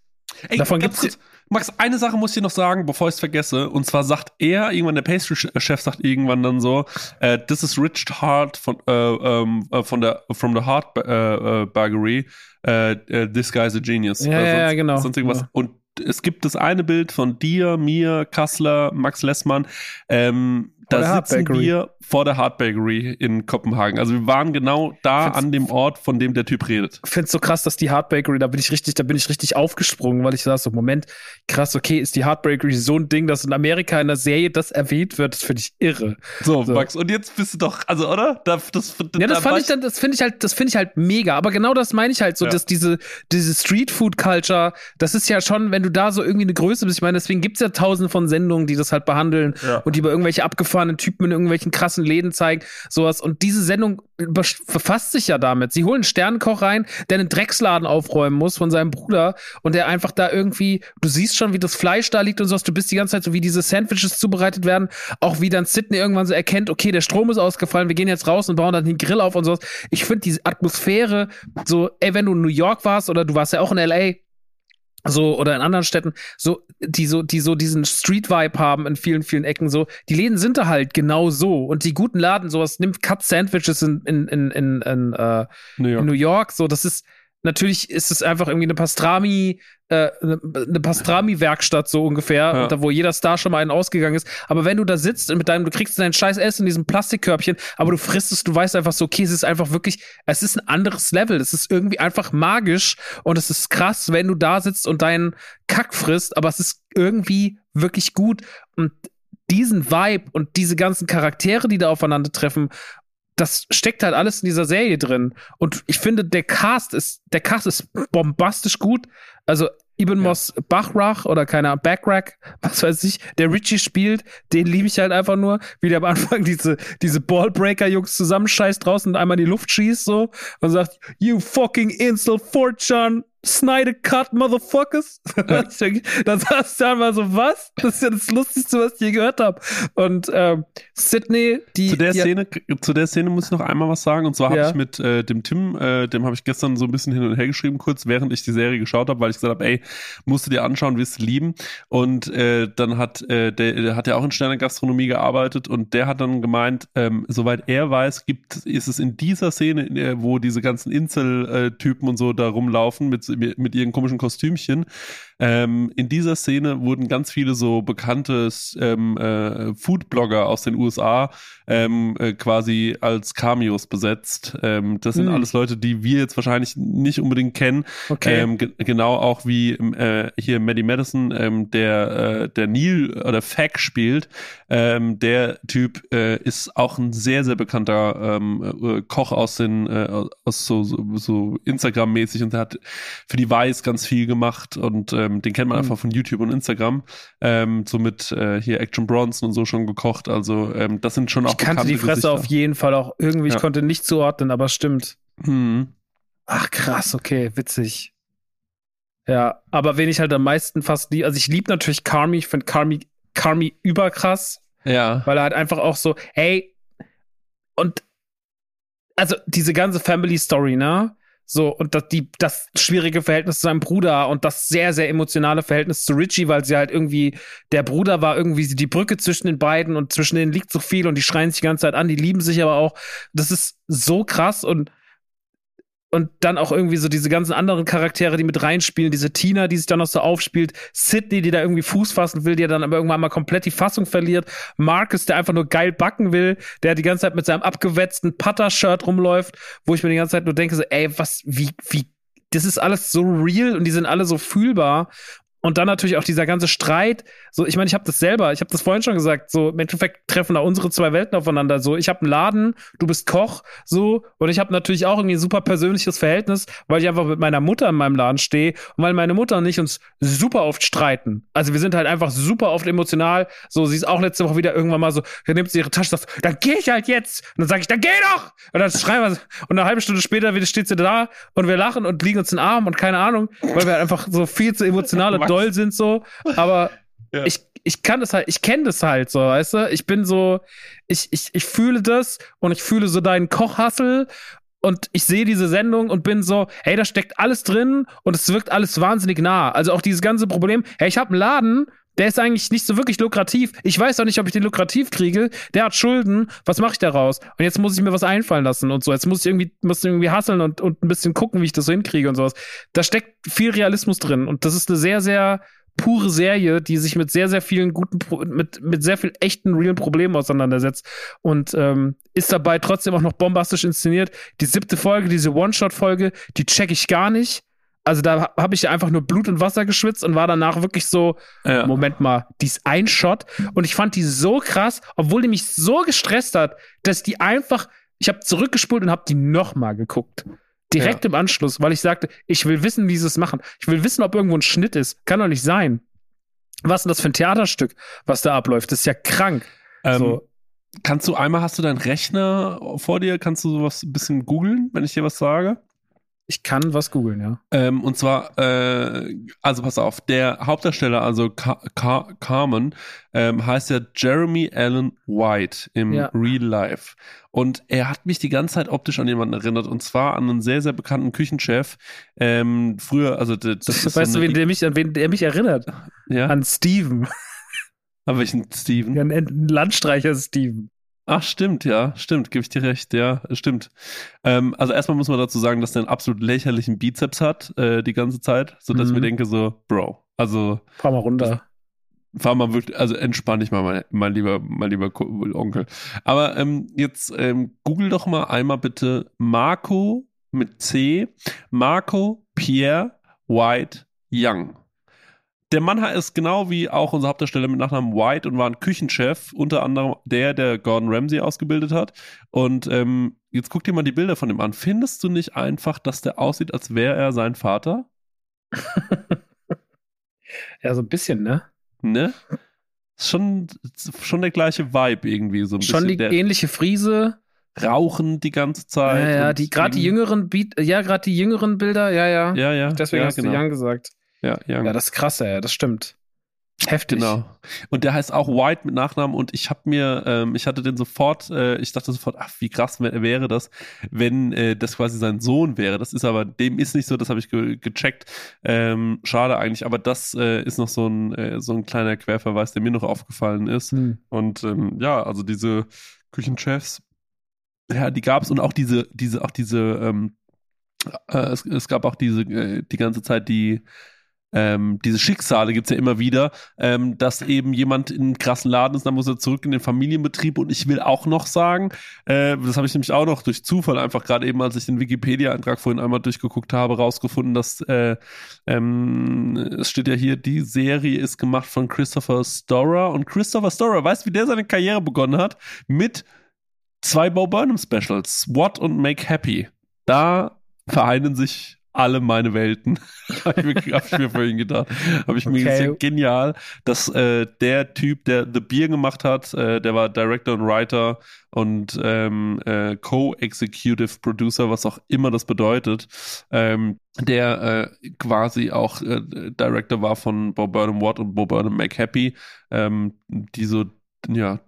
Ey, davon gibt's. Max, eine Sache muss ich dir noch sagen, bevor ich es vergesse. Und zwar sagt er, irgendwann der Pastry-Chef sagt irgendwann dann so, äh, this is Richard Hart von, äh, ähm, äh, von der, from the Hart äh, äh, Burgery. Äh, this guy's a genius. Ja, ja, ja, genau. Sonst irgendwas. Ja. Und es gibt das eine Bild von dir, mir, Kassler, Max Lessmann, ähm, da sitzen wir vor der Hard Bakery in Kopenhagen. Also wir waren genau da Find's an dem Ort, von dem der Typ redet. Ich finde es so krass, dass die Hard Bakery, da bin ich richtig, da bin ich richtig aufgesprungen, weil ich saß so, Moment, krass, okay, ist die Hard Bakery so ein Ding, dass in Amerika in der Serie das erwähnt wird, das finde ich irre. So, so, Max, und jetzt bist du doch, also, oder? Da, das, ja, das da fand ich dann, das finde ich halt, das finde ich halt mega. Aber genau das meine ich halt so, ja. dass diese, diese Street Food Culture, das ist ja schon, wenn du da so irgendwie eine Größe bist, ich meine, deswegen gibt's ja tausende von Sendungen, die das halt behandeln ja. und die über irgendwelche abgefahrenen Typen in irgendwelchen krassen Läden zeigen, sowas. Und diese Sendung befasst sich ja damit. Sie holen einen Sternenkoch rein, der einen Drecksladen aufräumen muss von seinem Bruder und der einfach da irgendwie, du siehst schon, wie das Fleisch da liegt und sowas. Du bist die ganze Zeit so, wie diese Sandwiches zubereitet werden. Auch wie dann Sydney irgendwann so erkennt, okay, der Strom ist ausgefallen, wir gehen jetzt raus und bauen dann den Grill auf und sowas. Ich finde diese Atmosphäre so, ey, wenn du in New York warst oder du warst ja auch in L.A., so oder in anderen Städten so die so die so diesen Street Vibe haben in vielen vielen Ecken so die Läden sind da halt genau so und die guten Laden sowas nimmt Cut Sandwiches in in in in, in, äh, New, York. in New York so das ist natürlich ist es einfach irgendwie eine Pastrami, äh, eine Pastrami-Werkstatt so ungefähr, ja. da, wo jeder Star schon mal einen ausgegangen ist. Aber wenn du da sitzt und mit deinem, du kriegst dein scheiß Essen in diesem Plastikkörbchen, aber du frisst es, du weißt einfach so, okay, es ist einfach wirklich, es ist ein anderes Level. Es ist irgendwie einfach magisch und es ist krass, wenn du da sitzt und deinen Kack frisst, aber es ist irgendwie wirklich gut und diesen Vibe und diese ganzen Charaktere, die da aufeinandertreffen das steckt halt alles in dieser Serie drin. Und ich finde, der Cast ist, der Cast ist bombastisch gut. Also Ibn ja. Moss Bachrach oder keiner Backrack, was weiß ich, der Richie spielt, den liebe ich halt einfach nur, wie der am Anfang diese, diese Ballbreaker-Jungs zusammenscheißt draußen und einmal in die Luft schießt so und sagt, you fucking insult fortune, Snyder Cut, Motherfuckers. Ja. dann saß da mal so, was? Das ist ja das Lustigste, was ich je gehört habe. Und ähm, Sydney, die. Zu der, Szene, zu der Szene muss ich noch einmal was sagen. Und zwar habe ja. ich mit äh, dem Tim, äh, dem habe ich gestern so ein bisschen hin und her geschrieben, kurz während ich die Serie geschaut habe, weil ich gesagt habe, ey, musst du dir anschauen, wirst du lieben. Und äh, dann hat äh, der, der hat ja auch in Sterne Gastronomie gearbeitet und der hat dann gemeint, ähm, soweit er weiß, gibt ist es in dieser Szene, wo diese ganzen Insel-Typen und so da rumlaufen mit mit ihren komischen Kostümchen. Ähm, in dieser Szene wurden ganz viele so bekannte ähm, äh, Foodblogger aus den USA ähm, äh, quasi als Cameos besetzt. Ähm, das sind hm. alles Leute, die wir jetzt wahrscheinlich nicht unbedingt kennen. Okay. Ähm, genau auch wie äh, hier Maddie Madison, ähm, der, äh, der Neil oder Fack spielt. Ähm, der Typ äh, ist auch ein sehr, sehr bekannter ähm, äh, Koch aus den, aus so, so, so Instagram-mäßig und der hat für die Weiß ganz viel gemacht und ähm, den kennt man mhm. einfach von YouTube und Instagram. Ähm, so mit äh, hier Action Bronson und so schon gekocht. Also ähm, das sind schon auch Ich kannte die Fresse Gesichter. auf jeden Fall auch irgendwie. Ja. Ich konnte nicht zuordnen, aber stimmt. Mhm. Ach krass, okay, witzig. Ja, aber wen ich halt am meisten fast lieb, also ich liebe natürlich Carmi, ich finde Carmi, Carmi überkrass. Ja. Weil er halt einfach auch so, hey, und also diese ganze Family Story, ne? So, und das, die, das schwierige Verhältnis zu seinem Bruder und das sehr, sehr emotionale Verhältnis zu Richie, weil sie halt irgendwie, der Bruder war irgendwie die Brücke zwischen den beiden und zwischen denen liegt so viel und die schreien sich die ganze Zeit an, die lieben sich aber auch. Das ist so krass und und dann auch irgendwie so diese ganzen anderen Charaktere, die mit reinspielen, diese Tina, die sich dann noch so aufspielt, Sydney, die da irgendwie Fuß fassen will, die dann aber irgendwann mal komplett die Fassung verliert, Marcus, der einfach nur geil backen will, der die ganze Zeit mit seinem abgewetzten Putter-Shirt rumläuft, wo ich mir die ganze Zeit nur denke, so, ey, was, wie, wie, das ist alles so real und die sind alle so fühlbar und dann natürlich auch dieser ganze Streit. So, ich meine, ich habe das selber, ich habe das vorhin schon gesagt. So, im Endeffekt treffen da unsere zwei Welten aufeinander. So, ich habe einen Laden, du bist Koch, so, und ich habe natürlich auch irgendwie ein super persönliches Verhältnis, weil ich einfach mit meiner Mutter in meinem Laden stehe und weil meine Mutter und ich uns super oft streiten. Also wir sind halt einfach super oft emotional. So, sie ist auch letzte Woche wieder irgendwann mal so, dann nimmt sie ihre Tasche, sagt, dann geh ich halt jetzt. Und dann sage ich, dann geh doch. Und dann schreien wir, und eine halbe Stunde später wieder steht sie da und wir lachen und liegen uns in den Arm und keine Ahnung, weil wir einfach so viel zu emotional und doll sind so, aber ja. ich, ich kann das halt, ich kenne das halt so, weißt du? Ich bin so, ich, ich, ich fühle das und ich fühle so deinen Kochhassel und ich sehe diese Sendung und bin so, hey, da steckt alles drin und es wirkt alles wahnsinnig nah. Also auch dieses ganze Problem, hey, ich habe einen Laden, der ist eigentlich nicht so wirklich lukrativ. Ich weiß auch nicht, ob ich den lukrativ kriege. Der hat Schulden. Was mache ich daraus? Und jetzt muss ich mir was einfallen lassen und so. Jetzt muss ich irgendwie, muss irgendwie hasseln und, und ein bisschen gucken, wie ich das so hinkriege und sowas. Da steckt viel Realismus drin. Und das ist eine sehr, sehr pure Serie, die sich mit sehr, sehr vielen guten, mit, mit sehr viel echten, realen Problemen auseinandersetzt und ähm, ist dabei trotzdem auch noch bombastisch inszeniert. Die siebte Folge, diese One-Shot-Folge, die check ich gar nicht. Also da habe ich einfach nur Blut und Wasser geschwitzt und war danach wirklich so, ja. Moment mal, die ist ein Shot. Und ich fand die so krass, obwohl die mich so gestresst hat, dass die einfach, ich habe zurückgespult und habe die nochmal geguckt. Direkt ja. im Anschluss, weil ich sagte, ich will wissen, wie sie es machen. Ich will wissen, ob irgendwo ein Schnitt ist. Kann doch nicht sein. Was ist denn das für ein Theaterstück, was da abläuft? Das ist ja krank. Ähm, so. Kannst du einmal, hast du deinen Rechner vor dir? Kannst du sowas ein bisschen googeln, wenn ich dir was sage? Ich kann was googeln, ja. Ähm, und zwar, äh, also pass auf, der Hauptdarsteller, also Car Car Carmen, ähm, heißt ja Jeremy Allen White im ja. Real Life. Und er hat mich die ganze Zeit optisch an jemanden erinnert, und zwar an einen sehr, sehr bekannten Küchenchef. Ähm, früher, also das, das ist Weißt so du, wen der, mich, an wen der mich erinnert? Ja. An Steven. An welchen Steven? Ja, ein Landstreicher Steven. Ach, stimmt, ja, stimmt, gebe ich dir recht, ja, stimmt. Ähm, also erstmal muss man dazu sagen, dass der einen absolut lächerlichen Bizeps hat, äh, die ganze Zeit, so dass mhm. ich mir mhm. denke so, Bro, also. Fahr mal runter. Fahr mal wirklich, also entspann dich mal, mein, mein lieber, mein lieber Onkel. Aber ähm, jetzt ähm, google doch mal einmal bitte Marco mit C, Marco Pierre White Young der Mann ist genau wie auch unser Hauptdarsteller mit Nachnamen White und war ein Küchenchef, unter anderem der, der Gordon Ramsay ausgebildet hat. Und ähm, jetzt guck dir mal die Bilder von ihm an. Findest du nicht einfach, dass der aussieht, als wäre er sein Vater? ja, so ein bisschen, ne? Ne? Schon, schon der gleiche Vibe irgendwie, so ein schon bisschen. Schon die ähnliche Friese. Rauchen die ganze Zeit. Ja, ja, die, gerade die jüngeren, ja, gerade die jüngeren Bilder, ja, ja. Ja, ja. Deswegen ja, hast genau. du Young gesagt. Ja, Young. Ja, das ist krass, ey, das stimmt. Heftig. Genau. Und der heißt auch White mit Nachnamen und ich habe mir, ähm, ich hatte den sofort, äh, ich dachte sofort, ach, wie krass wäre das, wenn äh, das quasi sein Sohn wäre. Das ist aber, dem ist nicht so, das habe ich ge gecheckt. Ähm, schade eigentlich, aber das äh, ist noch so ein, äh, so ein kleiner Querverweis, der mir noch aufgefallen ist. Hm. Und ähm, ja, also diese Küchenchefs, ja, die gab es und auch diese, diese, auch diese, ähm, äh, es, es gab auch diese, äh, die ganze Zeit die ähm, diese Schicksale gibt's ja immer wieder, ähm, dass eben jemand in einem krassen Laden ist, dann muss er zurück in den Familienbetrieb. Und ich will auch noch sagen, äh, das habe ich nämlich auch noch durch Zufall einfach gerade eben, als ich den Wikipedia-Eintrag vorhin einmal durchgeguckt habe, rausgefunden, dass äh, ähm, es steht ja hier, die Serie ist gemacht von Christopher Storer. Und Christopher Storer, weißt du, wie der seine Karriere begonnen hat? Mit zwei Bo Burnham Specials, What und Make Happy. Da vereinen sich alle meine Welten. habe ich, mir, hab ich mir vorhin gedacht. Habe ich okay. mir gesehen, genial, dass äh, der Typ, der The Beer gemacht hat, äh, der war Director und Writer und ähm, äh, Co-Executive Producer, was auch immer das bedeutet, ähm, der äh, quasi auch äh, Director war von Bob Burnham Watt und Bob Burnham Make Happy, ähm, die so ja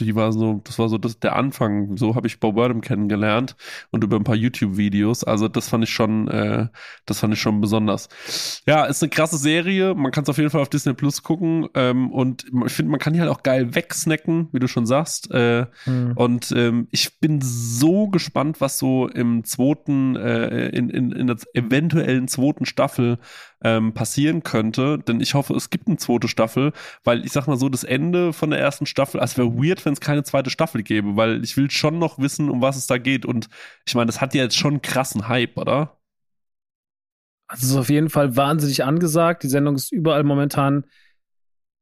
die war so, das war so das, der Anfang. So habe ich Bob Burnham kennengelernt und über ein paar YouTube-Videos. Also das fand ich schon, äh, das fand ich schon besonders. Ja, ist eine krasse Serie. Man kann es auf jeden Fall auf Disney Plus gucken. Ähm, und ich finde, man kann die halt auch geil wegsnacken, wie du schon sagst. Äh, mhm. Und ähm, ich bin so gespannt, was so im zweiten, äh, in, in, in der eventuellen zweiten Staffel ähm, passieren könnte. Denn ich hoffe, es gibt eine zweite Staffel, weil ich sag mal so, das Ende von der ersten Staffel, also es wäre weird, wenn es keine zweite Staffel gäbe, weil ich will schon noch wissen, um was es da geht. Und ich meine, das hat ja jetzt schon einen krassen Hype, oder? Also es ist auf jeden Fall wahnsinnig angesagt. Die Sendung ist überall momentan.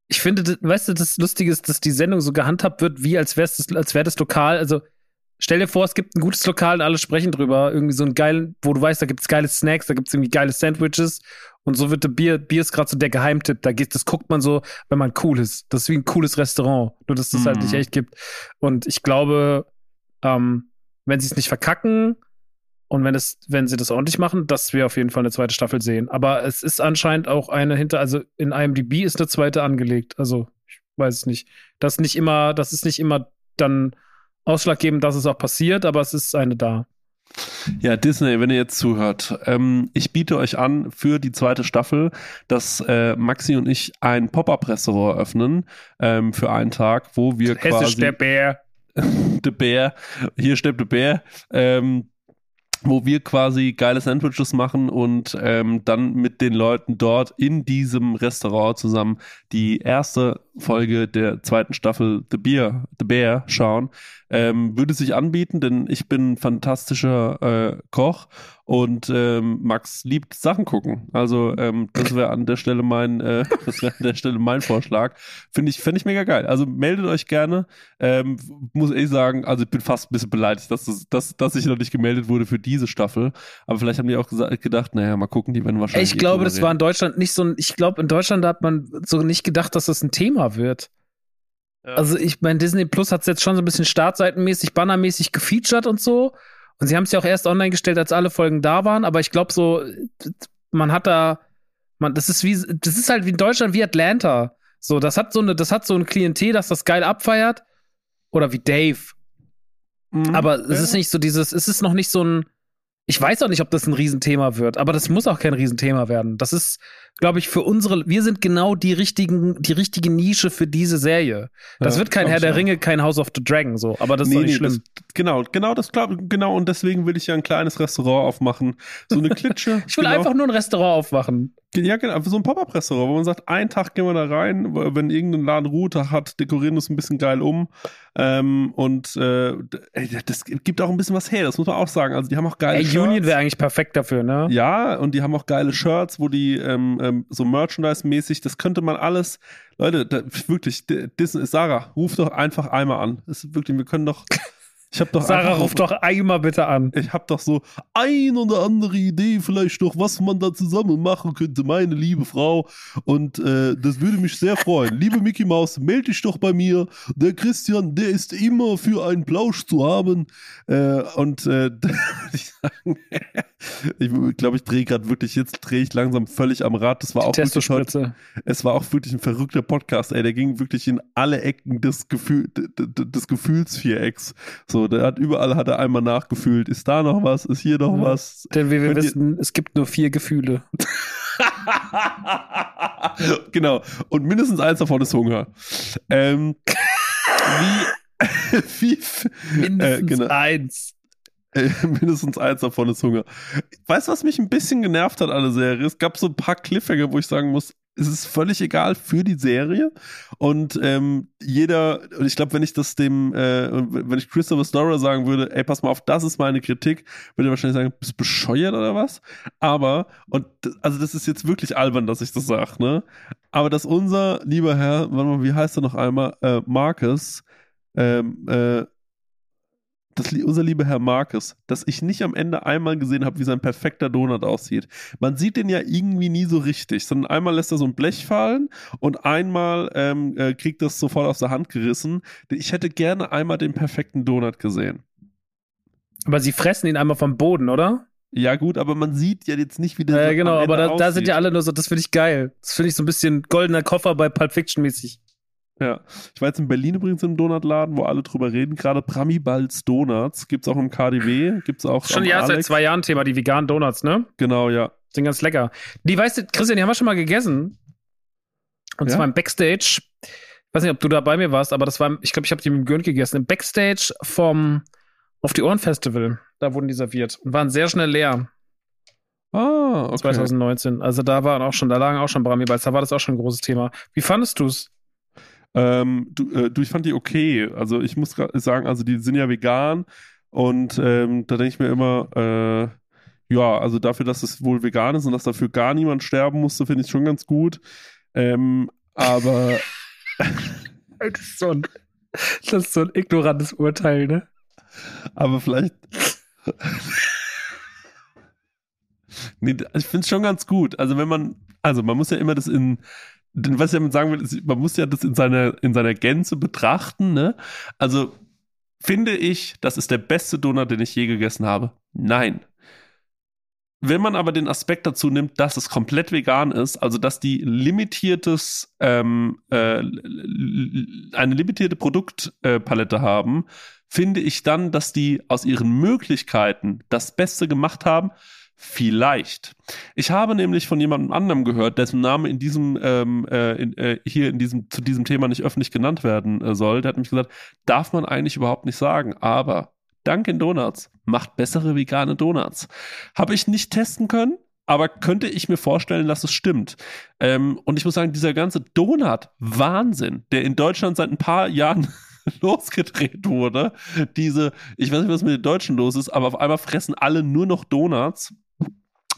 Ich finde, weißt du, das Lustige ist, dass die Sendung so gehandhabt wird, wie als wäre das, wäre das Lokal. Also stell dir vor, es gibt ein gutes Lokal und alle sprechen drüber. Irgendwie so ein geilen, wo du weißt, da gibt es geile Snacks, da gibt es irgendwie geile Sandwiches. Und so wird der Bier, Bier ist gerade so der Geheimtipp. Da geht, das guckt man so, wenn man cool ist. Das ist wie ein cooles Restaurant. Nur, dass das mm. halt nicht mhm. echt gibt. Und ich glaube, ähm, wenn sie es nicht verkacken und wenn es, wenn sie das ordentlich machen, dass wir auf jeden Fall eine zweite Staffel sehen. Aber es ist anscheinend auch eine hinter, also in IMDb ist eine zweite angelegt. Also, ich weiß es nicht. Das nicht immer, das ist nicht immer dann ausschlaggebend, dass es auch passiert, aber es ist eine da. Ja, Disney, wenn ihr jetzt zuhört, ähm, ich biete euch an für die zweite Staffel, dass äh, Maxi und ich ein Pop-Up-Restaurant öffnen ähm, für einen Tag, wo wir Hessisch quasi... der Bär. der Bär, hier steht der Bär, ähm, wo wir quasi geile Sandwiches machen und ähm, dann mit den Leuten dort in diesem Restaurant zusammen die erste Folge der zweiten Staffel The Bear, The Bear schauen. Ähm, würde sich anbieten, denn ich bin fantastischer äh, Koch und ähm, Max liebt Sachen gucken. Also ähm, das wäre an der Stelle mein, äh, das wäre an der Stelle mein Vorschlag. Finde ich, finde ich mega geil. Also meldet euch gerne. Ähm, muss ich sagen, also ich bin fast ein bisschen beleidigt, dass, das, dass, dass ich noch nicht gemeldet wurde für diese Staffel. Aber vielleicht haben die auch gedacht, naja, mal gucken, die werden wahrscheinlich. Ich glaube, das reden. war in Deutschland nicht so ein, ich glaube, in Deutschland hat man so nicht gedacht, dass das ein Thema wird. Ja. Also ich mein Disney Plus hat es jetzt schon so ein bisschen startseitenmäßig, bannermäßig gefeatured und so. Und sie haben es ja auch erst online gestellt, als alle Folgen da waren, aber ich glaube so, man hat da, man, das ist wie, das ist halt wie in Deutschland wie Atlanta. So, das hat so eine, das hat so ein Klientel, das das geil abfeiert. Oder wie Dave. Mhm, aber es ist nicht so dieses, es ist noch nicht so ein, ich weiß auch nicht, ob das ein Riesenthema wird, aber das muss auch kein Riesenthema werden. Das ist, glaube ich, für unsere, wir sind genau die richtigen, die richtige Nische für diese Serie. Das ja, wird kein Herr der Ringe, kein House of the Dragon so, aber das nee, ist doch nicht nee, schlimm. Das, genau, genau, das glaube genau und deswegen will ich ja ein kleines Restaurant aufmachen. So eine Klitsche. ich will genau. einfach nur ein Restaurant aufmachen. Ja, genau, so ein Pop-Up-Restaurant, wo man sagt, einen Tag gehen wir da rein, wenn irgendein Laden Ruhetag hat, dekorieren wir es ein bisschen geil um. Ähm, und äh, das gibt auch ein bisschen was her, das muss man auch sagen. Also die haben auch geile Ey, Shirts. Union wäre eigentlich perfekt dafür, ne? Ja, und die haben auch geile Shirts, wo die ähm, ähm, so Merchandise-mäßig, das könnte man alles, Leute, da, wirklich, Disney, Sarah, ruf doch einfach einmal an. Das ist wirklich, wir können doch ich hab doch Sarah, ruf doch einmal bitte an. Ich habe doch so ein oder andere Idee, vielleicht doch, was man da zusammen machen könnte, meine liebe Frau. Und äh, das würde mich sehr freuen. liebe Mickey Maus, melde dich doch bei mir. Der Christian, der ist immer für einen Plausch zu haben. Äh, und äh, ich sagen, ich glaube, ich drehe gerade wirklich, jetzt drehe ich langsam völlig am Rad. Das war auch wirklich heute, es war auch wirklich ein verrückter Podcast, ey. Der ging wirklich in alle Ecken des, Gefühl, des Gefühlsvierecks. So, so, der hat überall hat er einmal nachgefühlt. Ist da noch was? Ist hier noch ja. was? Denn wir, wir wissen, es gibt nur vier Gefühle. genau. Und mindestens eins davon ist Hunger. Ähm, wie, wie mindestens äh, genau. eins. Äh, mindestens eins davon ist Hunger. Weißt du, was mich ein bisschen genervt hat an der Serie? Es gab so ein paar Cliffhanger, wo ich sagen muss, es ist völlig egal für die Serie. Und ähm, jeder, und ich glaube, wenn ich das dem, äh, wenn ich Christopher Storer sagen würde, ey, pass mal auf, das ist meine Kritik, würde er wahrscheinlich sagen, bist bescheuert oder was? Aber, und also das ist jetzt wirklich albern, dass ich das sage, ne? Aber dass unser lieber Herr, warte mal, wie heißt er noch einmal, äh, Marcus, ähm, äh, das, unser lieber Herr Marcus, dass ich nicht am Ende einmal gesehen habe, wie sein perfekter Donut aussieht. Man sieht den ja irgendwie nie so richtig, sondern einmal lässt er so ein Blech fallen und einmal ähm, äh, kriegt das sofort aus der Hand gerissen. Ich hätte gerne einmal den perfekten Donut gesehen. Aber sie fressen ihn einmal vom Boden, oder? Ja, gut, aber man sieht ja jetzt nicht, wie der. Ja, so genau, aber da, da, sind ja alle nur so, das finde ich geil. Das finde ich so ein bisschen goldener Koffer bei Pulp Fiction mäßig. Ja, ich war jetzt in Berlin übrigens im Donutladen, wo alle drüber reden. Gerade Pramibals Donuts gibt's auch im KDW, gibt's auch. Schon ja seit zwei Jahren Thema die veganen Donuts, ne? Genau, ja. Sind ganz lecker. Die weißt du, Christian, die haben wir schon mal gegessen. Und ja? zwar im Backstage. Ich weiß nicht, ob du da bei mir warst, aber das war, ich glaube, ich habe die mit dem Gönnt gegessen. Im Backstage vom Auf die Ohren Festival. Da wurden die serviert und waren sehr schnell leer. Ah, okay. 2019. Also da waren auch schon, da lagen auch schon Bramibals, da war das auch schon ein großes Thema. Wie fandest du's? Ähm, du, äh, du, ich fand die okay. Also ich muss sagen, also die sind ja vegan und ähm, da denke ich mir immer, äh, ja, also dafür, dass es wohl vegan ist und dass dafür gar niemand sterben musste, finde ich schon ganz gut. Ähm, aber. das, ist so ein, das ist so ein ignorantes Urteil, ne? Aber vielleicht. nee, ich finde es schon ganz gut. Also, wenn man. Also, man muss ja immer das in. Was ich damit sagen will, ist, man muss ja das in seiner, in seiner Gänze betrachten, ne? Also, finde ich, das ist der beste Donut, den ich je gegessen habe? Nein. Wenn man aber den Aspekt dazu nimmt, dass es komplett vegan ist, also dass die limitiertes, ähm, äh, eine limitierte Produktpalette haben, finde ich dann, dass die aus ihren Möglichkeiten das Beste gemacht haben. Vielleicht. Ich habe nämlich von jemandem anderem gehört, dessen Name in diesem ähm, äh, in, äh, hier in diesem zu diesem Thema nicht öffentlich genannt werden äh, soll. Der hat nämlich gesagt, darf man eigentlich überhaupt nicht sagen. Aber Dunkin' Donuts macht bessere vegane Donuts. Habe ich nicht testen können, aber könnte ich mir vorstellen, dass es stimmt. Ähm, und ich muss sagen, dieser ganze Donut-Wahnsinn, der in Deutschland seit ein paar Jahren losgedreht wurde, diese, ich weiß nicht, was mit den Deutschen los ist, aber auf einmal fressen alle nur noch Donuts.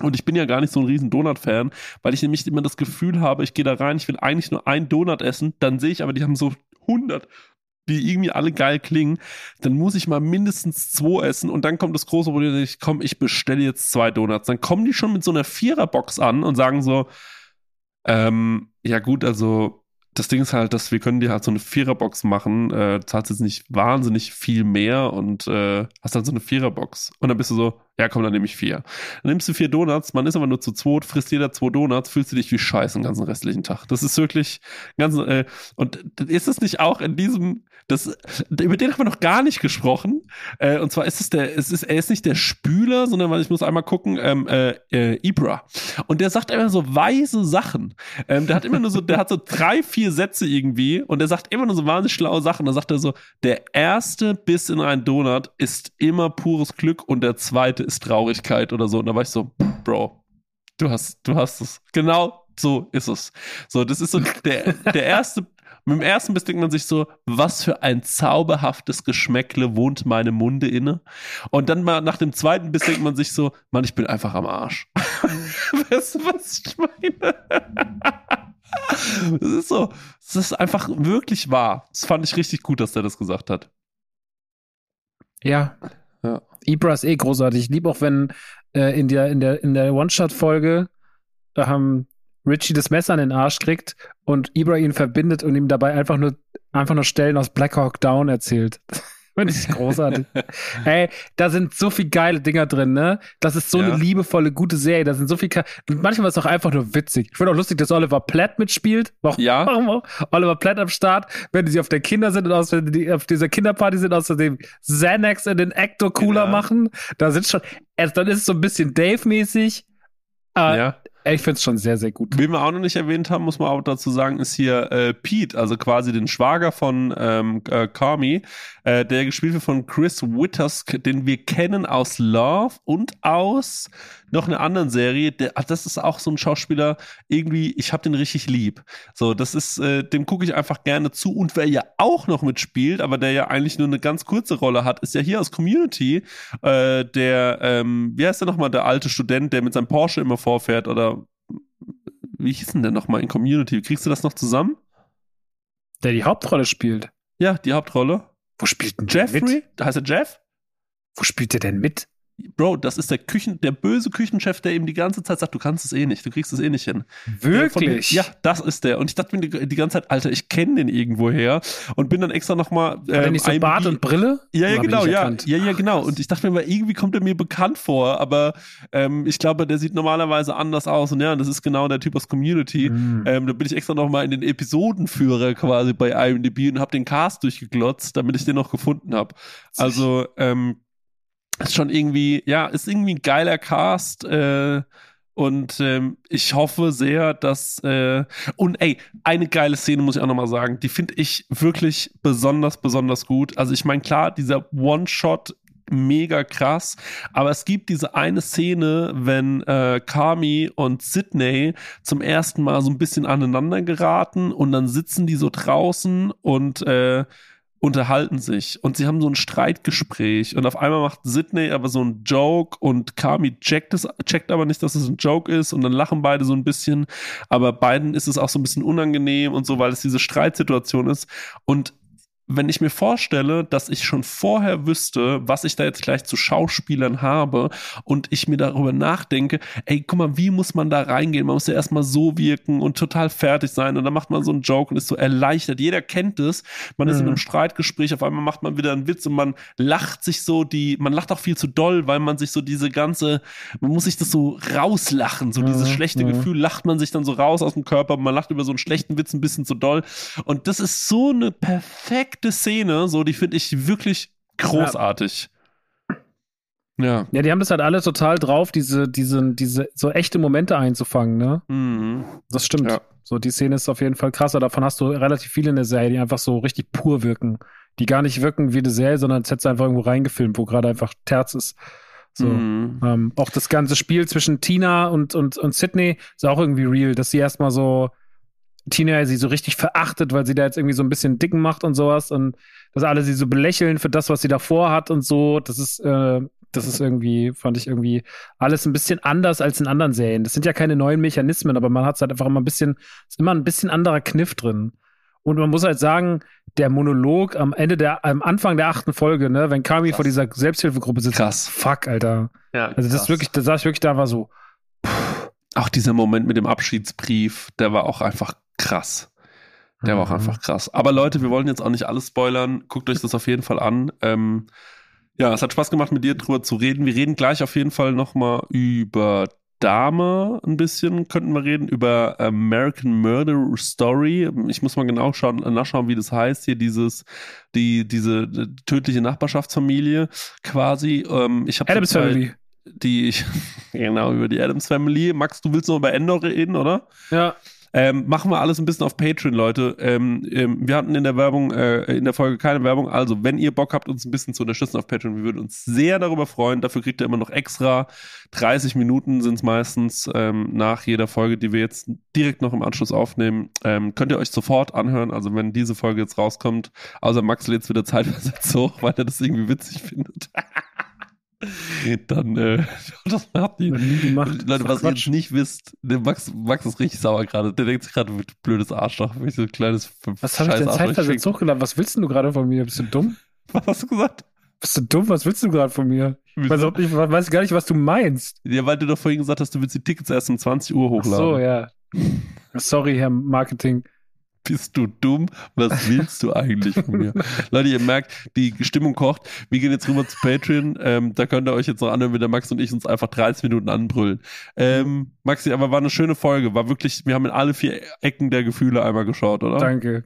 Und ich bin ja gar nicht so ein riesen Donut-Fan, weil ich nämlich immer das Gefühl habe, ich gehe da rein, ich will eigentlich nur einen Donut essen, dann sehe ich aber, die haben so 100 die irgendwie alle geil klingen, dann muss ich mal mindestens zwei essen und dann kommt das große Problem, ich komm, ich bestelle jetzt zwei Donuts. Dann kommen die schon mit so einer Viererbox an und sagen so, ähm, ja gut, also das Ding ist halt, dass wir können dir halt so eine Viererbox machen, äh, zahlst jetzt nicht wahnsinnig viel mehr und äh, hast dann so eine Viererbox. Und dann bist du so, ja komm, dann nehme ich vier. Dann nimmst du vier Donuts, man ist aber nur zu zweit, frisst jeder zwei Donuts, fühlst du dich wie Scheiße den ganzen restlichen Tag. Das ist wirklich ganz, äh, und ist es nicht auch in diesem, das, über den haben wir noch gar nicht gesprochen. Äh, und zwar ist es der, es ist, er ist nicht der Spüler, sondern weil ich muss einmal gucken, ähm, äh, äh, Ibra. Und der sagt immer so weise Sachen. Ähm, der hat immer nur so, der hat so drei, vier Sätze irgendwie und der sagt immer nur so wahnsinnig schlaue Sachen. Da sagt er so, der erste Biss in einen Donut ist immer pures Glück und der zweite ist Traurigkeit oder so. Und da war ich so, Bro, du hast, du hast es. Genau so ist es. So, das ist so der, der erste, mit dem ersten Biss denkt man sich so, was für ein zauberhaftes Geschmäckle wohnt meinem Munde inne. Und dann mal nach dem zweiten Biss denkt man sich so, Mann, ich bin einfach am Arsch. weißt du, was ich meine? Das ist so, das ist einfach wirklich wahr. Das fand ich richtig gut, dass der das gesagt hat. Ja. Ibra ist eh großartig. Ich liebe auch, wenn äh, in der, in der, in der One-Shot-Folge ähm, Richie das Messer an den Arsch kriegt und Ibra ihn verbindet und ihm dabei einfach nur, einfach nur Stellen aus Black Hawk Down erzählt. Finde ich großartig. Ey, da sind so viele geile Dinger drin, ne? Das ist so ja. eine liebevolle, gute Serie. Da sind so viel. Manchmal ist es auch einfach nur witzig. Ich finde auch lustig, dass Oliver Platt mitspielt. Warum, ja. Warum auch? Oliver Platt am Start, wenn die auf der Kinder sind und aus, wenn die auf dieser Kinderparty sind, außerdem Xanax in den Ecto cooler ja. machen. Da sind schon. Also dann ist es so ein bisschen Dave-mäßig. Aber ja. Ich finde es schon sehr, sehr gut. Wen wir auch noch nicht erwähnt haben, muss man auch dazu sagen, ist hier äh, Pete, also quasi den Schwager von ähm, äh, Carmi, äh, der gespielt wird von Chris Wittersk, den wir kennen aus Love und aus noch einer anderen Serie. Der, das ist auch so ein Schauspieler, irgendwie, ich habe den richtig lieb. So, das ist, äh, dem gucke ich einfach gerne zu. Und wer ja auch noch mitspielt, aber der ja eigentlich nur eine ganz kurze Rolle hat, ist ja hier aus Community, äh, der, ähm, wie heißt der nochmal, der alte Student, der mit seinem Porsche immer vorfährt oder wie hieß denn der nochmal in Community? Kriegst du das noch zusammen? Der die Hauptrolle spielt. Ja, die Hauptrolle. Wo spielt denn Jeffrey? Mit? Da heißt er Jeff? Wo spielt der denn mit? Bro, das ist der Küchen, der böse Küchenchef, der ihm die ganze Zeit sagt, du kannst es eh nicht, du kriegst es eh nicht hin. Wirklich? ja, das ist der. Und ich dachte mir die, die ganze Zeit, Alter, ich kenne den irgendwoher und bin dann extra nochmal. Ähm, Hat er nicht so Bart und Brille? Ja, ja, genau, ja, ja, ja, genau. Und ich dachte mir mal, irgendwie kommt er mir bekannt vor, aber ähm, ich glaube, der sieht normalerweise anders aus. Und ja, das ist genau der Typ aus Community. Mm. Ähm, da bin ich extra nochmal in den Episodenführer quasi bei IMDb und habe den Cast durchgeglotzt, damit ich den noch gefunden habe. Also, ähm, ist schon irgendwie, ja, ist irgendwie ein geiler Cast. Äh, und ähm, ich hoffe sehr, dass äh, und ey, eine geile Szene muss ich auch nochmal sagen, die finde ich wirklich besonders, besonders gut. Also ich meine, klar, dieser One-Shot mega krass. Aber es gibt diese eine Szene, wenn äh, Kami und Sydney zum ersten Mal so ein bisschen aneinander geraten und dann sitzen die so draußen und äh, unterhalten sich und sie haben so ein Streitgespräch und auf einmal macht Sydney aber so einen Joke und Kami checkt es, checkt aber nicht, dass es ein Joke ist und dann lachen beide so ein bisschen, aber beiden ist es auch so ein bisschen unangenehm und so, weil es diese Streitsituation ist und wenn ich mir vorstelle, dass ich schon vorher wüsste, was ich da jetzt gleich zu Schauspielern habe und ich mir darüber nachdenke, ey, guck mal, wie muss man da reingehen? Man muss ja erstmal so wirken und total fertig sein und dann macht man so einen Joke und ist so erleichtert. Jeder kennt es. Man ist in einem mhm. Streitgespräch, auf einmal macht man wieder einen Witz und man lacht sich so die, man lacht auch viel zu doll, weil man sich so diese ganze, man muss sich das so rauslachen, so dieses mhm. schlechte mhm. Gefühl lacht man sich dann so raus aus dem Körper, man lacht über so einen schlechten Witz ein bisschen zu doll und das ist so eine perfekte perfekte Szene, so, die finde ich wirklich großartig. Ja. ja. Ja, die haben das halt alle total drauf, diese, diese, diese so echte Momente einzufangen, ne? Mhm. Das stimmt. Ja. So, die Szene ist auf jeden Fall krasser. Davon hast du relativ viele in der Serie, die einfach so richtig pur wirken. Die gar nicht wirken wie eine Serie, sondern es hättest du einfach irgendwo reingefilmt, wo gerade einfach Terz ist. So, mhm. ähm, auch das ganze Spiel zwischen Tina und, und, und Sydney ist auch irgendwie real, dass sie erstmal so Tina sie so richtig verachtet, weil sie da jetzt irgendwie so ein bisschen dicken macht und sowas und dass alle sie so belächeln für das, was sie davor hat und so. Das ist, äh, das ist irgendwie, fand ich irgendwie alles ein bisschen anders als in anderen Serien. Das sind ja keine neuen Mechanismen, aber man hat es halt einfach immer ein bisschen, ist immer ein bisschen anderer Kniff drin. Und man muss halt sagen, der Monolog am Ende der, am Anfang der achten Folge, ne, wenn Kami krass. vor dieser Selbsthilfegruppe sitzt, krass. fuck, Alter. Ja, also das ist wirklich, da saß ich wirklich da, war so. Pff. Auch dieser Moment mit dem Abschiedsbrief, der war auch einfach krass. Der war auch mhm. einfach krass. Aber Leute, wir wollen jetzt auch nicht alles spoilern. Guckt euch das auf jeden Fall an. Ähm, ja, es hat Spaß gemacht, mit dir drüber zu reden. Wir reden gleich auf jeden Fall nochmal über Dame ein bisschen, könnten wir reden, über American Murder Story. Ich muss mal genau schauen, nachschauen, wie das heißt. Hier dieses, die, diese tödliche Nachbarschaftsfamilie quasi. Ähm, ich Adams Family. Die, ich, genau, über die Adams Family. Max, du willst noch über Endor reden, oder? Ja. Ähm, machen wir alles ein bisschen auf Patreon, Leute. Ähm, ähm, wir hatten in der Werbung, äh, in der Folge keine Werbung. Also, wenn ihr Bock habt, uns ein bisschen zu unterstützen auf Patreon, wir würden uns sehr darüber freuen. Dafür kriegt ihr immer noch extra 30 Minuten sind es meistens ähm, nach jeder Folge, die wir jetzt direkt noch im Anschluss aufnehmen. Ähm, könnt ihr euch sofort anhören. Also, wenn diese Folge jetzt rauskommt, außer Max lädt wieder zeitversetzt hoch, weil er das irgendwie witzig findet. Dann äh, das hat die gemacht. Leute, was ihr jetzt nicht wisst, der Max, Max ist richtig sauer gerade. Der denkt sich gerade, blödes Arschloch, wie so ein kleines Was habe ich denn zeitversetzt hochgeladen? Was willst du gerade von mir? Bist du dumm? Was hast du gesagt? Bist du dumm? Was willst du gerade von mir? Ich weiß, ich weiß, gar nicht, was du meinst. Ja, weil du doch vorhin gesagt hast, du willst die Tickets erst um 20 Uhr hochladen. Ach so, ja. Sorry, Herr Marketing bist du dumm? Was willst du eigentlich von mir? Leute, ihr merkt, die Stimmung kocht. Wir gehen jetzt rüber zu Patreon. Ähm, da könnt ihr euch jetzt noch anhören, wie der Max und ich uns einfach 30 Minuten anbrüllen. Ähm, Maxi, aber war eine schöne Folge. War wirklich, wir haben in alle vier Ecken der Gefühle einmal geschaut, oder? Danke.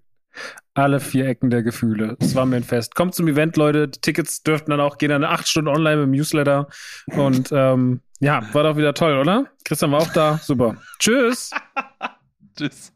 Alle vier Ecken der Gefühle. Es war mir ein Fest. Kommt zum Event, Leute. Die Tickets dürften dann auch gehen dann acht Stunden online im Newsletter. Und ähm, ja, war doch wieder toll, oder? Christian war auch da. Super. Tschüss. Tschüss.